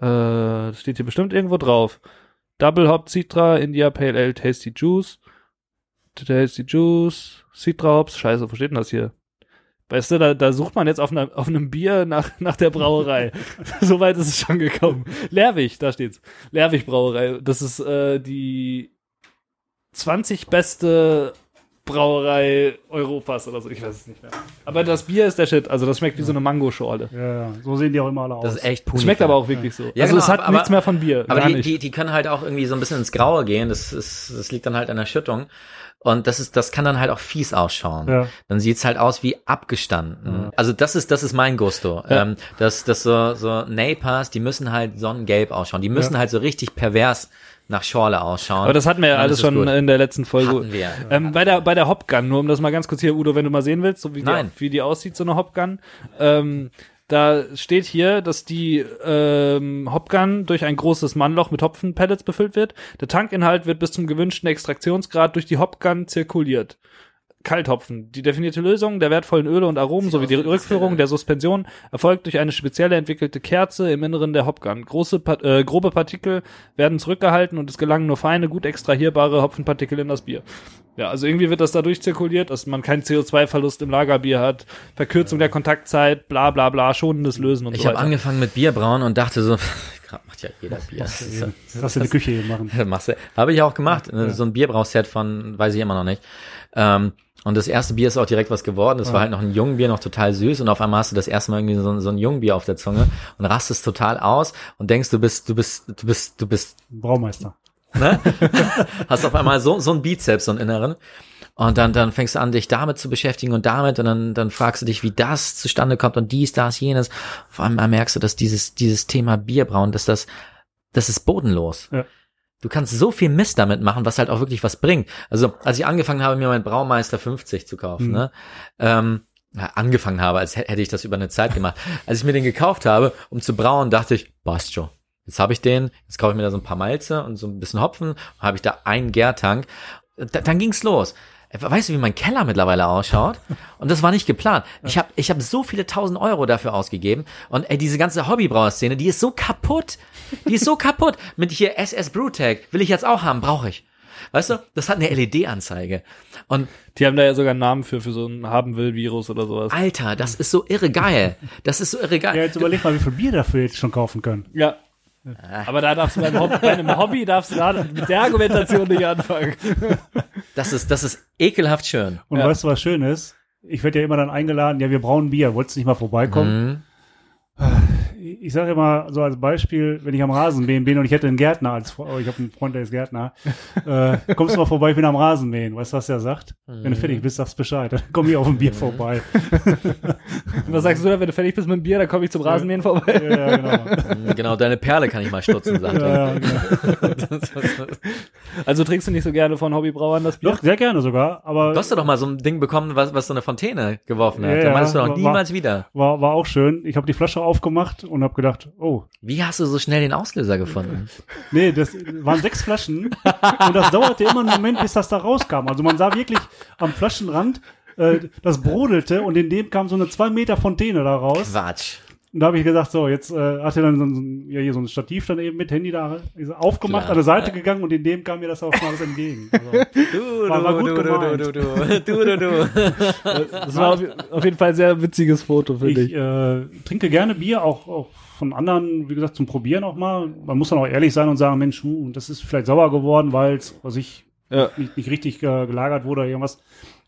Äh, steht hier bestimmt irgendwo drauf. Double Hop Citra, India Pale Ale Tasty Juice. Tasty Juice, Citra Hops, scheiße, wo steht denn das hier? Weißt du, da, da sucht man jetzt auf, einer, auf einem Bier nach, nach der Brauerei. Soweit ist es schon gekommen. Lerwig, da steht's. Lerwig Brauerei. Das ist äh, die 20 beste Brauerei Europas oder so. Ich weiß es nicht mehr. Aber das Bier ist der Shit. Also das schmeckt wie so eine Mangoschorle. Ja, ja, so sehen die auch immer alle aus. Das ist echt Punika. Schmeckt aber auch wirklich so. Ja, also genau, es hat aber- nichts mehr von Bier. Aber gar die, nicht. die, die können halt auch irgendwie so ein bisschen ins Graue gehen. Das, ist, das liegt dann halt an der Schüttung. Und das ist, das kann dann halt auch fies ausschauen. Ja. Dann sieht's halt aus wie abgestanden. Also das ist, das ist mein Gusto. Ja. Ähm, dass, dass so, so Napers, die müssen halt sonnengelb ausschauen. Die müssen Ja. halt so richtig pervers nach Schorle ausschauen. aber das hatten wir ja alles schon gut. in der letzten Folge. Hatten wir. Ähm, bei der bei der Hopgun, nur um das mal ganz kurz hier, Udo, wenn du mal sehen willst, so wie die, Nein. wie die aussieht, so eine Hopgun. Ähm, Da steht hier, dass die ähm, Hopgun durch ein großes Mannloch mit Hopfenpellets befüllt wird. Der Tankinhalt wird bis zum gewünschten Extraktionsgrad durch die Hopgun zirkuliert. Kalthopfen. Die definierte Lösung der wertvollen Öle und Aromen sowie die Rückführung der Suspension erfolgt durch eine spezielle entwickelte Kerze im Inneren der Hopgun. Große, äh, grobe Partikel werden zurückgehalten und es gelangen nur feine, gut extrahierbare Hopfenpartikel in das Bier. Ja, also irgendwie wird das dadurch zirkuliert, dass man keinen CO2-Verlust im Lagerbier hat, Verkürzung der Kontaktzeit, bla bla bla, schonendes Lösen und Ich so habe weiter. angefangen mit Bierbrauen und dachte so, grad macht ja jeder Bier. Das ist ja- Das in der Küche machen. Machst du. Habe ich auch gemacht. So ein Bierbrauchset von, weiß ich immer noch nicht. Ähm, und das erste Bier ist auch direkt was geworden. Das war halt noch ein Jungbier, noch total süß. Und auf einmal hast du das erste Mal irgendwie so, ein- so ein Jungbier auf der Zunge und rastest total aus und denkst, du bist, du bist, du bist, du bist Braumeister. Ne? Hast auf einmal so, so ein Bizeps, so einen inneren. Und dann, dann fängst du an, dich damit zu beschäftigen und damit, und dann, dann fragst du dich, wie das zustande kommt und dies, das, jenes. Vor allem merkst du, dass dieses, dieses Thema Bierbrauen, dass das, das ist bodenlos. Ja. Du kannst so viel Mist damit machen, was halt auch wirklich was bringt. Also, als ich angefangen habe, mir mein Braumeister 50 zu kaufen, Mhm. ne, ähm, ja, angefangen habe, als hätte ich das über eine Zeit gemacht. Als ich mir den gekauft habe, um zu brauen, dachte ich, passt schon. Jetzt habe ich den, jetzt kaufe ich mir da so ein paar Malze und so ein bisschen Hopfen, habe ich da einen Gärtank. Da, dann ging's los. Weißt du, wie mein Keller mittlerweile ausschaut? Und das war nicht geplant. Ich habe ich hab so viele tausend Euro dafür ausgegeben. Und ey, diese ganze Hobbybrauerszene, die ist so kaputt. Die ist so kaputt. Mit hier SS Brewtag will ich jetzt auch haben, brauche ich. Weißt du, das hat eine LED-Anzeige. Und Die haben da ja sogar einen Namen für, für so ein Haben-Will-Virus oder sowas. Alter, das ist so irre geil. Das ist so irre geil. Ja, jetzt überleg mal, wie viel Bier dafür jetzt schon kaufen können. Ja. Aber da darfst du beim Hobby, bei einem Hobby darfst du da mit der Argumentation nicht anfangen. Das ist, das ist ekelhaft schön. Und Ja. weißt du, was schön ist? Ich werde ja immer dann eingeladen, ja, wir brauchen Bier, wolltest du nicht mal vorbeikommen? Mhm. Ich sage immer so als Beispiel, wenn ich am Rasenmähen bin und ich hätte einen Gärtner als oh, ich habe einen Freund, der ist Gärtner, äh, kommst du mal vorbei, ich bin am Rasenmähen. Weißt du, was der sagt? Wenn du fertig bist, sagst Bescheid. Dann komm ich auf ein Bier vorbei. Und was sagst du da, wenn du fertig bist mit dem Bier, dann komme ich zum Rasenmähen vorbei? Ja, ja, genau. Mhm, Genau, deine Perle kann ich mal stutzen, sagt er. Ja, ja, genau. Also trinkst du nicht so gerne von Hobbybrauern das Bier? Doch, sehr gerne sogar, aber Du hast doch doch mal so ein Ding bekommen, was, was so eine Fontäne geworfen hat. Ja, da ja, meinst du doch war- niemals wieder. war, war auch schön. Ich habe die Flasche aufgemacht und habe gedacht, oh, Wie hast du so schnell den Auslöser gefunden? Nee, das waren sechs Flaschen und das dauerte immer einen Moment, bis das da rauskam. Also man sah wirklich am Flaschenrand, äh, das brodelte und in dem kam so eine zwei Meter Fontäne da raus. Quatsch. Und da habe ich gesagt, so, jetzt äh, hat er dann so ein, ja, hier so ein Stativ dann eben mit Handy da aufgemacht, Klar. an der Seite gegangen und in dem kam mir das auch mal alles entgegen. Also, Du, War- war gut du, du, gemeint. du, du, du, du, du, du. Das war auf, auf jeden Fall ein sehr witziges Foto, finde ich ich. äh, trinke gerne Bier, auch, auch von anderen, wie gesagt, zum Probieren auch mal. Man muss dann auch ehrlich sein und sagen, Mensch, hu, das ist vielleicht sauer geworden, weil es, was ich, Ja. nicht, nicht richtig äh, gelagert wurde oder irgendwas.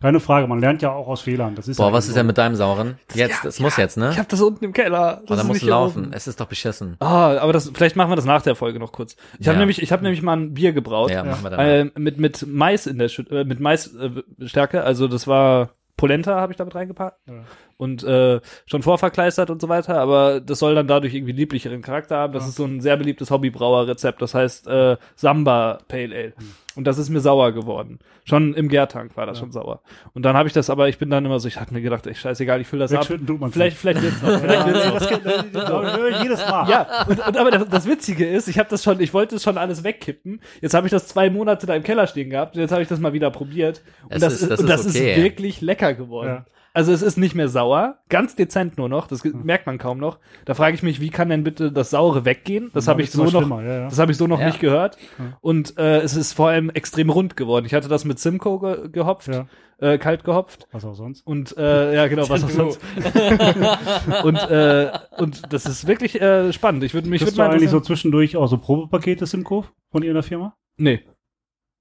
Keine Frage, man lernt ja auch aus Fehlern. Das ist Boah, ja was ist so. denn mit deinem Sauren? Jetzt, das muss jetzt, ne? Ich habe das unten im Keller. Oh, Das da nicht du hier laufen. oben. Es ist doch beschissen. Ah, aber das, vielleicht machen wir das nach der Folge noch kurz. Ich habe Ja. nämlich, ich habe nämlich mal ein Bier gebraut. Ja, machen wir dann. Äh, mit, mit Mais in der Schü- äh, mit Maisstärke, äh, Stärke. also das war Polenta habe ich damit reingepackt Ja. Und äh, schon vorverkleistert und so weiter, aber das soll dann dadurch irgendwie lieblicheren Charakter haben. Das ist so ein sehr beliebtes Hobbybrauerrezept, das heißt äh, Samba Pale Ale. Hm. Und das ist mir sauer geworden. Schon im Gärtank war das schon sauer. Und dann habe ich das aber, ich bin dann immer so, ich hatte mir gedacht, ey, scheißegal, ich fülle das ab. Wegschütten tut man Vielleicht, vielleicht wird's noch. Vielleicht wird's ja, noch. das, geht- das, jedes Mal. Ja, und, und aber das, das Witzige ist, ich habe das schon, ich wollte es schon alles wegkippen. Jetzt habe ich das zwei Monate da im Keller stehen gehabt und jetzt habe ich das mal wieder probiert. Und Es das, ist- ist, das und ist das okay. ist wirklich lecker geworden. Ja. Also es ist nicht mehr sauer, ganz dezent nur noch, das Hm. merkt man kaum noch. Da frage ich mich, wie kann denn bitte das Saure weggehen? Das habe ich so noch, ja, ja. das habe ich so noch Ja. nicht gehört. Und äh, es ist vor allem extrem rund geworden. Ich hatte das mit Simcoe ge gehopft, Ja. äh, kalt gehopft. Was auch sonst. Und äh, ja, genau, was auch sonst. und, äh, und das ist wirklich äh, spannend. Ich würde mich würd du mal eigentlich so zwischendurch auch so Probepakete Simco von irgendeiner Firma? Nee.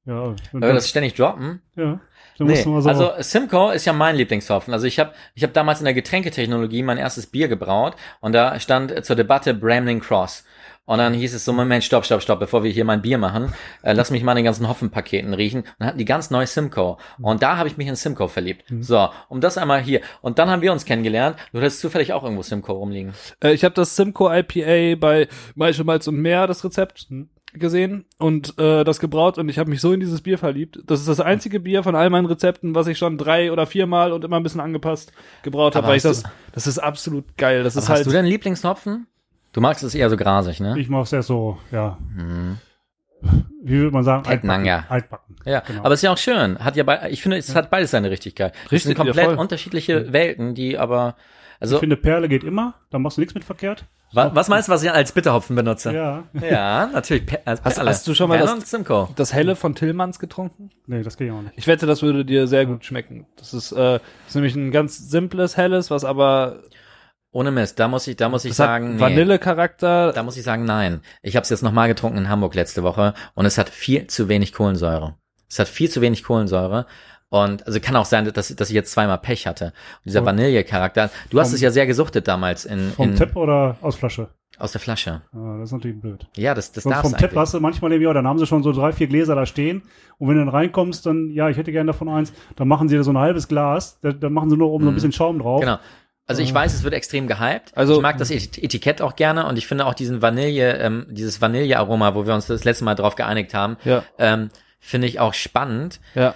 Ja, wir das ständig droppen? ja. Dann Nee, musst du mal so also Simcoe ist ja mein Lieblingshopfen. Also ich habe ich hab damals in der Getränketechnologie mein erstes Bier gebraut und da stand zur Debatte Bramling Cross. Und dann hieß es so, Moment, stopp, stopp, stopp, bevor wir hier mein Bier machen, äh, lass mich mal den ganzen Hopfenpaketen riechen. Und dann hatten die ganz neu Simcoe. Und da habe ich mich in Simcoe verliebt. So, um das einmal hier. Und dann haben wir uns kennengelernt. Du hattest zufällig auch irgendwo Simcoe rumliegen. Äh, ich habe das Simcoe IPA bei Maische Malz und Meer, das Rezept, gesehen und äh, das gebraut und ich habe mich so in dieses Bier verliebt. Das ist das einzige Bier von all meinen Rezepten, was ich schon drei oder viermal und immer ein bisschen angepasst gebraut habe, weil ich das, das ist absolut geil. Das ist halt. hast du deinen Lieblingshopfen? Du magst es eher so grasig, ne? Ich mache es erst so, ja, Mhm. wie würde man sagen, Fettnanger. altbacken. Ja, Genau. aber es ist ja auch schön. Hat ja bei, ich finde, es hat beides seine Richtigkeit. Es Richtig, sind ja, komplett unterschiedliche Welten, die aber, also, Ich finde, Perle geht immer, da machst du nichts mit verkehrt. Wa, was meinst du, was ich als Bitterhopfen benutze? Ja, Ja, natürlich. Per, als Hast- hast du schon mal das- das helle von Tillmanns getrunken? nee, das geht auch nicht. Ich wette, das würde dir sehr gut schmecken. Das ist, äh, ist nämlich ein ganz simples helles, was aber Ohne Mist, da muss ich, da muss ich das sagen, nee. Vanillecharakter. Da muss ich sagen, nein. Ich habe es jetzt nochmal getrunken in Hamburg letzte Woche und es hat viel zu wenig Kohlensäure. Es hat viel zu wenig Kohlensäure. Und also kann auch sein, dass, dass ich jetzt zweimal Pech hatte. Und dieser Vom- Vanillecharakter. Du hast vom- es ja sehr gesuchtet damals in, Vom in Tap oder aus Flasche? aus der Flasche. Ah, das ist natürlich blöd. Ja, das, das Vom, darfst vom du Tap eigentlich. hast du manchmal irgendwie, auch, dann haben sie schon so drei, vier Gläser da stehen. Und wenn du dann reinkommst, dann, ja, ich hätte gerne davon eins, dann machen sie so ein halbes Glas, da, dann machen sie nur oben so ein bisschen Schaum drauf. Genau. Also ich weiß, es wird extrem gehypt. Also- ich mag das Et- Etikett auch gerne und ich finde auch diesen Vanille, ähm, dieses Vanillearoma, wo wir uns das letzte Mal drauf geeinigt haben, Ja, ähm, finde ich auch spannend. ja.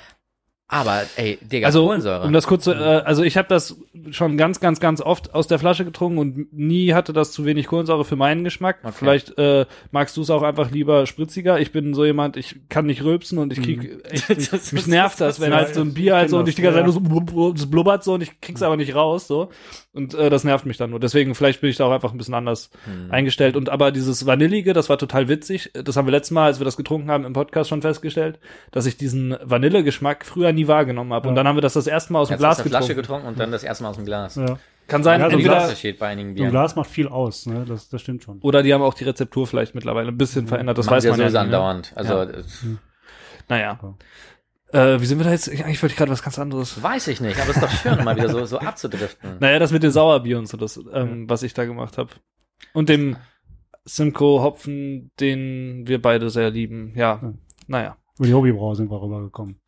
Aber ey, Digga, Also, Kohlensäure. um das kurz zu, äh, also ich habe das schon ganz, ganz, ganz oft aus der Flasche getrunken und nie hatte das zu wenig Kohlensäure für meinen Geschmack. Okay. Vielleicht äh, magst du es auch einfach lieber spritziger. Ich bin so jemand, ich kann nicht rülpsen und ich krieg echt, Mhm. Das mich nervt das, wenn ja, halt so ein Bier halt so und das, ich die ganze Zeit nur so es blubbert so und ich krieg's aber nicht raus so und äh, das nervt mich dann nur. Deswegen vielleicht bin ich da auch einfach ein bisschen anders Hm. eingestellt und aber dieses Vanillige, das war total witzig. Das haben wir letztes Mal, als wir das getrunken haben, im Podcast schon festgestellt, dass ich diesen Vanillegeschmack früher nie wahrgenommen habe. Und Ja. dann haben wir das das erste Mal aus dem Jetzt Glas aus der Flasche getrunken. getrunken und dann das erste Mal aus dem Glas. Ja. Kann sein, Ja, so ein entweder, Unterschied bei einigen Bieren. Glas macht viel aus, ne? Das, das stimmt schon. oder die haben auch die Rezeptur vielleicht mittlerweile ein bisschen verändert, das Machen weiß man ja ne? andauernd. Also Ja. Naja. Äh, wie sind wir da jetzt? Eigentlich wollte ich gerade was ganz anderes. weiß ich nicht, aber es ist doch schön, mal wieder so, so abzudriften. Naja, das mit dem Sauerbier und so, das, ähm, was ich da gemacht habe. Und dem Simcoe Hopfen, den wir beide sehr lieben. Ja, Ja. naja, Über die Hobbybrau sind wir rübergekommen.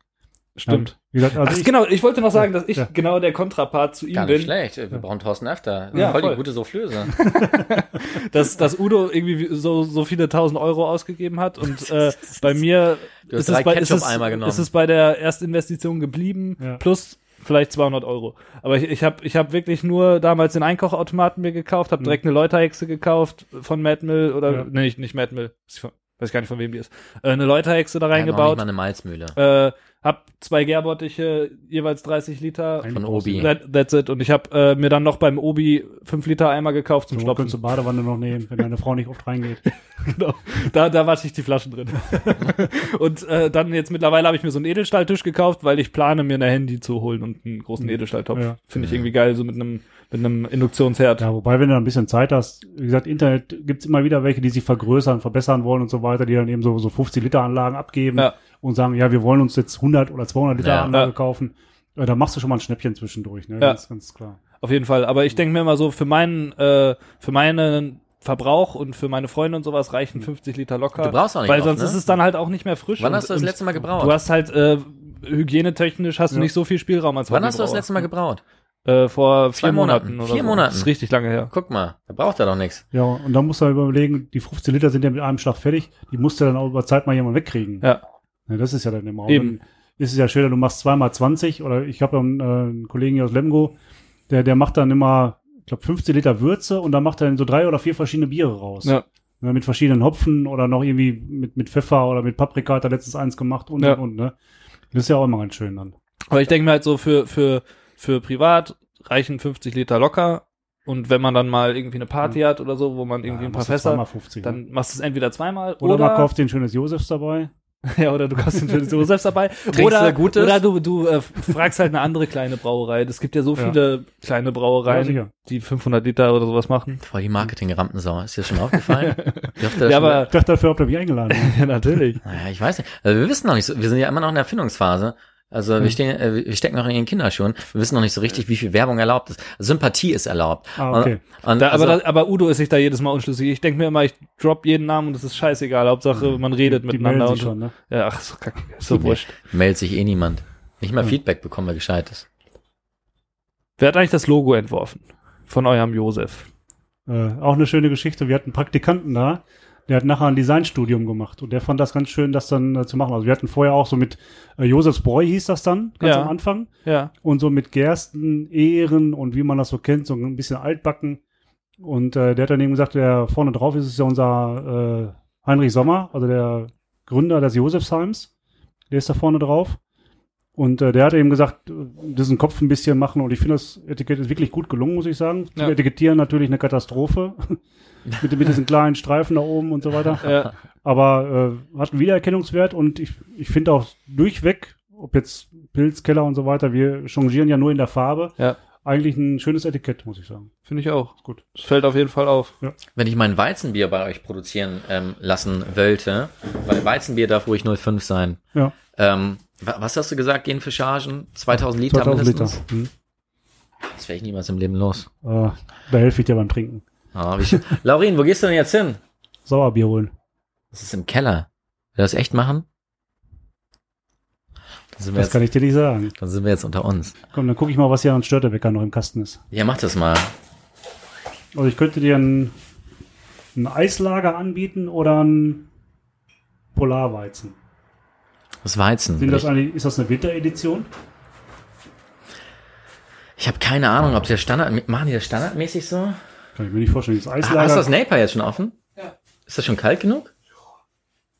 Stimmt. Ja, wie gesagt, also Ach, ich, genau, ich wollte noch sagen, dass ich Ja. genau der Kontrapart zu ihm Gar nicht bin. schlecht. Wir brauchen Thorsten öfter. Ja, voll, voll. die gute Soufflöse. dass, dass Udo irgendwie so, so viele tausend Euro ausgegeben hat und äh, bei mir Du hast ist es, bei, ist, es, ist es bei der Erstinvestition geblieben Ja. plus vielleicht 200 Euro. Aber ich, ich habe ich hab wirklich nur damals den Einkochautomaten mir gekauft, habe direkt eine Läuterhexe gekauft von Madmill oder Ja. nee, nicht, nicht Madmill, Ist von- weiß gar nicht von wem die ist. Äh, eine Läuterhexe da Wir haben noch nicht reingebaut, mal eine Malzmühle. äh, hab zwei Gärbottiche, jeweils 30 Liter. Von Obi. That, that's it. Und ich habe äh, mir dann noch beim Obi 5 Liter Eimer gekauft zum so Stopfen. könntest du Badewanne noch nehmen, wenn deine Frau nicht oft reingeht. genau. Da, da wasche ich die Flaschen drin. und äh, dann jetzt mittlerweile habe ich mir so einen Edelstahltisch gekauft, weil ich plane, mir eine Handy zu holen und einen großen Edelstahltopf. Ja. Finde ich irgendwie geil, so mit einem mit einem Induktionsherd. Ja, wobei, wenn du ein bisschen Zeit hast, wie gesagt, Internet gibt's immer wieder welche, die sich vergrößern, verbessern wollen und so weiter, die dann eben so, so 50 Liter Anlagen abgeben Ja. Und sagen, ja, wir wollen uns jetzt 100 oder 200 Liter Ja. Anlage Ja. kaufen. Äh, Da machst du schon mal ein Schnäppchen zwischendurch, ne? Ja. Ganz, ganz klar. Auf jeden Fall. Aber ich denke mir immer so, für meinen, äh, für meinen Verbrauch und für meine Freunde und sowas reichen 50 Liter locker. Du brauchst auch nicht Weil oft, sonst ne? ist es dann halt auch nicht mehr frisch. Wann und, hast du das letzte Mal gebraut? Du hast halt äh, hygienetechnisch hast du Ja. nicht so viel Spielraum als Wann hast du das letzte Mal gebraut? Äh, vor Zwei vier Monaten, Monaten. oder Vier so. Monaten. Das ist richtig lange her. Guck mal, da braucht er doch nichts. Ja, und dann musst du halt überlegen, die 15 Liter sind ja mit einem Schlag fertig, die musst du dann auch über Zeit mal jemand wegkriegen. Ja. Ja, das ist ja dann immer. Eben. Dann ist es ja schöner, du machst zweimal 20 oder ich habe einen, äh, einen Kollegen hier aus Lemgo, der, der macht dann immer, ich glaube, 15 Liter Würze und dann macht er dann so drei oder vier verschiedene Biere raus. Ja. Ne, mit verschiedenen Hopfen oder noch irgendwie mit, mit Pfeffer oder mit Paprika hat er letztens eins gemacht und Ja. und und, ne? Das ist ja auch immer ganz schön dann. Aber ich denke mir halt so, für, für, für privat reichen 50 Liter locker. Und wenn man dann mal irgendwie eine Party hat oder so, wo man irgendwie Ja, ein paar Fässer, zweimal 50, ne? dann machst du es entweder zweimal Oder, oder, man kauft den schönes Josefs dabei. ja, oder du kaufst den schönes Josefs dabei. Trinkst oder, du Gutes? oder du, du äh, fragst halt eine andere kleine Brauerei. Es gibt ja so Ja. viele kleine Ja, Brauereien, sicher. die 500 Liter oder sowas machen. Voll die Marketing-Rampensau. Ist dir das schon aufgefallen? Er das Ja, schon- aber Ich dachte, dafür habt ihr mich eingeladen. ja, natürlich. Naja, ich weiß nicht. Also wir wissen noch nicht so, wir sind ja immer noch in der Erfindungsphase. Also wir, stehen, äh, wir stecken noch in den Kinderschuhen. Wir wissen noch nicht so richtig, wie viel Werbung erlaubt ist. Sympathie ist erlaubt. Ah, okay. Und, und Da, also, aber, da, aber Udo ist sich da jedes Mal unschlüssig. Ich denke mir immer, ich drop jeden Namen und es ist scheißegal. Hauptsache, man redet Die miteinander. melden Und, sich schon, ne? Ja, ach, so kacke. Ist so wurscht. meldet sich eh niemand. Nicht mal Hm. Feedback bekommen wir gescheites. Wer hat eigentlich das Logo entworfen? Von eurem Josef. Äh, auch eine schöne Geschichte. Wir hatten Praktikanten da. Der hat nachher ein Designstudium gemacht und der fand das ganz schön, das dann äh, zu machen. Also wir hatten vorher auch so mit äh, Josefsbräu hieß das dann, ganz Ja. am Anfang. Ja. Und so mit Gersten, Ehren und wie man das so kennt, so ein bisschen altbacken. Und äh, der hat dann eben gesagt, der vorne drauf ist, ist ja unser äh, Heinrich Sommer, also der Gründer des Josefsheims. Der ist da vorne drauf. Und äh, der hat eben gesagt, äh, diesen Kopf ein bisschen machen. Und ich finde, das Etikett ist wirklich gut gelungen, muss ich sagen. Ja. Etikettieren natürlich eine Katastrophe. Mit, mit diesen kleinen Streifen da oben und so weiter. Ja. Aber äh, hat einen Wiedererkennungswert und ich, ich finde auch durchweg, ob jetzt Pilz, Keller und so weiter, wir changieren ja nur in der Farbe. Ja. Eigentlich ein schönes Etikett, muss ich sagen. Finde ich auch. Gut. Das fällt auf jeden Fall auf. Wenn ich mein Weizenbier bei euch produzieren ähm, lassen wollte, weil Weizenbier darf ruhig 0,5 sein. Ja, Ähm, wa- was hast du gesagt, gehen für Chargen? 2000 Liter 2000 Liter. mindestens? Hm. Das wäre ich niemals im Leben los. Äh, da helfe ich dir beim Trinken. Schön. Laurin, wo gehst du denn jetzt hin? Sauerbier holen. Das ist im Keller. Will das echt machen? Das jetzt, kann ich dir nicht sagen. dann sind wir jetzt unter uns. Komm, dann gucke ich mal, was hier an Störtebecker noch im Kasten ist. Ja, mach das mal. Also ich könnte dir ein, ein Eislager anbieten oder ein Polarweizen. Das Weizen. Sind das ich eigentlich, ist das eine Winteredition? ich habe keine Ahnung, ob der Standard, machen die das standardmäßig so? Kann ich mir nicht vorstellen. Das Ah, hast Eislager. du das Naper jetzt schon offen? Ja. Ist das schon kalt genug?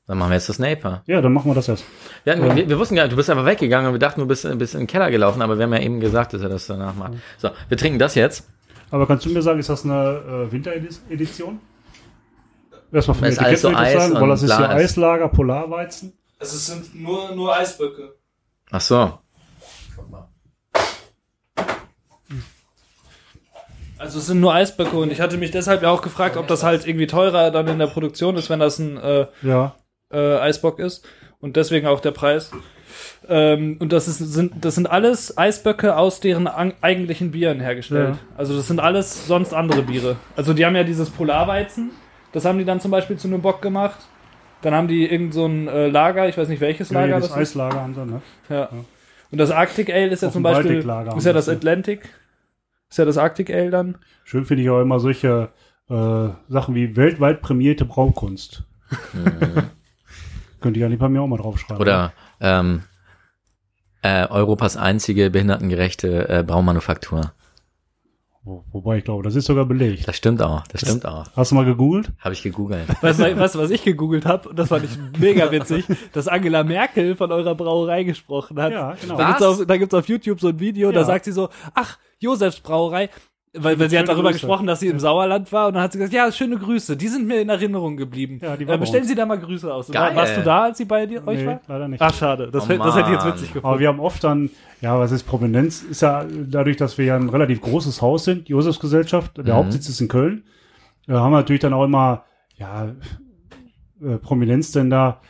Dann machen wir jetzt das Naper. ja, dann machen wir das erst. Wir, hatten, wir, wir wussten gar nicht, du bist einfach weggegangen und wir dachten, du bist, bist in den Keller gelaufen, aber wir haben ja eben gesagt, dass er das danach macht. So, wir trinken das jetzt. Aber kannst du mir sagen, ist das eine äh, Winteredition? Erstmal ist alles so Eis sagen, weil das ist ist. Eislager, Polarweizen. Also es sind nur, nur Eisböcke. Ach so. Also es sind nur Eisböcke und ich hatte mich deshalb ja auch gefragt, ob das halt irgendwie teurer dann in der Produktion ist, wenn das ein äh, Ja, äh, Eisbock ist. Und deswegen auch der Preis. Ähm, und das, ist, sind, das sind alles Eisböcke aus deren eigentlichen Bieren hergestellt. Ja. Also das sind alles sonst andere Biere. Also die haben ja dieses Polarweizen. Das haben die dann zum Beispiel zu einem Bock gemacht. Dann haben die irgend so ein äh, Lager, ich weiß nicht welches ja Lager das das ist. Eislager haben sie, ne? Ja. Und das Arctic Ale ist ja Auf zum Beispiel, ist ja das das, ja. Atlantic. Ist ja das Arctic Ale dann. Schön finde ich auch immer solche äh, Sachen wie weltweit prämierte Braukunst. Könnte ich eigentlich bei mir auch mal draufschreiben. Oder ähm, äh, Europas einzige behindertengerechte äh, Baumanufaktur. Wo, wobei ich glaube, das ist sogar belegt. Das stimmt auch, das stimmt auch. Hast du mal gegoogelt? Habe ich gegoogelt. Weißt du, du, was ich gegoogelt habe? Und das fand ich mega witzig, dass Angela Merkel von eurer Brauerei gesprochen hat. Ja, genau. Da gibt's, Was? auf, da gibt's auf YouTube so ein Video, da Ja. sagt sie so, ach, Josefs Brauerei. Weil, weil sie hat darüber Grüße. gesprochen, dass sie im Sauerland war und dann hat sie gesagt, ja, schöne Grüße, die sind mir in Erinnerung geblieben. Ja, die äh, bestellen. Sie da mal Grüße aus. Geil. War, warst du da, als sie bei dir, euch Nee, war? leider nicht. Ach, schade. Das, Oh, hätte- das hätte ich jetzt witzig Aber gefunden. wir haben oft dann, ja, was ist Prominenz? Ist ja dadurch, dass wir ja ein relativ großes Haus sind, Josefsgesellschaft, der Mhm. Hauptsitz ist in Köln, äh, haben wir natürlich dann auch immer, ja, äh, Prominenz denn da,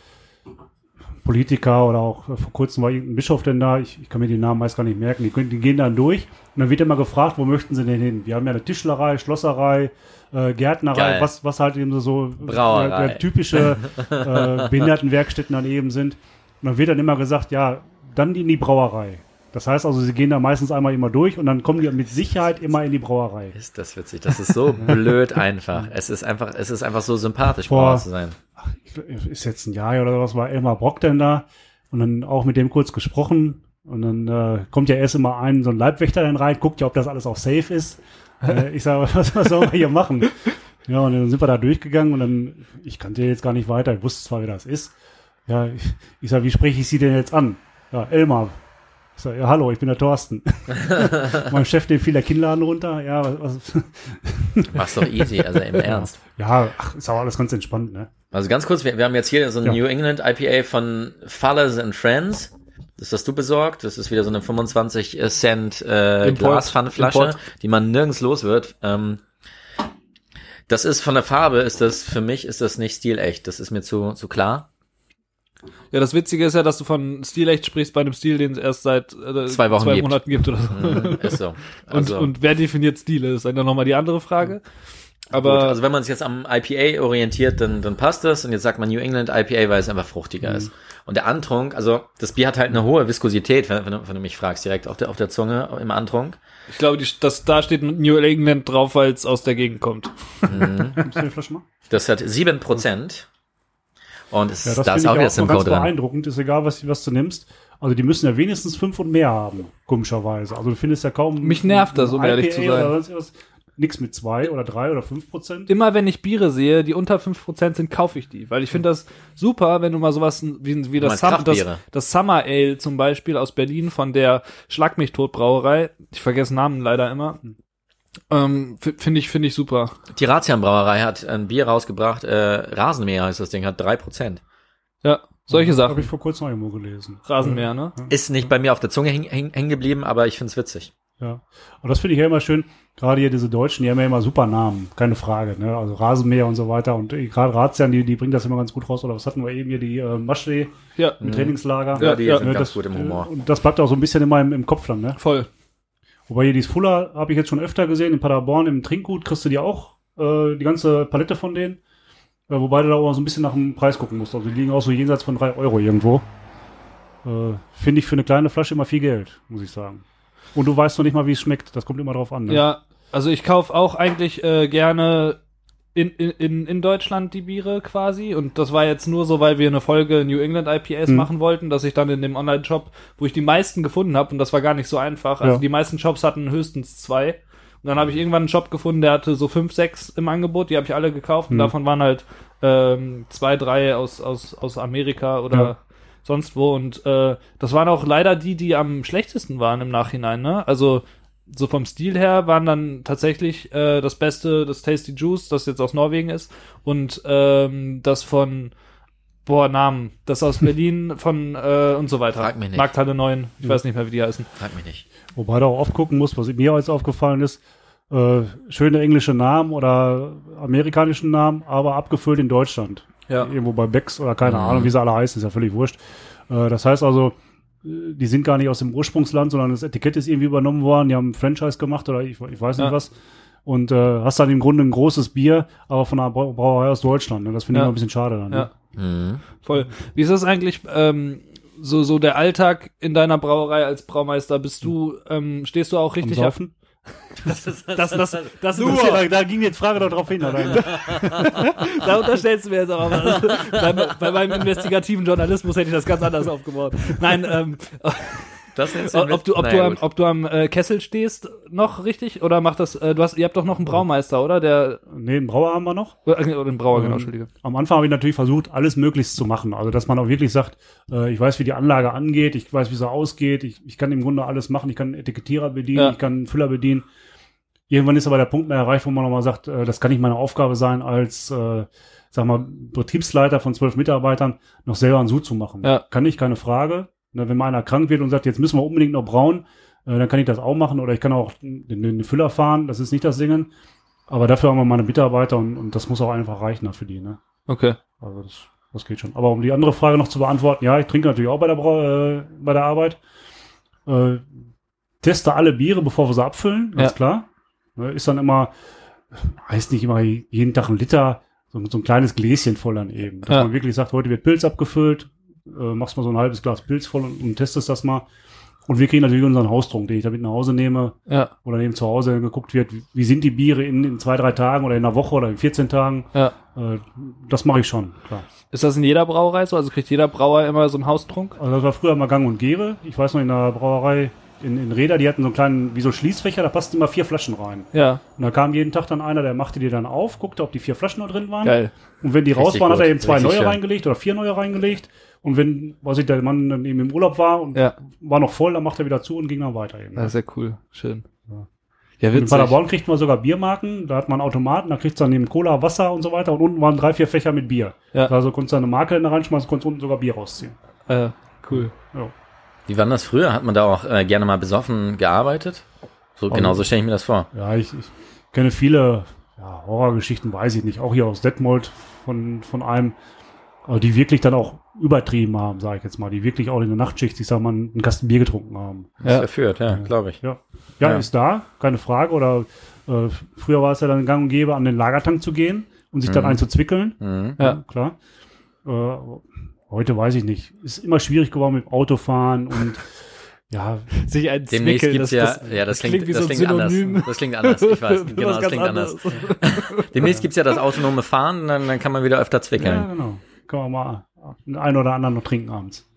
Politiker oder auch äh, vor kurzem war irgendein Bischof denn da, ich, ich kann mir die Namen meist gar nicht merken, die, die gehen dann durch und dann wird immer gefragt, wo möchten sie denn hin? Wir haben ja eine Tischlerei, Schlosserei, äh, Gärtnerei, Geil. was, was halt eben so Brauerei. Der, der typische äh, Behindertenwerkstätten dann eben sind. Und dann wird dann immer gesagt, ja, dann in die Brauerei. Das heißt also, sie gehen da meistens einmal immer durch und dann kommen die mit Sicherheit immer in die Brauerei. Ist das witzig? Das ist so blöd einfach. Es ist einfach, es ist einfach so sympathisch, Boah. Brauer zu sein. Ist jetzt ein Jahr oder was, war Elmar Brock denn da und dann auch mit dem kurz gesprochen und dann äh, kommt ja erst immer ein, so ein Leibwächter dann rein, guckt ja, ob das alles auch safe ist. äh, ich sage, was, was sollen wir hier machen? Ja, und dann sind wir da durchgegangen und dann, ich kannte jetzt gar nicht weiter, ich wusste zwar, wer das ist. Ja, ich, ich sage, wie spreche ich Sie denn jetzt an? Ja, Elmar. Ich sage, ja, hallo, ich bin der Thorsten. mein Chef, dem fiel der Kinnladen runter. Ja, was, was, Mach's doch easy, also im Ernst. ja, ach, ist auch alles ganz entspannt, ne? Also ganz kurz, wir, wir haben jetzt hier so ein Ja. New England IPA von Fallers and Friends. Das hast du besorgt. Das ist wieder so eine 25 Cent äh, Import. Glaspfannenflasche, Import. die man nirgends los wird. Ähm, das ist von der Farbe, ist das für mich ist das nicht stilecht. Das ist mir zu zu klar. Ja, das Witzige ist ja, dass du von Stil echt sprichst bei einem Stil, den es erst seit äh, Zwei Wochen zwei gibt. Monaten gibt oder so. Mhm, ist so. Und, Also, und wer definiert Stile, ist dann nochmal die andere Frage. Aber Gut, also wenn man sich jetzt am IPA orientiert, dann, dann passt das. Und jetzt sagt man New England IPA, weil es einfach fruchtiger Mhm. ist. Und der Antrunk, also das Bier hat halt eine hohe Viskosität, wenn, wenn, du, wenn du mich fragst, direkt auf der, auf der Zunge im Antrunk. ich glaube, die, das, da steht New England drauf, weil es aus der Gegend kommt. Gibst du die Flasche mal? Das hat sieben Prozent. Und es, Ja, das da ist finde auch ich wieder auch noch Simcoe ganz drin. beeindruckend. Ist egal, was, was du nimmst. Also die müssen ja wenigstens fünf und mehr haben, komischerweise. Also du findest ja kaum. Mich nervt das, um ein ehrlich zu IPA sein. Nix mit zwei oder drei oder fünf Prozent. Immer wenn ich Biere sehe, die unter 5% sind, kaufe ich die. Weil ich finde das super, wenn du mal sowas wie, wie das, Sum, das, das Summer Ale zum Beispiel aus Berlin von der Schlag mich tot Brauerei. Ich vergesse Namen leider immer. Ähm, f- finde ich, finde ich super. Die Razian Brauerei hat ein Bier rausgebracht, äh, Rasenmäher heißt das Ding, hat drei Prozent. Ja, solche Habe Sachen. ich vor kurzem noch irgendwo gelesen. Rasenmäher, ne? Ist nicht bei mir auf der Zunge häng- häng- hängen geblieben, aber ich find's witzig. Ja. Und das finde ich ja immer schön. Gerade hier diese Deutschen, die haben ja immer super Namen, keine Frage. Ne? Also Rasenmäher und so weiter. Und äh, gerade Razian, die, die bringen das immer ganz gut raus. Oder was hatten wir eben hier, die äh, Maschsee Ja, im Trainingslager. Ja, die ja. sind Ne, ganz das, gut im Humor. äh, Und das bleibt auch so ein bisschen immer im, im Kopf dann. Ne? voll. Wobei hier dieses Fuller habe ich jetzt schon öfter gesehen. In Paderborn im Trinkgut kriegst du die auch, äh, die ganze Palette von denen. Äh, wobei du da auch so ein bisschen nach dem Preis gucken musst. Also die liegen auch so jenseits von drei Euro irgendwo. Äh, Finde ich für eine kleine Flasche immer viel Geld, muss ich sagen. Und du weißt noch nicht mal, wie es schmeckt. Das kommt immer drauf an. Ne? Ja, also ich kaufe auch eigentlich äh, gerne in, in, in Deutschland die Biere quasi. Und das war jetzt nur so, weil wir eine Folge New England IPAs Mhm. machen wollten, dass ich dann in dem Online-Shop, wo ich die meisten gefunden habe, und das war gar nicht so einfach. Also Ja. die meisten Shops hatten höchstens zwei. Und dann habe ich irgendwann einen Shop gefunden, der hatte so fünf, sechs im Angebot, die habe ich alle gekauft und Mhm. davon waren halt ähm, zwei, drei aus, aus, aus Amerika oder Ja. Sonst wo. Und äh, das waren auch leider die, die am schlechtesten waren im Nachhinein, ne? Also so vom Stil her waren dann tatsächlich äh, das Beste das Tasty Juice, das jetzt aus Norwegen ist, und ähm, das von boah, Namen, das aus Berlin von äh, und so weiter. Frag mich nicht. Markthalle 9, ich weiß nicht mehr, wie die heißen. Frag mich nicht. Wobei du auch oft gucken musst, was mir jetzt aufgefallen ist, äh, schöne englische Namen oder amerikanischen Namen, aber abgefüllt in Deutschland. Ja. Irgendwo bei Becks oder keine Mhm. Ahnung, wie sie alle heißen, ist ja völlig wurscht. Äh, das heißt also, äh, die sind gar nicht aus dem Ursprungsland, sondern das Etikett ist irgendwie übernommen worden, die haben ein Franchise gemacht oder ich, ich weiß nicht Ja. was. Und äh, hast dann im Grunde ein großes Bier, aber von einer Brau- Brauerei aus Deutschland. Ne? Das finde ich Ja. immer ein bisschen schade dann. Ja. Ne? Mhm. Voll. Wie ist das eigentlich ähm, so so der Alltag in deiner Brauerei als Braumeister? Bist du ähm, stehst du auch richtig auf Saufen? das das das das Nur. Da, da ging die Frage doch drauf hin, oder? Da unterstellst du mir jetzt aber was. bei, bei meinem investigativen Journalismus hätte ich das ganz anders aufgebaut. Nein, ähm, Das nennst ob du, ob Naja, du am, gut. ob du am äh, Kessel stehst noch richtig oder macht das? Äh, du hast, ihr habt doch noch einen Braumeister, oder? Der nee, einen Brauer haben wir noch. oder, äh, oder den Brauer, genau, Ähm, Entschuldige. Am Anfang habe ich natürlich versucht, alles möglichst zu machen. Also, dass man auch wirklich sagt, äh, ich weiß, wie die Anlage angeht, ich weiß, wie sie ausgeht, ich, ich kann im Grunde alles machen, ich kann einen Etikettierer bedienen, Ja. ich kann einen Füller bedienen. Irgendwann ist aber der Punkt mehr erreicht, wo man nochmal sagt, äh, das kann nicht meine Aufgabe sein, als, äh, sag mal, Betriebsleiter von zwölf Mitarbeitern noch selber einen Sud zu machen. Ja. Kann ich, keine Frage. Ne, wenn mal einer krank wird und sagt, jetzt müssen wir unbedingt noch brauen, äh, dann kann ich das auch machen oder ich kann auch den, den Füller fahren, das ist nicht das Singen. Aber dafür haben wir meine Mitarbeiter und, und das muss auch einfach reichen für die, ne? Okay. Also das, das geht schon. Aber um die andere Frage noch zu beantworten, ja, ich trinke natürlich auch bei der, Brau äh, bei der Arbeit. Äh, teste alle Biere, bevor wir sie abfüllen, ganz Ja. klar. Ne, ist dann immer, heißt nicht immer jeden Tag ein Liter, so, so ein kleines Gläschen voll dann eben. Dass Ja. man wirklich sagt, heute wird Pilz abgefüllt, äh, machst mal so ein halbes Glas Pilz voll und, und testest das mal. Und wir kriegen natürlich unseren Haustrunk, den ich damit nach Hause nehme, Ja, oder eben zu Hause geguckt wird, wie, sind die Biere in, in zwei, drei Tagen oder in einer Woche oder in 14 Tagen. ja. Äh, das mache ich schon, klar. Ist das in jeder Brauerei so? Also kriegt jeder Brauer immer so einen Haustrunk? Also das war früher mal Gang und Gäbe. Ich weiß noch, in der Brauerei in, in Reda, die hatten so einen kleinen, wie so Schließfächer, da passten immer vier Flaschen rein. Ja, Und da kam jeden Tag dann einer, der machte die dann auf, guckte, ob die vier Flaschen noch drin waren. geil. Und wenn die raus Richtig waren, hat er gut, eben zwei richtig neue schön. reingelegt oder vier neue reingelegt. Und wenn, weiß ich, der Mann dann eben im Urlaub war und Ja, war noch voll, dann macht er wieder zu und ging dann weiter eben. das ist ja cool. Schön. Ja. Ja, in. Paderborn kriegt man sogar Biermarken, da hat man Automaten, da kriegt man neben Cola Wasser und so weiter und unten waren drei, vier Fächer mit Bier. Ja. Also konntest du eine Marke da reinschmeißen, konntest unten sogar Bier rausziehen. Äh, cool. Ja. Wie war denn das früher? Hat man da auch äh, gerne mal besoffen gearbeitet? So, Also- genau so stelle ich mir das vor. Ja, ich, ich kenne viele ja, Horrorgeschichten, weiß ich nicht, auch hier aus Detmold von, von einem, aber die wirklich dann auch übertrieben haben, sage ich jetzt mal, die wirklich auch in der Nachtschicht, ich sag mal, einen Kasten Bier getrunken haben. Das Ja. verführt, ja, glaube ich. Ja. ja, Ja. ist da, keine Frage. Oder äh, früher war es ja dann gang und gäbe, an den Lagertank zu gehen und sich dann Mhm. einzuzwickeln. Mhm. Ja. klar. Äh, heute weiß ich nicht. Ist immer schwierig geworden mit dem Autofahren und ja, Sich ein Demnächst Zwickel, gibt's ja, ja, das, klingt, wie das so ein klingt anders. Synonym. Das klingt anders, ich weiß, genau, das klingt anders. anderes. Demnächst gibt's ja das autonome Fahren, dann, dann kann man wieder öfter ja, zwickeln. genau. Kann man mal den einen oder anderen noch trinken abends.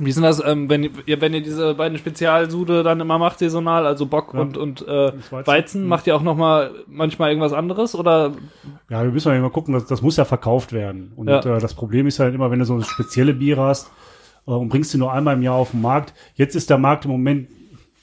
Wie ist denn das, ähm, wenn, ihr, wenn ihr diese beiden Spezialsude dann immer macht, saisonal, also Bock Ja. und, und äh, Das Weizen. Weizen, macht ihr auch noch mal manchmal irgendwas anderes oder Ja, wir müssen ja immer gucken, das, das muss ja verkauft werden. Und Ja. äh, das Problem ist halt immer, wenn du so spezielle Biere hast äh, und bringst die nur einmal im Jahr auf den Markt. Jetzt ist der Markt im Moment,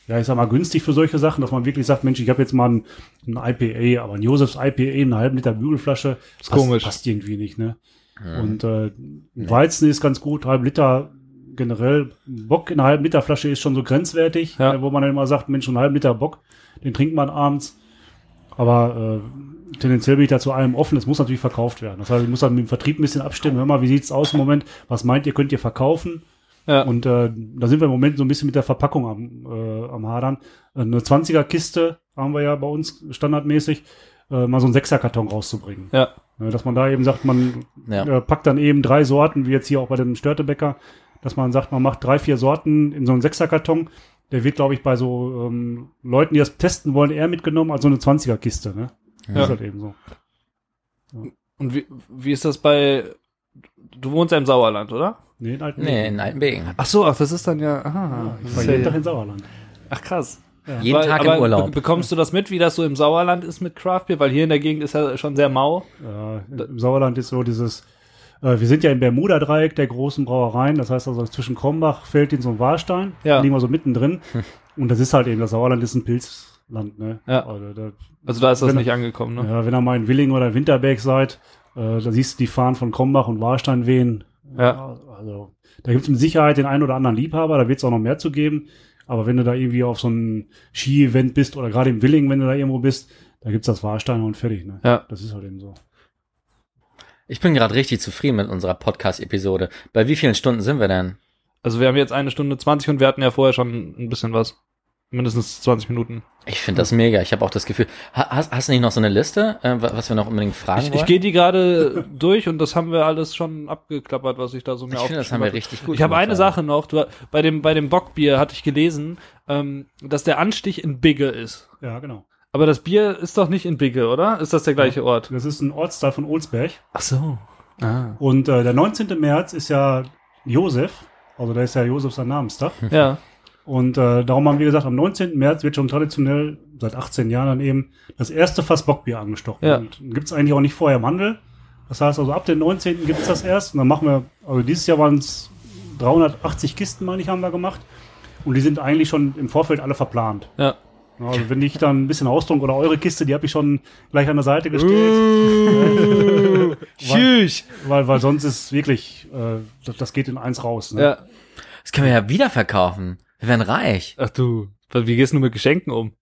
ja, ich sag mal, günstig für solche Sachen, dass man wirklich sagt, Mensch, ich habe jetzt mal ein, ein IPA, aber ein Josefs IPA, eine halben Liter Bügelflasche, Ist komisch. passt irgendwie nicht, ne? Und äh, Weizen ist ganz gut, halb Liter generell. Bock in einer halben Liter Flasche ist schon so grenzwertig, Ja. äh, wo man dann immer sagt, Mensch, einen halben Liter Bock, den trinkt man abends. Aber äh, tendenziell bin ich da zu allem offen. Es muss natürlich verkauft werden. Das heißt, ich muss dann mit dem Vertrieb ein bisschen abstimmen. Hör mal, wie sieht's aus im Moment? Was meint ihr, könnt ihr verkaufen? ja, Und äh, da sind wir im Moment so ein bisschen mit der Verpackung am, äh, am Hadern. Eine 20er-Kiste haben wir ja bei uns standardmäßig, äh, mal so einen Sechser-Karton rauszubringen. ja, Ja, Dass man da eben sagt, man Ja. äh, packt dann eben drei Sorten, wie jetzt hier auch bei dem Störtebäcker, dass man sagt, man macht drei, vier Sorten in so einen Sechserkarton. Der wird, glaube ich, bei so ähm, Leuten, die das testen wollen, eher mitgenommen als so eine 20er-Kiste. Ne? Das Ja. ist halt eben so. Und wie, wie ist das bei du wohnst ja im Sauerland, oder? Nee, in alten Nee, in Altenbeken. Ach so, ach, das ist dann ja, aha. Ich Das war jeden ja- Tag in Sauerland. ach krass. Jeden Aber- Tag aber im Urlaub. be- Bekommst du das mit, wie das so im Sauerland ist mit Craft Beer? Weil hier in der Gegend ist ja schon sehr mau. Ja, Im Sauerland ist so dieses, äh, wir sind ja im Bermuda-Dreieck der großen Brauereien, das heißt also zwischen Krombach, Felddienst und Warstein, Ja. liegen wir so mittendrin. Und das ist halt eben, das Sauerland ist ein Pilzland, ne? Ja. Also, da, Also da ist das Wenn- nicht angekommen, ne? ja, wenn ihr mal in Willing oder Winterberg seid, äh, da siehst du die Fahnen von Krombach und Warstein wehen. Ja. Also, da gibt es mit Sicherheit den einen oder anderen Liebhaber, da wird es auch noch mehr zu geben. Aber wenn du da irgendwie auf so einem Ski-Event bist oder gerade im Willing, wenn du da irgendwo bist, da gibt's das Warsteiner und fertig, ne? Ja. Das ist halt eben so. Ich bin gerade richtig zufrieden mit unserer Podcast-Episode. Bei wie vielen Stunden sind wir denn? Also wir haben jetzt eine Stunde 20 und wir hatten ja vorher schon ein bisschen was. Mindestens 20 Minuten. Ich finde das mega. Ich habe auch das Gefühl. Ha- Hast, hast du nicht noch so eine Liste, äh, wa- was wir noch unbedingt fragen Ich, wollen? ich gehe die gerade durch und das haben wir alles schon abgeklappert, was ich da so mir ich finde, das haben wir richtig gut Ich habe eine ja. Sache noch. Du, bei dem bei dem Bockbier hatte ich gelesen, ähm, dass der Anstich in Bigge ist. Ja, genau. Aber das Bier ist doch nicht in Bigge, oder? Ist das der gleiche Ort? Das ist ein Ortsteil von Olsberg. Ach so. Ah. Und äh, der 19. März ist ja Josef, also da ist ja Josef sein Namenstag. Ja. Und äh, darum haben wir gesagt, am 19. März wird schon traditionell, seit 18 Jahren dann eben, das erste Fass Bockbier angestochen. Ja. Und gibt's eigentlich auch nicht vorher im Handel. Das heißt also, ab dem 19. gibt's das erst. Und dann machen wir, also dieses Jahr waren es 380 Kisten, meine ich, haben wir gemacht. Und die sind eigentlich schon im Vorfeld alle verplant. Ja. Also wenn ich dann ein bisschen ausdruck oder eure Kiste, die habe ich schon gleich an der Seite gestellt. Tschüss. weil, weil sonst ist wirklich, äh, das, das geht in eins raus. Ne? Ja. Das können wir ja wieder verkaufen. Wir werden reich. Ach du. Wie gehst du mit Geschenken um?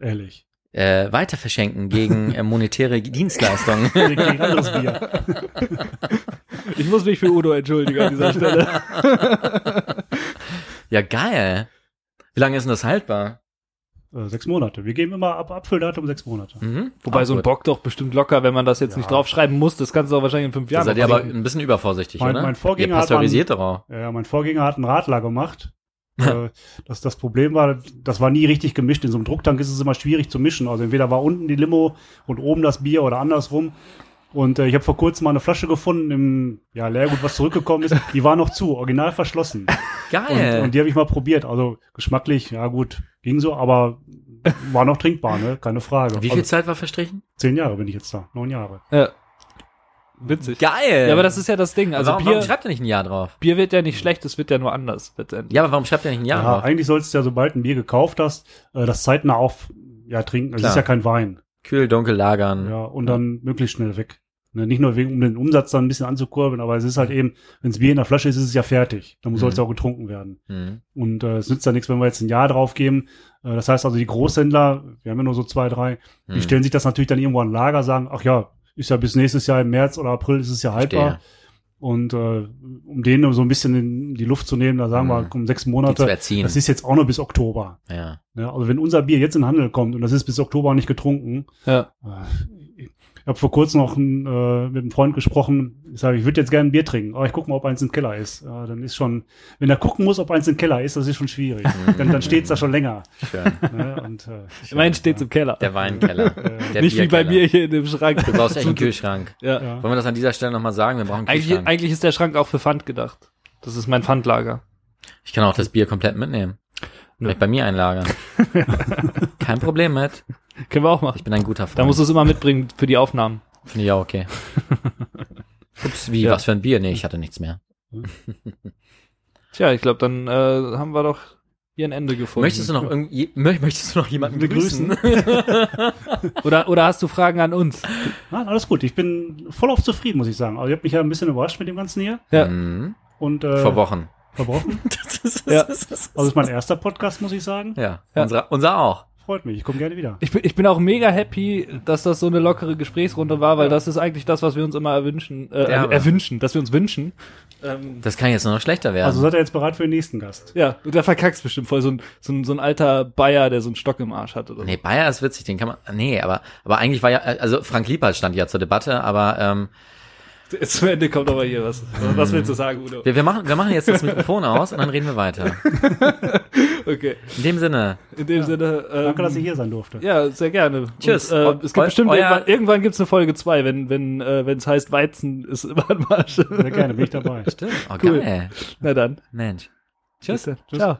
Ehrlich. Äh, weiter verschenken gegen äh, monetäre Dienstleistungen. Gegen anderes Bier. Ich muss mich für Udo entschuldigen an dieser Stelle. ja, geil. Wie lange ist denn das haltbar? Äh, sechs Monate. Wir geben immer ab Abfülldatum sechs Monate. Mhm. Wobei Auch so ein gut. Bock doch bestimmt locker, wenn man das jetzt Ja. nicht draufschreiben muss, das kannst du auch wahrscheinlich in fünf Da Jahren seid noch ihr aber ein bisschen übervorsichtig, Mein- oder? mein Vorgänger ihr hat auch. Ja, mein Vorgänger hat einen Radler gemacht. Äh, das, das Problem war, das war nie richtig gemischt. In so einem Drucktank ist es immer schwierig zu mischen. Also entweder war unten die Limo und oben das Bier oder andersrum. Und äh, ich habe vor kurzem mal eine Flasche gefunden im ja, Leergut, was zurückgekommen ist. Die war noch zu, original verschlossen. Und, Geil. und die habe ich mal probiert. Also geschmacklich, ja gut, ging so, aber war noch trinkbar, ne? Keine Frage. Wie viel Also, Zeit war verstrichen? zehn Jahre bin ich jetzt da, neun Jahre. Ja. Witzig. Geil. Ja, aber das ist ja das Ding. Also warum, warum Bier, schreibt ihr nicht ein Jahr drauf? Bier wird ja nicht schlecht, es wird ja nur anders letztendlich. Ja, aber warum schreibt ihr nicht ein Jahr Ja, drauf? eigentlich sollst du ja, sobald ein Bier gekauft hast, äh, das zeitnah auf ja, trinken. Es ist ja kein Wein. Kühl, dunkel lagern. Ja, und dann möglichst schnell weg. Ne, nicht nur wegen, um den Umsatz dann ein bisschen anzukurbeln, aber es ist halt eben, wenn das Bier in der Flasche ist, ist es ja fertig. Dann soll es Mhm. ja auch getrunken werden. Mhm. Und äh, es nützt ja nichts, wenn wir jetzt ein Jahr drauf geben. Äh, das heißt also, die Großhändler, wir haben ja nur so zwei, drei, die Mhm. stellen sich das natürlich dann irgendwo an Lager, sagen, ach ja, ist ja bis nächstes Jahr im März oder April ist es ja haltbar. Verstehe. Und äh, um denen so ein bisschen in die Luft zu nehmen, da sagen wir Mhm. um sechs Die zu Monate, das ist jetzt auch noch bis Oktober. ja. Ja, also wenn unser Bier jetzt in den Handel kommt und das ist bis Oktober nicht getrunken, Ja. äh, ich habe vor kurzem noch ein, äh, mit einem Freund gesprochen, ich sage, ich würde jetzt gerne ein Bier trinken, aber ich gucke mal, ob eins im Keller ist. Ja, dann ist schon, wenn er gucken muss, ob eins im Keller ist, das ist schon schwierig. dann dann steht's da schon länger. Ne? Und, äh, Immerhin steht's im Keller. Der Weinkeller. Der Nicht wie bei mir hier in dem Schrank. Du brauchst echt einen Kühlschrank. Ja. ja. Wollen wir das an dieser Stelle nochmal sagen? Wir brauchen einen Eigentlich, Kühlschrank. eigentlich ist der Schrank auch für Pfand gedacht. Das ist mein Pfandlager. Ich kann auch das Bier komplett mitnehmen. Vielleicht bei mir einlagern. Kein Problem mit. Können wir auch machen. Ich bin ein guter Freund. Da musst du es immer mitbringen für die Aufnahmen. Finde ich auch okay. Ups, wie, Ja. was für ein Bier? Nee, ich hatte nichts mehr. Tja, ich glaube, dann äh, haben wir doch hier ein Ende gefunden. Möchtest du noch irgendwie, mö- möchtest du noch jemanden Begrüßen? begrüßen? oder, oder hast du Fragen an uns? Nein, alles gut. Ich bin voll auf zufrieden, muss ich sagen. Also ich habe mich ja ein bisschen überrascht mit dem Ganzen hier Ja. Mhm. und äh, Vor Wochen. verbrochen. Ja. Also es ist mein erster Podcast, muss ich sagen. Ja, Ja. Unser, unser auch. Freut mich. Ich komme gerne wieder. Ich bin, ich bin auch mega happy, dass das so eine lockere Gesprächsrunde war, weil das ist eigentlich das, was wir uns immer erwünschen, äh, Ja, erwünschen, dass wir uns wünschen. Ähm, Das kann jetzt nur noch schlechter werden. Also seid ihr jetzt bereit für den nächsten Gast? ja, und der verkackst bestimmt voll so ein, so ein, so ein alter Bayer, der so einen Stock im Arsch hat oder so. nee, Bayer ist witzig, den kann man, nee, aber, aber eigentlich war ja, also Frank Liepert stand ja zur Debatte, aber, ähm, Jetzt zum Ende kommt aber hier was. Was willst du sagen, Udo? wir, wir machen, wir machen jetzt das Mikrofon aus und dann reden wir weiter. Okay. In dem Sinne, In dem Sinne. Ähm, Danke, dass ich hier sein durfte. Ja, sehr gerne. Tschüss. Und, äh, es gibt eu- bestimmt irgendwann, irgendwann gibt's eine Folge 2, wenn wenn äh, wenn es heißt Weizen ist immer ein Marsch. Sehr gerne, bin ich dabei. stimmt, oh, Cool. geil. Na dann. Mensch. Tschüss. Bitte. Ciao.